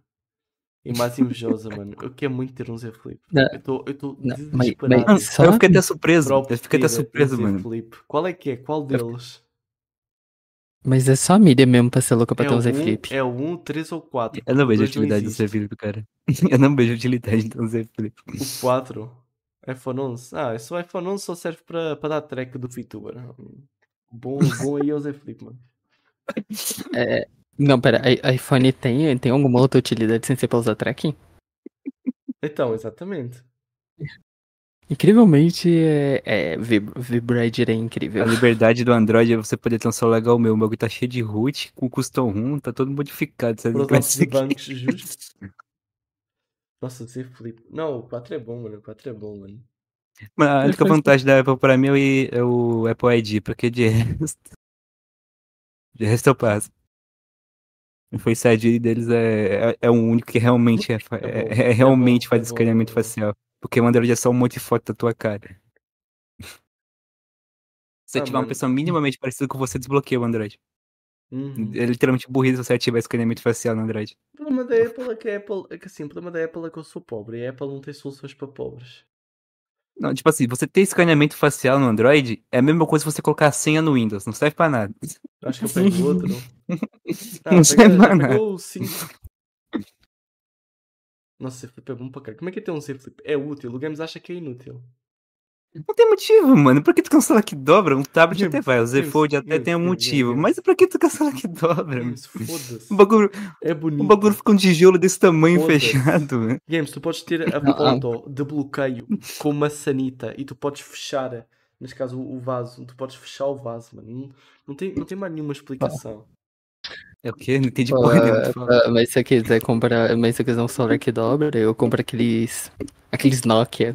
E mais invejosa, [LAUGHS] mano. Eu quero muito ter um Z Flip. Não. Eu estou eu tô Não, mas- desesperado. mas- Só- Eu fiquei até surpreso. Eu fiquei até surpreso, Z mano. Flip. Qual é que é? Qual deles? Mas é só a mídia mesmo pra ser louca pra É ter o um Z 1, Flip. é o 1, 3 ou 4? Eu não vejo dois utilidade do existe. Z Flip, cara. [LAUGHS] Eu não vejo utilidade do Z Flip. O 4, iPhone 11. Ah, esse iPhone 11 só serve para para dar track do VTuber. Bom, bom aí é o Z Flip, mano. [LAUGHS] É, Não, pera, iPhone tem, tem alguma outra utilidade sem ser pra usar tracking? Então, exatamente. Incrivelmente, é, é é incrível. A liberdade do Android é você poder ter um celular igual o meu. O bagulho tá cheio de root, com custom ROM, tá todo modificado. Nossos ser que- bancos justos. Nossa, Z Flip. Não, o 4 é bom, mano. O 4 é bom, mano. Mas a única [LAUGHS] vantagem da Apple pra mim é o- é o Apple ID, porque de resto. [LAUGHS] De resto eu passo. O Face ID deles é, é, é o único que realmente, é, É é- realmente bom, faz é escaneamento facial. Porque o Android é só um monte de foto da tua cara. Se Ah, tiver uma mano. pessoa minimamente parecida com você, desbloqueia o Android. Uhum. É literalmente burrice se você ativar escaneamento facial no Android. O problema da Apple é que a Apple. É que assim, o problema da Apple é que eu sou pobre e a Apple não tem soluções para pobres. Não, tipo assim, você ter escaneamento facial no Android é a mesma coisa que você colocar a senha no Windows, não serve pra nada. Acho que eu pego outro. Ah, [LAUGHS] Não serve pega, pra nada. pegou o 5. Nossa, Z Flip é bom pra caralho. Como é que é ter um Z Flip? É útil. O Games acha que é inútil. Não tem motivo, mano. Por que tu celular que dobra? Um tablet Games, até vai. O Z Fold até Games, tem um Games, motivo. Mas pra que tu celular que dobra? Games, foda-se. O bagulho, É bonito. o bagulho fica um tijolo desse tamanho fechado, mano. Games, tu podes ter a [LAUGHS] foto de bloqueio com maçanita e tu podes fechar, neste caso, o o vaso. Tu podes fechar o vaso, mano. Não, não, tem, não tem mais nenhuma explicação. É o quê? Não entendi porra nenhuma. tu fala. Ah, mas se você quiser comprar, mas se você quiser um celular que dobra, eu compro aqueles aqueles Nokia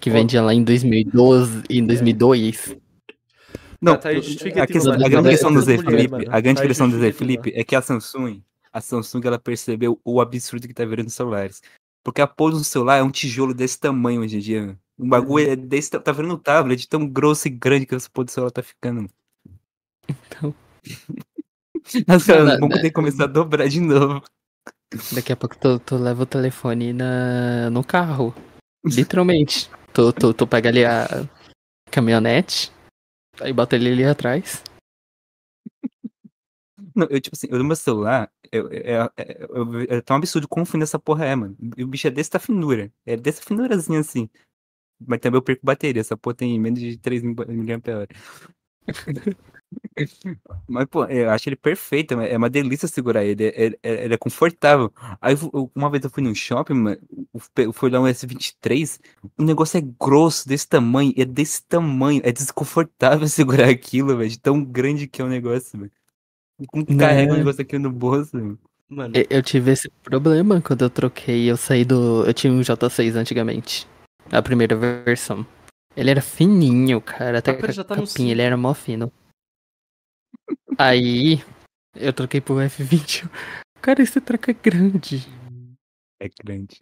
que vendia lá em 2012 e em 2002. Não, tá aí a, questão, a grande questão do Essa Z mulher, Flip, mano. a grande questão do Z justificativa. Flip é que a Samsung, a Samsung ela percebeu o absurdo que tá virando os celulares. Porque a porra do celular é um tijolo desse tamanho hoje em dia. Um bagulho é desse, tá virando um tablet tão grosso e grande que essa porra do celular tá ficando. Então. [LAUGHS] [LAUGHS] Não, vão não, ter que começar a dobrar de novo. Daqui a pouco tu, tu leva o telefone na, no carro. Literalmente. Tu, tu, tu pega ali a caminhonete, aí bota ele ali atrás. Não, eu, tipo assim, eu no meu celular, eu, é, é, eu- é tão absurdo como fino essa porra é, mano. E o bicho é dessa finura. É dessa finurazinha assim. Mas também eu perco bateria. Essa porra tem menos de 3 mil mAh. [LAUGHS] Mas, pô, eu acho ele perfeito. É uma delícia segurar ele. É, é- ele é confortável. Aí, eu- uma vez eu fui num shopping, mano. eu fui lá um S23. O negócio é grosso, desse tamanho. É desse tamanho. É desconfortável [LAUGHS] segurar aquilo, velho. De tão grande que é o negócio, velho. Como Né? carrega um negócio aqui no bolso, velho. Mano, Eu, eu tive esse problema quando eu troquei. Eu saí do. Eu tinha um J6 antigamente. A primeira versão. Ele era fininho, cara. Até Ah, a tá no capinha, ele era mó fino. Aí. Eu troquei pro F20. Cara, esse troca é grande. É grande.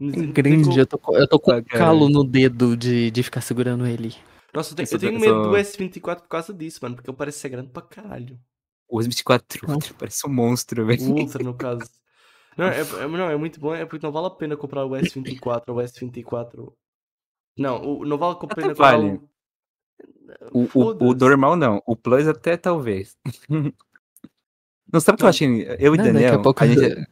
É grande. Eu tô, com- eu tô com Ah, um calo no dedo de, de ficar segurando ele. Nossa, eu tenho, eu tenho medo do essa- S24 por causa disso, mano. Porque ele parece ser grande pra caralho. O S24 Não. parece um monstro, velho. Ultra, no caso. Não é, é- não, é muito bom, é porque não vale a pena comprar o S24 ou o S24. Não, o, não vale a pena comprar vale. o. O, o, o normal não. O Plus até talvez. [LAUGHS] Não sabe o que eu achei? Eu e Não, daqui Daniel, a pouco. a gente,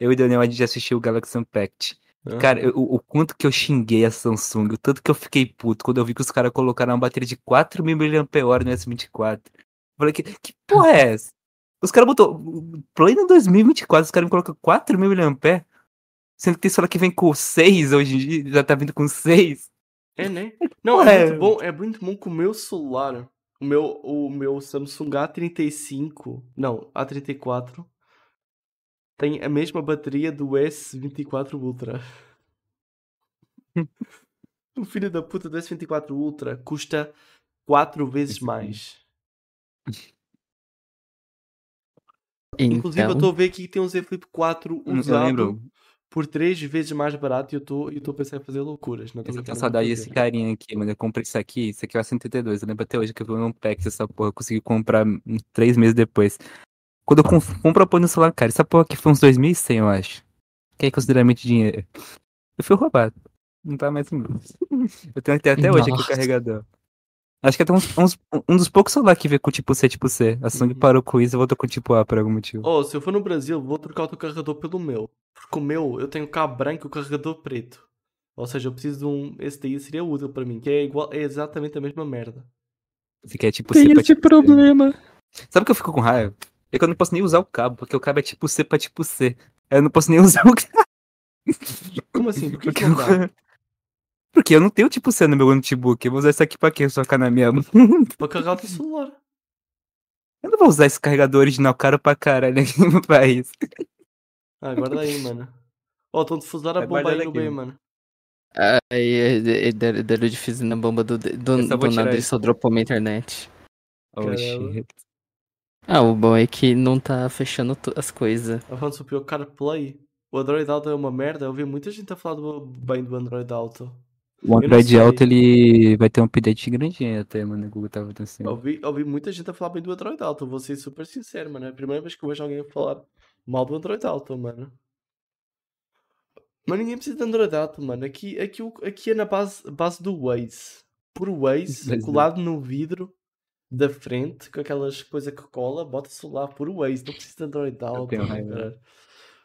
eu e Daniel, a gente assistiu o Galaxy Unpacked. Ah. Cara, eu- o, o quanto que eu xinguei a Samsung, o tanto que eu fiquei puto quando eu vi que os caras colocaram uma bateria de 4.000 mAh no S24. Eu Falei, que, que porra é essa? Os caras botou pleno 2024, os caras me colocam 4.000 mAh, sendo que tem celular que vem com 6 hoje em dia, já tá vindo com 6. É, né? [LAUGHS] Não, é muito bom, é muito bom com o meu celular. O meu, o meu Samsung A35, não, A34, tem a mesma bateria do S24 Ultra. [LAUGHS] o filho da puta do S24 Ultra custa 4 vezes mais. [LAUGHS] Inclusive, eu Então, estou a ver aqui que tem um Z Flip 4 Eu usado lembro. Por três vezes mais barato e eu estou eu tô a pensar em fazer loucuras. Não tô Eu tenho brincando, saudade desse carinha aqui, mano. Eu comprei isso aqui. Isso aqui é o 182. Eu lembro até hoje que eu vi um Unpack essa porra. Eu consegui comprar três meses depois. Quando eu com- compro a porra no celular, cara, essa porra aqui foi uns 2.100, eu acho. Que é consideravelmente dinheiro. Eu fui roubado. Não tá mais mim. [LAUGHS] Eu tenho até, até hoje aqui o carregador. Acho que até uns, uns- um dos poucos celulares que veio com tipo C, tipo C. A Samsung Uhum. parou com isso e voltou com tipo A por algum motivo. Oh, se eu for no Brasil, vou trocar o teu carregador pelo meu. Porque o meu, eu tenho cabo branco e o carregador preto. Ou seja, eu preciso de um. Esse daí seria útil para mim, que é igual, é exatamente a mesma merda. Fica é tipo tem C pra esse tipo C. problema. Sabe o que eu fico com raiva? É que eu não posso nem usar o cabo, porque o cabo é tipo C pra tipo C. Aí Eu não posso nem [LAUGHS] usar o cabo. Como assim? Por que Porque, que não dá? Porque eu não tenho tipo C no meu notebook. Eu vou usar isso aqui pra quê? Só ficar na minha mão. Para carregar o teu celular. Eu não vou usar esse carregador original caro pra caralho aqui no país. Ah, guarda aí, mano. Oh, estão de fusar a bomba aí no aqui, meio, mano. Aí deram deram difícil na bomba do, do, vou do nada ele só dropou minha internet. Oh, shit. Ah, o bom é que não tá fechando as coisas. Avanço o pior CarPlay. O Android Auto é uma merda. Eu vi muita gente a falar do- bem do Android Auto. O não Android. Auto ele vai ter um update grandinho até, mano. O Google tava pensando. ouvi, eu ouvi muita gente a falar bem do Android Auto. Vou ser super sincero, mano. É a primeira vez que eu vejo alguém falar mal do Android Auto, mano. Mas ninguém precisa de Android Auto, mano. Aqui, aqui, aqui é na base, base do Waze. Por Waze, [LAUGHS] Mas, colado no vidro da frente, com aquelas coisas que cola, bota-se lá por Waze. Não precisa de Android Auto.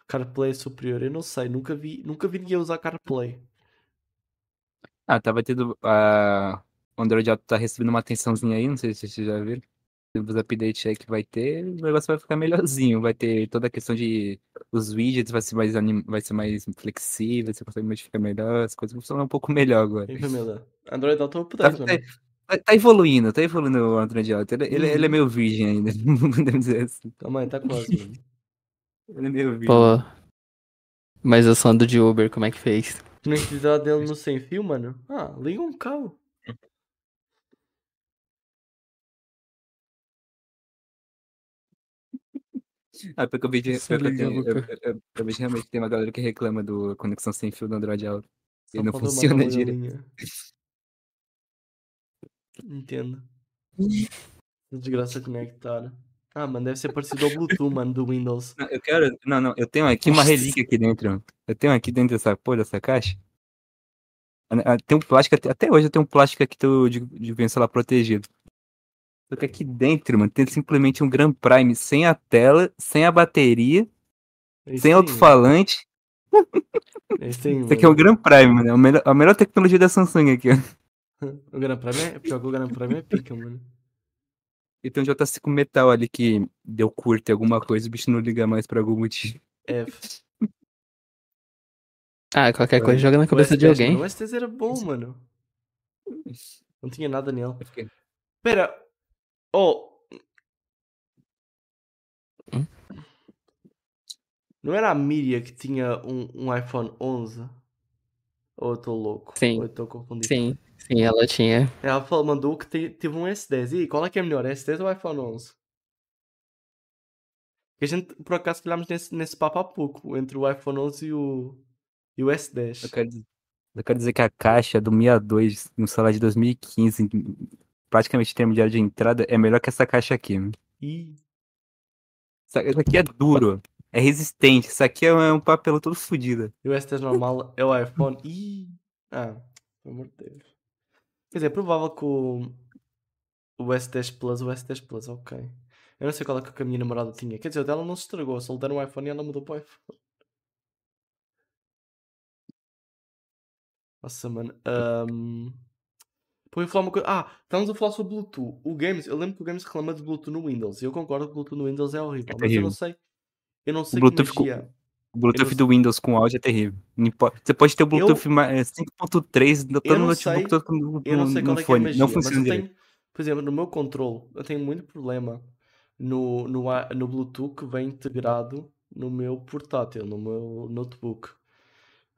CarPlay é superior. Eu não sei, nunca vi, nunca vi ninguém usar CarPlay. Ah, tava tendo. A... O Android Auto tá recebendo uma atençãozinha aí, não sei se vocês já viram. Os updates aí que vai ter, o negócio vai ficar melhorzinho. Vai ter toda a questão de. Os widgets vai ser mais, anim... vai ser mais flexível, você consegue modificar melhor, as coisas vão funcionar um pouco melhor agora. Android Auto é Tá, tá- tá- tá evoluindo, tá evoluindo o Android Auto. Ele, ele, ele é Uhum. meio virgem ainda, não [LAUGHS] podemos dizer assim. Calma aí, tá quase, mano. Ele é meio virgem. Pô. Mas eu sou ando de Uber, como é que fez? Conectividade dele no sem fio, mano. Ah, liga um cabo. Ah, porque eu vejo, que eu, eu, eu- eu vejo realmente que tem uma galera que reclama do conexão sem fio do Android Auto. Só Ele não falta funciona uma direito. galinha. Entendo. [LAUGHS] Desgraça conectar. Ah, mano, deve ser parecido ao Bluetooth, mano, do Windows. Não, eu quero. Não, não, eu tenho aqui uma relíquia aqui dentro. Eu tenho aqui dentro dessa porra dessa caixa. Ah, ah, Tem um plástico, até, hoje eu tenho um plástico aqui do, de, de vencelar protegido. Só que aqui dentro, mano, tem simplesmente um Grand Prime sem a tela, sem a bateria, É isso sem alto-falante. É isso aí, [LAUGHS] Isso aqui é o. Grand Prime, mano. É a melhor, a melhor tecnologia da Samsung aqui, ó. [LAUGHS] O Gran Prime é pior que o Gran Prime é pica, mano. E tem um JC com metal ali que deu curto em alguma coisa, o bicho não liga mais por algum motivo. F. Ah, qualquer É. coisa joga na cabeça de S10, alguém. mano, O S10 era bom, mano. Não tinha nada nele. Fiquei- Pera. Oh. Hum? Não era a Miria que tinha um, um iPhone 11? Ou eu estou louco? Sim. Ou eu estou confundido? Sim, sim, ela tinha. Ela falou, mandou que te- teve um S10. E qual é que é melhor, S10 ou iPhone 11? Que a gente, por acaso, falhámos nesse, nesse papo há pouco, entre o iPhone 11 e o, e o S10. Eu quero, dizer, eu quero dizer que a caixa do 62 no celular de 2015, em- praticamente em termos de área de entrada, é melhor que essa caixa aqui. Ih, Essa- Isso aqui é duro, é resistente. Isso aqui é um papel todo fodido. e o S10 normal é o iPhone. Ih, ah, pelo amor de Deus. Quer dizer, é provável que o, o S10 Plus, o S10 Plus, ok. Eu não sei qual é que a minha namorada tinha. Quer dizer, o dela não se estragou, só lhe deram um iPhone e ela mudou para o iPhone. [LAUGHS] Nossa, mano. Um... Pô, eu falar uma coisa. Ah, estávamos a falar sobre Bluetooth. O Games, eu lembro que o Games reclama de Bluetooth no Windows. E eu concordo que o Bluetooth no Windows é horrível. mas eu não sei. Eu não sei Bluetooth que ficou- magia. O Bluetooth não do Windows com áudio é terrível. Você pode ter o Bluetooth é, 5.3 no- notebook, todo no, Eu não sei no é é fone. magia, Não eu funciona direito. tenho, por exemplo, no meu controle, eu tenho muito problema no, no, no Bluetooth que vem integrado no meu portátil, no meu notebook.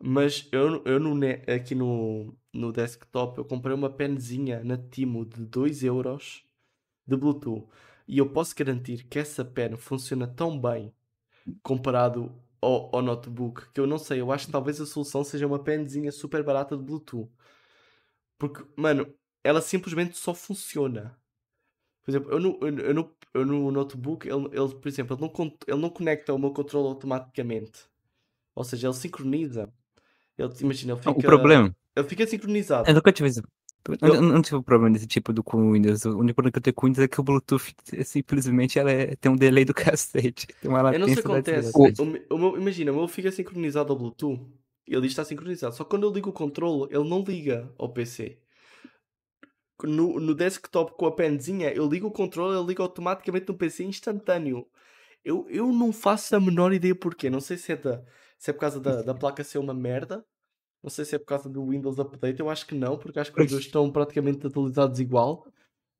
Mas eu, eu no, aqui no, no desktop eu comprei uma penzinha na Timo de 2 euros de Bluetooth. E eu posso garantir que essa pen funciona tão bem comparado ao, ao notebook que eu não sei, eu acho que talvez a solução seja uma penzinha super barata de Bluetooth. Porque, mano, ela simplesmente só funciona. Por exemplo, eu no, eu, no, eu no notebook, ele, ele, por exemplo, ele não, ele não conecta o meu controle automaticamente. Ou seja, ele sincroniza. Ele, imagina, ele Não, fica, O problema, ele fica sincronizado. eu nunca tive isso. Eu Eu- não, não tive um problema desse tipo do com o Windows. O único problema que eu tenho com o Windows é que o Bluetooth é simplesmente ela é- tem um delay do [LAUGHS] cacete. Tem uma Eu não sei o latência que acontece. desgraça. O, me- o meu, imagina, o meu fica sincronizado ao Bluetooth. Ele está sincronizado. Só que quando eu ligo o controle, ele não liga ao PC. No, no desktop com a penzinha, eu ligo o controle, ele liga automaticamente no PC instantâneo. Eu, eu não faço a menor ideia porquê. Não sei se é, da, se é por causa da, da placa ser uma merda. Não sei se é por causa do Windows Update. Eu acho que não, porque acho que os dois estão praticamente atualizados igual.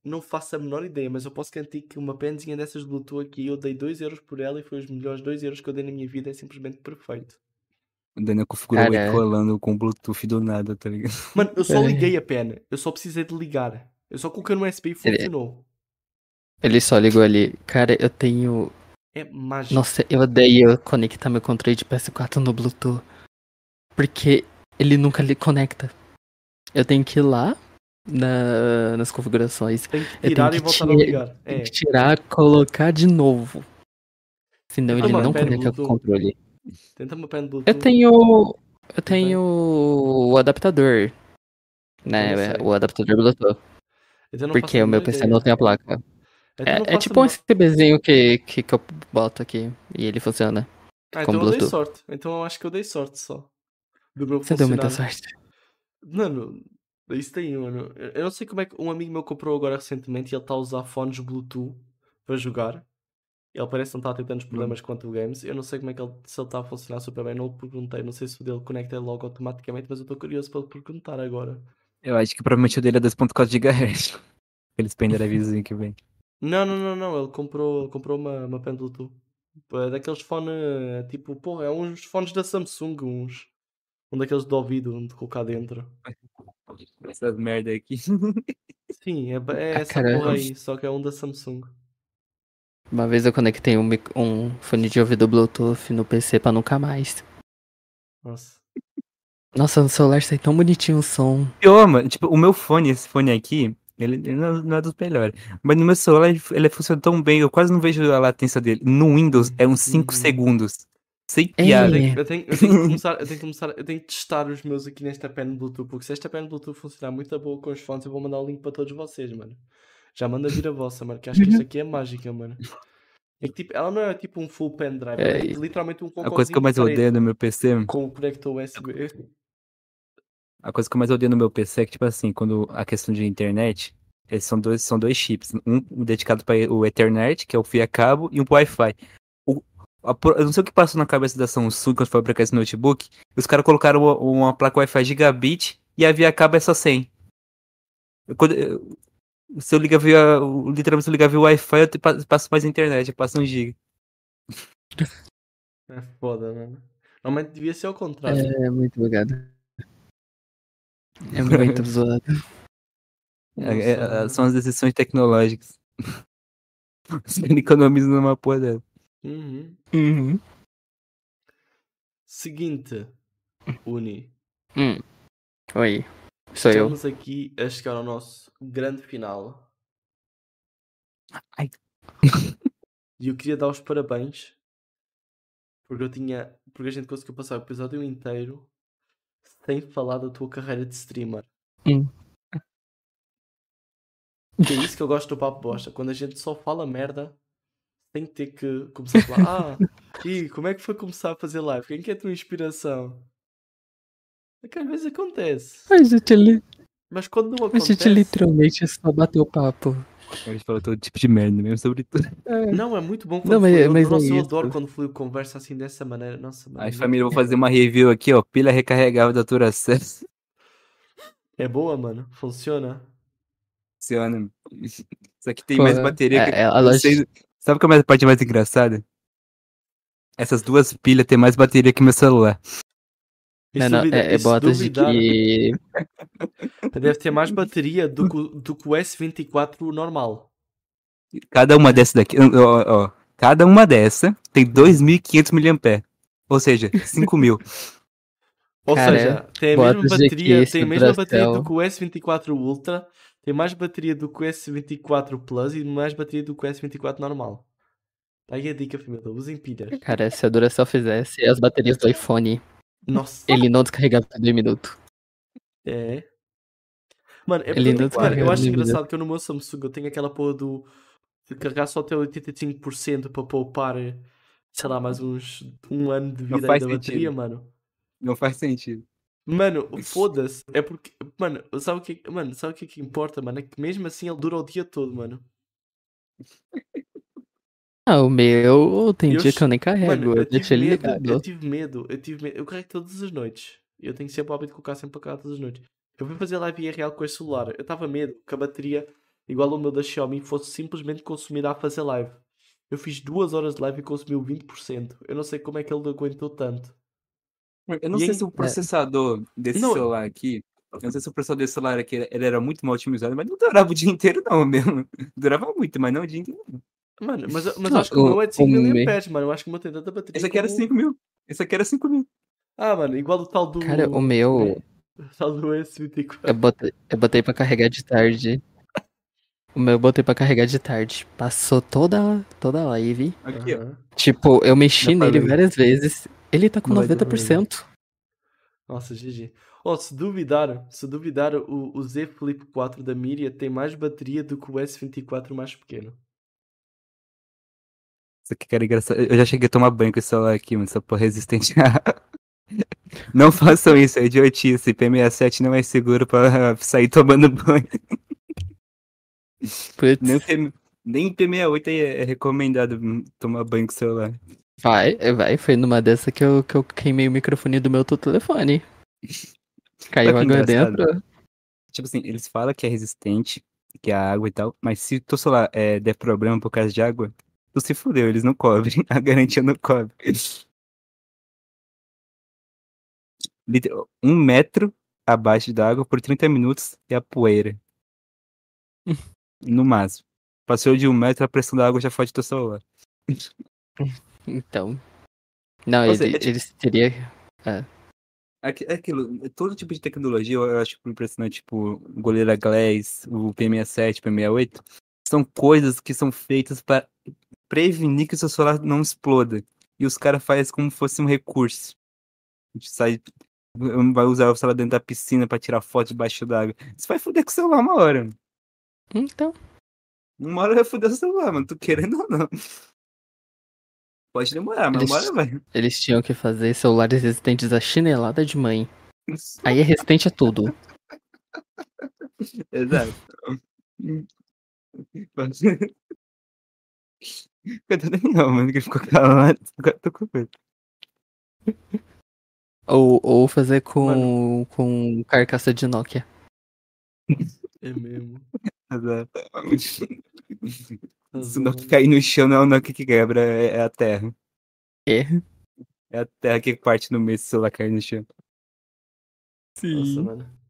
Não faço a menor ideia, mas eu posso garantir que uma penzinha dessas de Bluetooth aqui, eu dei 2€ euros por ela e foi os melhores 2€ euros que eu dei na minha vida. É simplesmente perfeito. O Daniel configurou o Cara. ecolando com o Bluetooth do nada, tá ligado? Mano, eu só É. liguei a pen. Eu só precisei de ligar. Eu só coloquei no USB e Ele- funcionou. Ele só ligou ali. Cara, eu tenho. É mágico. Nossa, eu odeio conectar meu controle de PS4 no Bluetooth. Porque ele nunca lhe conecta. Eu tenho que ir lá na- nas configurações. Tem que tirar e tenho que voltar a tirar- ligar. Tem É. que tirar, colocar de novo. Senão ele não conecta com o Bluetooth. controle. Tenta uma pen Bluetooth. Eu tenho. Eu tenho o adaptador. Né? O adaptador Bluetooth. Porque o meu PC ideia. não tem a placa. É, é faço tipo um SPBzinho que, que, que eu boto aqui e ele funciona. Ah, então eu dei Bluetooth. sorte. Então eu acho que eu dei sorte só. Do meu Você deu muita sorte. Mano, isso tem, mano. Eu não sei como é que um amigo meu comprou agora recentemente e ele está a usar fones Bluetooth para jogar. Ele parece que não está a ter tantos problemas quanto o Games. Eu não sei como é que ele, se ele está a funcionar super bem. Não lhe perguntei. Não sei se o dele conecta logo automaticamente, mas eu estou curioso para lhe perguntar agora. Eu acho que provavelmente o dele é 2.4 GHz. Aqueles pendrivezinhos que vem. Não, não, não, não. Ele comprou, comprou uma, uma pen Bluetooth. É daqueles fones, tipo, porra, é uns fones da Samsung, uns. Um daqueles de ouvido, onde colocar dentro. Essas merda aqui. Sim, é, é Ah, essa cara. porra aí, só que é um da Samsung. Uma vez eu conectei um, um fone de ouvido Bluetooth no PC pra nunca mais. Nossa. Nossa, no celular sai tão bonitinho o som. Pior, mano. Tipo, o meu fone, esse fone aqui, ele, ele não, não é dos melhores. Mas no meu celular ele, ele funciona tão bem, eu quase não vejo a latência dele. No Windows é uns 5 Uhum. segundos. Sem piada. É. Eu tenho, eu tenho que começar, eu tenho que começar, eu tenho que testar os meus aqui nesta pen Bluetooth, porque se esta pen Bluetooth funcionar muito boa com os fones, eu vou mandar o link para todos vocês, mano. Já manda vir a vossa, mano, que acho que [LAUGHS] isto aqui é mágica, mano. É que, tipo, ela não é tipo um full pen drive, ela é É, literalmente um A coisa que eu mais odeio no meu PC, com o conector USB. a coisa que eu mais odeio no meu PC é que, tipo assim, quando a questão de internet, eles são dois, são dois chips. Um dedicado para o Ethernet, que é o fio a cabo, e um pro Wi-Fi. O- eu não sei o que passou na cabeça da Samsung quando foi fabricar esse notebook. Os caras colocaram uma, uma placa Wi-Fi gigabit e a via cabo é só 100. Eu- quando- eu- se eu ligar via. Literalmente, se eu ligar via Wi-Fi, eu te- pa- passo mais internet, eu passo um giga. É foda, mano. Normalmente devia ser ao contrário. É muito bugado. É [LAUGHS] muito zoado. É- é- são as decisões tecnológicas. [LAUGHS] Você economiza numa porra dela. Uhum. Uhum. Seguinte, Uni. Hum. Oi. Sou eu. Estamos aqui a chegar ao nosso grande final. Ai. E eu queria dar os parabéns porque eu tinha. Porque a gente conseguiu passar o episódio inteiro sem falar da tua carreira de streamer. Hum. Que é isso que eu gosto do papo bosta. Quando a gente só fala merda, tem que ter que começar a falar. Ah, e como é que foi começar a fazer live? Quem que é a tua inspiração? É que às vezes acontece. A gente, li... Mas quando não a acontece. gente literalmente só bateu papo. A gente falou todo tipo de merda mesmo sobre tudo. Não, é muito bom quando Não, mas- flui. Eu- mas é Nossa, eu isso. adoro quando flui conversa assim dessa maneira. Nossa, mano, é Aí, família, eu vou fazer uma review aqui, ó. Pilha recarregável da Duracell. É boa, mano. Funciona. Funciona. Isso aqui tem Pô, mais bateria que. é- é, a Vocês- loja- Sabe qual é a parte mais engraçada? Essas duas pilhas têm mais bateria que meu celular. Não, não, duvida- é, é botas de que. [LAUGHS] Deve ter mais bateria do que, o- do que o S24 normal. Cada uma dessa daqui, ó, ó, cada uma dessa tem 2.500 mAh. Ou seja, [LAUGHS] 5.000. Ou Cara, seja, tem a mesma bateria, tem a mesma bateria do que o S24 Ultra, tem mais bateria do que o S24 Plus e mais bateria do que o S24 normal. Tá Aí a dica, família, usem pilhas. Cara, se a Duracell fizesse as baterias do iPhone, Nossa, ele não descarregava por dois minutos. é. Mano, é Ele porque, não mano, eu acho engraçado que eu no meu Samsung eu tenho aquela porra do de carregar só até 85% para poupar, sei lá, mais uns um ano de vida da bateria, sentido. mano. Não faz sentido. Mano, foda-se. É porque, mano, sabe o que, mano, sabe o que é que importa, mano? É que mesmo assim ele dura o dia todo, mano. [LAUGHS] Ah, o meu tem Eu dia que eu nem carrego, Mano, eu eu tive ele medo, eu tive medo, eu tive medo. Eu carrego todas as noites. Eu tenho sempre o hábito de colocar sempre para cá todas as noites. Eu fui fazer live IRL com esse celular. Eu estava medo que a bateria, igual ao meu da Xiaomi, fosse simplesmente consumida a fazer live. Eu fiz duas horas de live e consumiu 20%. Eu não sei como é que ele aguentou tanto. Eu não E sei aí- se o processador desse Não. celular aqui. Eu não sei se o processador desse celular aqui ele era muito mal otimizado, mas não durava o dia [LAUGHS] inteiro, não, mesmo. Durava muito, mas não o dia inteiro. não. Mano, mas, mas Não, acho que o meu é de o 5 meu- mAh, mano. Eu acho que o meu tem tanta bateria. Esse aqui era como- 5 mil. Esse aqui era 5 mil. Ah, mano, igual o tal do. Cara, o meu, O [LAUGHS] tal do S24. eu botei, eu botei pra carregar de tarde. O meu eu botei pra carregar de tarde. Passou toda, toda a live. Aqui, ó. Aham. Tipo, eu mexi Dá nele várias vezes. Ele tá com vai dar pra 90%. Nossa, GG. Oh, se duvidar, se duvidar, o, o Z Flip 4 da Miria tem mais bateria do que o S24 mais pequeno. Isso aqui era engraçado. Eu já cheguei a tomar banho com esse celular aqui, mas essa porra é resistente a. [LAUGHS] Não façam isso, é idiotice. P67 não é seguro pra sair tomando banho. Putz, Nem, P... Nem P68 é é recomendado tomar banho com o celular. Vai, vai. Foi numa dessa que eu, que eu queimei o microfone do meu telefone. Caiu que água engraçado. dentro. Tipo assim, eles falam que é resistente, que é água e tal, mas se teu celular é, der problema por causa de água, tu se fudeu, eles não cobrem. [LAUGHS] A garantia não cobre. Um metro abaixo da água por 30 minutos é a poeira. [LAUGHS] No máximo. Passou de um metro, a pressão da água já fode teu celular. [LAUGHS] Então. Não, Ou ele, seja, é tipo- eles teria. Aqui- É aquilo, todo tipo de tecnologia eu acho impressionante, tipo, o Gorilla Glass, o P67, P68, são coisas que são feitas para prevenir que o seu celular não exploda. E os caras fazem como fosse um recurso. A gente sai, vai usar o celular dentro da piscina para tirar foto debaixo d'água. Você vai foder com o celular uma hora. Então. Uma hora vai foder o celular, mano, tu querendo ou não. Pode demorar, mas Eles- hora vai. Eles tinham que fazer celulares resistentes à chinelada de mãe. Aí é resistente a tudo. [LAUGHS] Exato. Cadê o Daniel, mano? Que ficou calado. Agora tô com medo. Ou, ou fazer com, com carcaça de Nokia. É mesmo. Exato. Tá Se o Nokia zoando. cair no chão, não é o Nokia que quebra, é é a terra. É. É a terra que parte no meio se o celular cair no chão. Nossa, mano.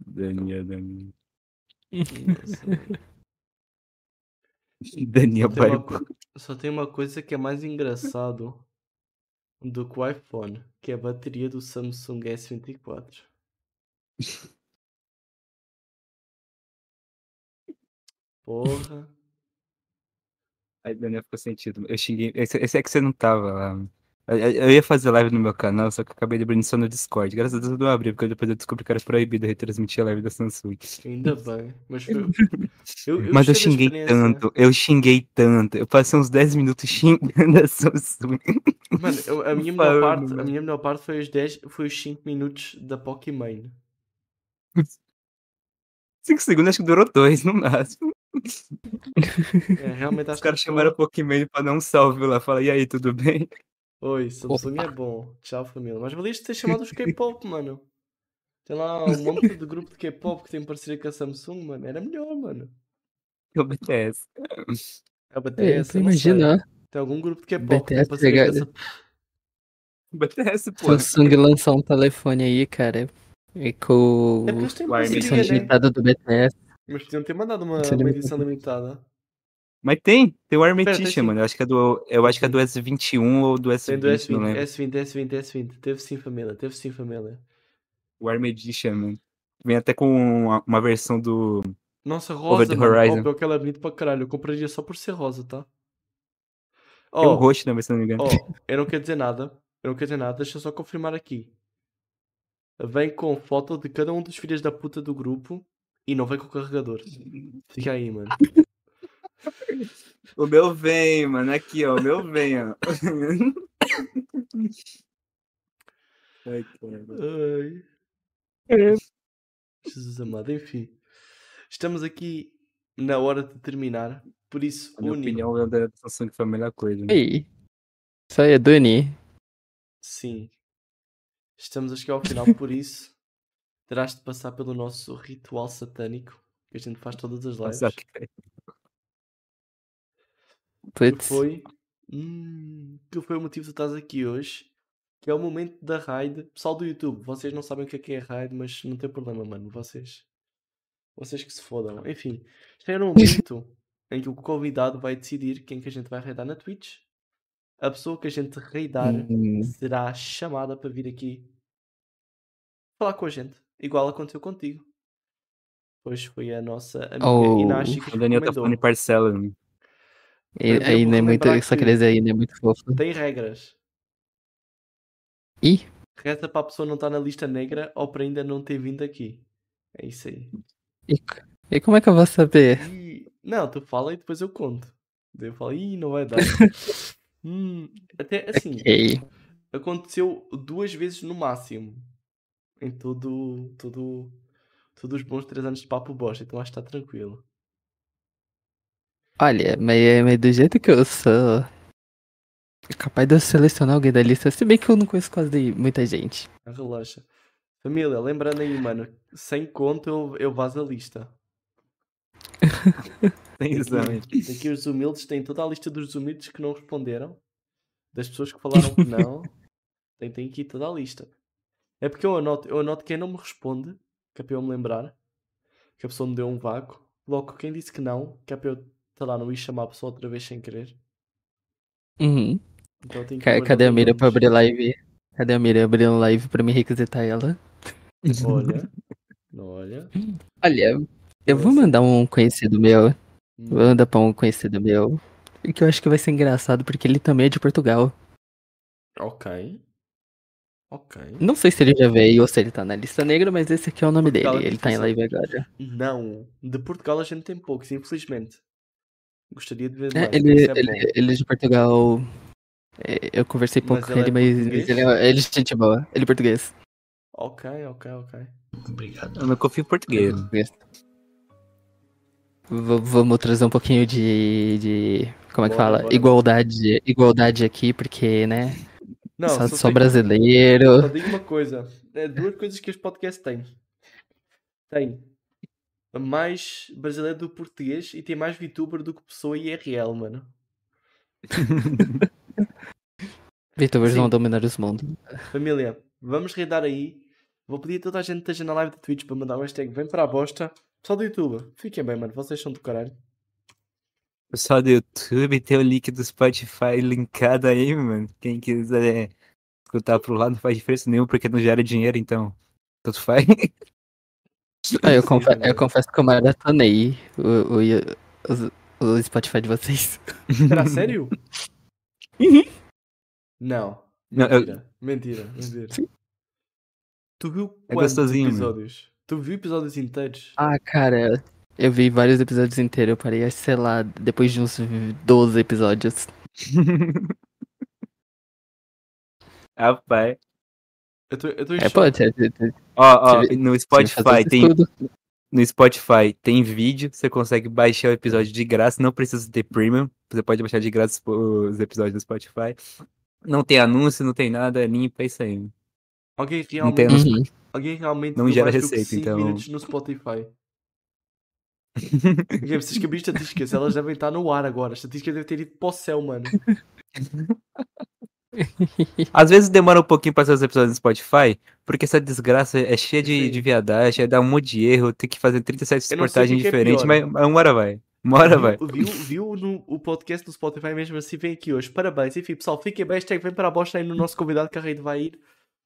Daniel, Daniel. Nossa, mano. Daniel Só tem, uma, só tem uma coisa que é mais engraçado do que o iPhone, que é a bateria do Samsung S24. Porra. Aí Daniel ficou sentido. Eu xinguei. Esse, esse é que você não tava lá. Eu, ia fazer live no meu canal, só que eu acabei abrindo só no Discord. Graças a Deus eu não abri, porque depois eu descobri que era proibido retransmitir a live da Samsung. Ainda bem. Mas. Eu, eu Mas eu xinguei experiência. tanto, eu xinguei tanto. Eu passei uns 10 minutos xingando a Samsung. Mano, eu- a [LAUGHS] minha melhor parte, a minha melhor parte foi os 10, foi os 5 minutos da Pokémon. [LAUGHS] 5 segundos acho que durou dois no máximo. [LAUGHS] É, realmente Os caras chamaram o Pokémon pra dar um salve lá. Fala, e aí, tudo bem? Oi, Samsung é Opa. bom. Tchau, família. Mas valias ter chamado os K-pop, mano. Tem lá um monte de grupo de K-pop que tem parceria com a Samsung, mano. Era melhor, mano. O BTS. É o É, BTS, sei. imagina, Tem algum grupo de K-pop que tem BTS parceria com a pegar- Samsung. O BTS, pô. Samsung lançar um telefone aí, cara. E com É porque eles têm o né? do BTS. Mas podiam ter mandado uma, uma edição limitada. Mas tem, tem o tem sim. mano. Eu acho que é do, eu acho que é do S21 ou do Tem do S20, não S20, lembro. S20, S20, S20. Teve sim família, teve sim família. O Armedition, mano. Vem até com uma, uma versão do. Nossa, Over rosa, the mano. Horizon. Oh, pior que ela é bonita pra caralho. Eu compraria só por ser rosa, tá? Tem o Oh, roxo também, se não me engano. oh, eu não quero dizer nada. Eu não quero dizer nada. Deixa eu só confirmar aqui. Vem com foto de cada um dos filhos da puta do grupo e não vem com o carregador. Fica aí, mano. [LAUGHS] O meu vem, mano. Aqui, ó. O meu vem, ó. [LAUGHS] Ai. Ai. É. Jesus amado, enfim. Estamos aqui na hora de terminar. Por isso, Na minha Uni, opinião, o da Samsung foi a melhor coisa. né? Ei. Isso aí é Duni. sim. Estamos a chegar ao final, [LAUGHS] por isso terás de passar pelo nosso ritual satânico que a gente faz todas as lives. Cara. Que foi, hum, que foi o motivo de tu estás aqui hoje. Que é o momento da raid. Pessoal do YouTube, vocês não sabem o que é que é raid, mas não tem problema, mano. Vocês. Vocês que se fodam. Enfim, chega um momento em que o convidado vai decidir quem que a gente vai raidar na Twitch. A pessoa que a gente raidar Hum, será chamada para vir aqui falar com a gente. Igual aconteceu contigo. Pois foi a nossa amiga Oh. Inashi que Daniel tá falando em parcela. né? e- devo não é muito. dizer aí, não é muito fofo. Tem regras. Ih, Resta para a pessoa não estar na lista negra ou para ainda não ter vindo aqui. É isso aí. e, e como é que eu vou saber? E... Não, tu fala e depois eu conto. Daí eu falo, ih, não vai dar. [LAUGHS] Hum, até assim, Ok. aconteceu duas vezes no máximo. Em todo, todo, todos os bons três anos de papo bosta, então acho que está tranquilo. Olha, mas, mas do jeito que eu sou. É capaz de eu selecionar alguém da lista, se bem que eu não conheço quase muita gente. Relaxa. Família, lembrando aí, mano, sem conto eu, eu vazo a lista. [LAUGHS] Tem exame. Aqui os humildes têm toda a lista dos humildes que não responderam. Das pessoas que falaram que não. [LAUGHS] Tem, tem aqui toda a lista. É porque eu anoto, eu anoto quem não me responde, que é para eu me lembrar. Que a pessoa me deu um vácuo. Logo, quem disse que não, que é para eu, sei lá, não ir chamar a pessoa outra vez sem querer. Uhum. Então que Ca- Cadê a Mira nomes. abrir live? Cadê a Mira abrindo live pra me requisitar ela? Olha. [LAUGHS] Olha. Olha, eu vou mandar um conhecido meu. Vou Hum, mandar pra um conhecido meu. Que eu acho que vai ser engraçado porque ele também é de Portugal. Ok. Ok. Não sei se ele já veio ou se ele tá na lista negra, mas esse aqui é o nome Portugal dele. é Ele tá em live agora. Não. De Portugal a gente tem poucos, infelizmente. Gostaria de ver É, mais. ele, é ele, bom. ele é de Portugal. É, Eu conversei pouco Mas com ele é ele, mas, mas ele, é, ele é gente boa. Ele é português. Ok, ok, ok. Eu não confio em português. V- vamos trazer um pouquinho de. de como é que Bora, fala? bora. Igualdade, igualdade aqui, porque, né? Não, só só só brasileiro. Só digo uma coisa. É duas coisas que este podcast tem. Tem mais brasileiro do que português e tem mais VTuber do que pessoa IRL, mano. [LAUGHS] Vitubers vão dominar os mundos. Família, vamos redar aí. Vou pedir a toda a gente que esteja na live da Twitch para mandar um hashtag vem para a bosta. Pessoal do YouTube, fiquem bem, mano. Vocês são do caralho. Pessoal do YouTube, tem o link do Spotify linkado aí, mano. Quem quiser escutar pro lado não faz diferença nenhuma, porque não gera dinheiro, então. Tanto faz. Ah, eu, Sim, confe- eu confesso que eu maratonei o, o, o, o Spotify de vocês. Será sério? Não. Não, eu- Mentira. Mentira. Mentira. Tu viu É quantos gostosinho, mano. episódios? Tu viu episódios inteiros? Ah, cara, eu vi vários episódios inteiros. Eu parei, sei lá, depois de uns 12 episódios. [LAUGHS] Rapaz. Eu tô, eu tô É, pode. é, é, é, Ó, ó, no Spotify tem. No Spotify tem vídeo, você consegue baixar o episódio de graça, não precisa ter premium. Você pode baixar de graça os episódios do Spotify. Não tem anúncio, não tem nada, é limpo, é isso aí. Alguém Não tem realmente, Uhum. alguém realmente Não gera receita, então- minutos no Spotify. Vocês que abrir estatísticas, elas devem estar no ar agora. As estatísticas devem ter ido para o céu, mano. [LAUGHS] Às vezes demora um pouquinho pra sair os episódios no Spotify, porque essa desgraça é cheia de, de viadagem, dá um monte de erro, tem que fazer 37 Eu não sei o reportagens que que é diferentes, pior. mas, mas uma hora vai. Uma hora vai. Viu, viu, viu no, o podcast do Spotify mesmo assim, vem aqui hoje. Parabéns. Enfim, pessoal, fiquem bem. Hashtag vem para a bosta aí no nosso convidado que a rede vai ir.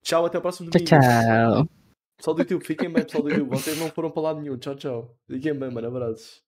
Tchau, até o próximo Tchau, domingo. tchau. Pessoal do YouTube, fiquem bem, pessoal do YouTube. Vocês não foram para lado nenhum. Tchau, tchau. Fiquem bem, mano. Abraços.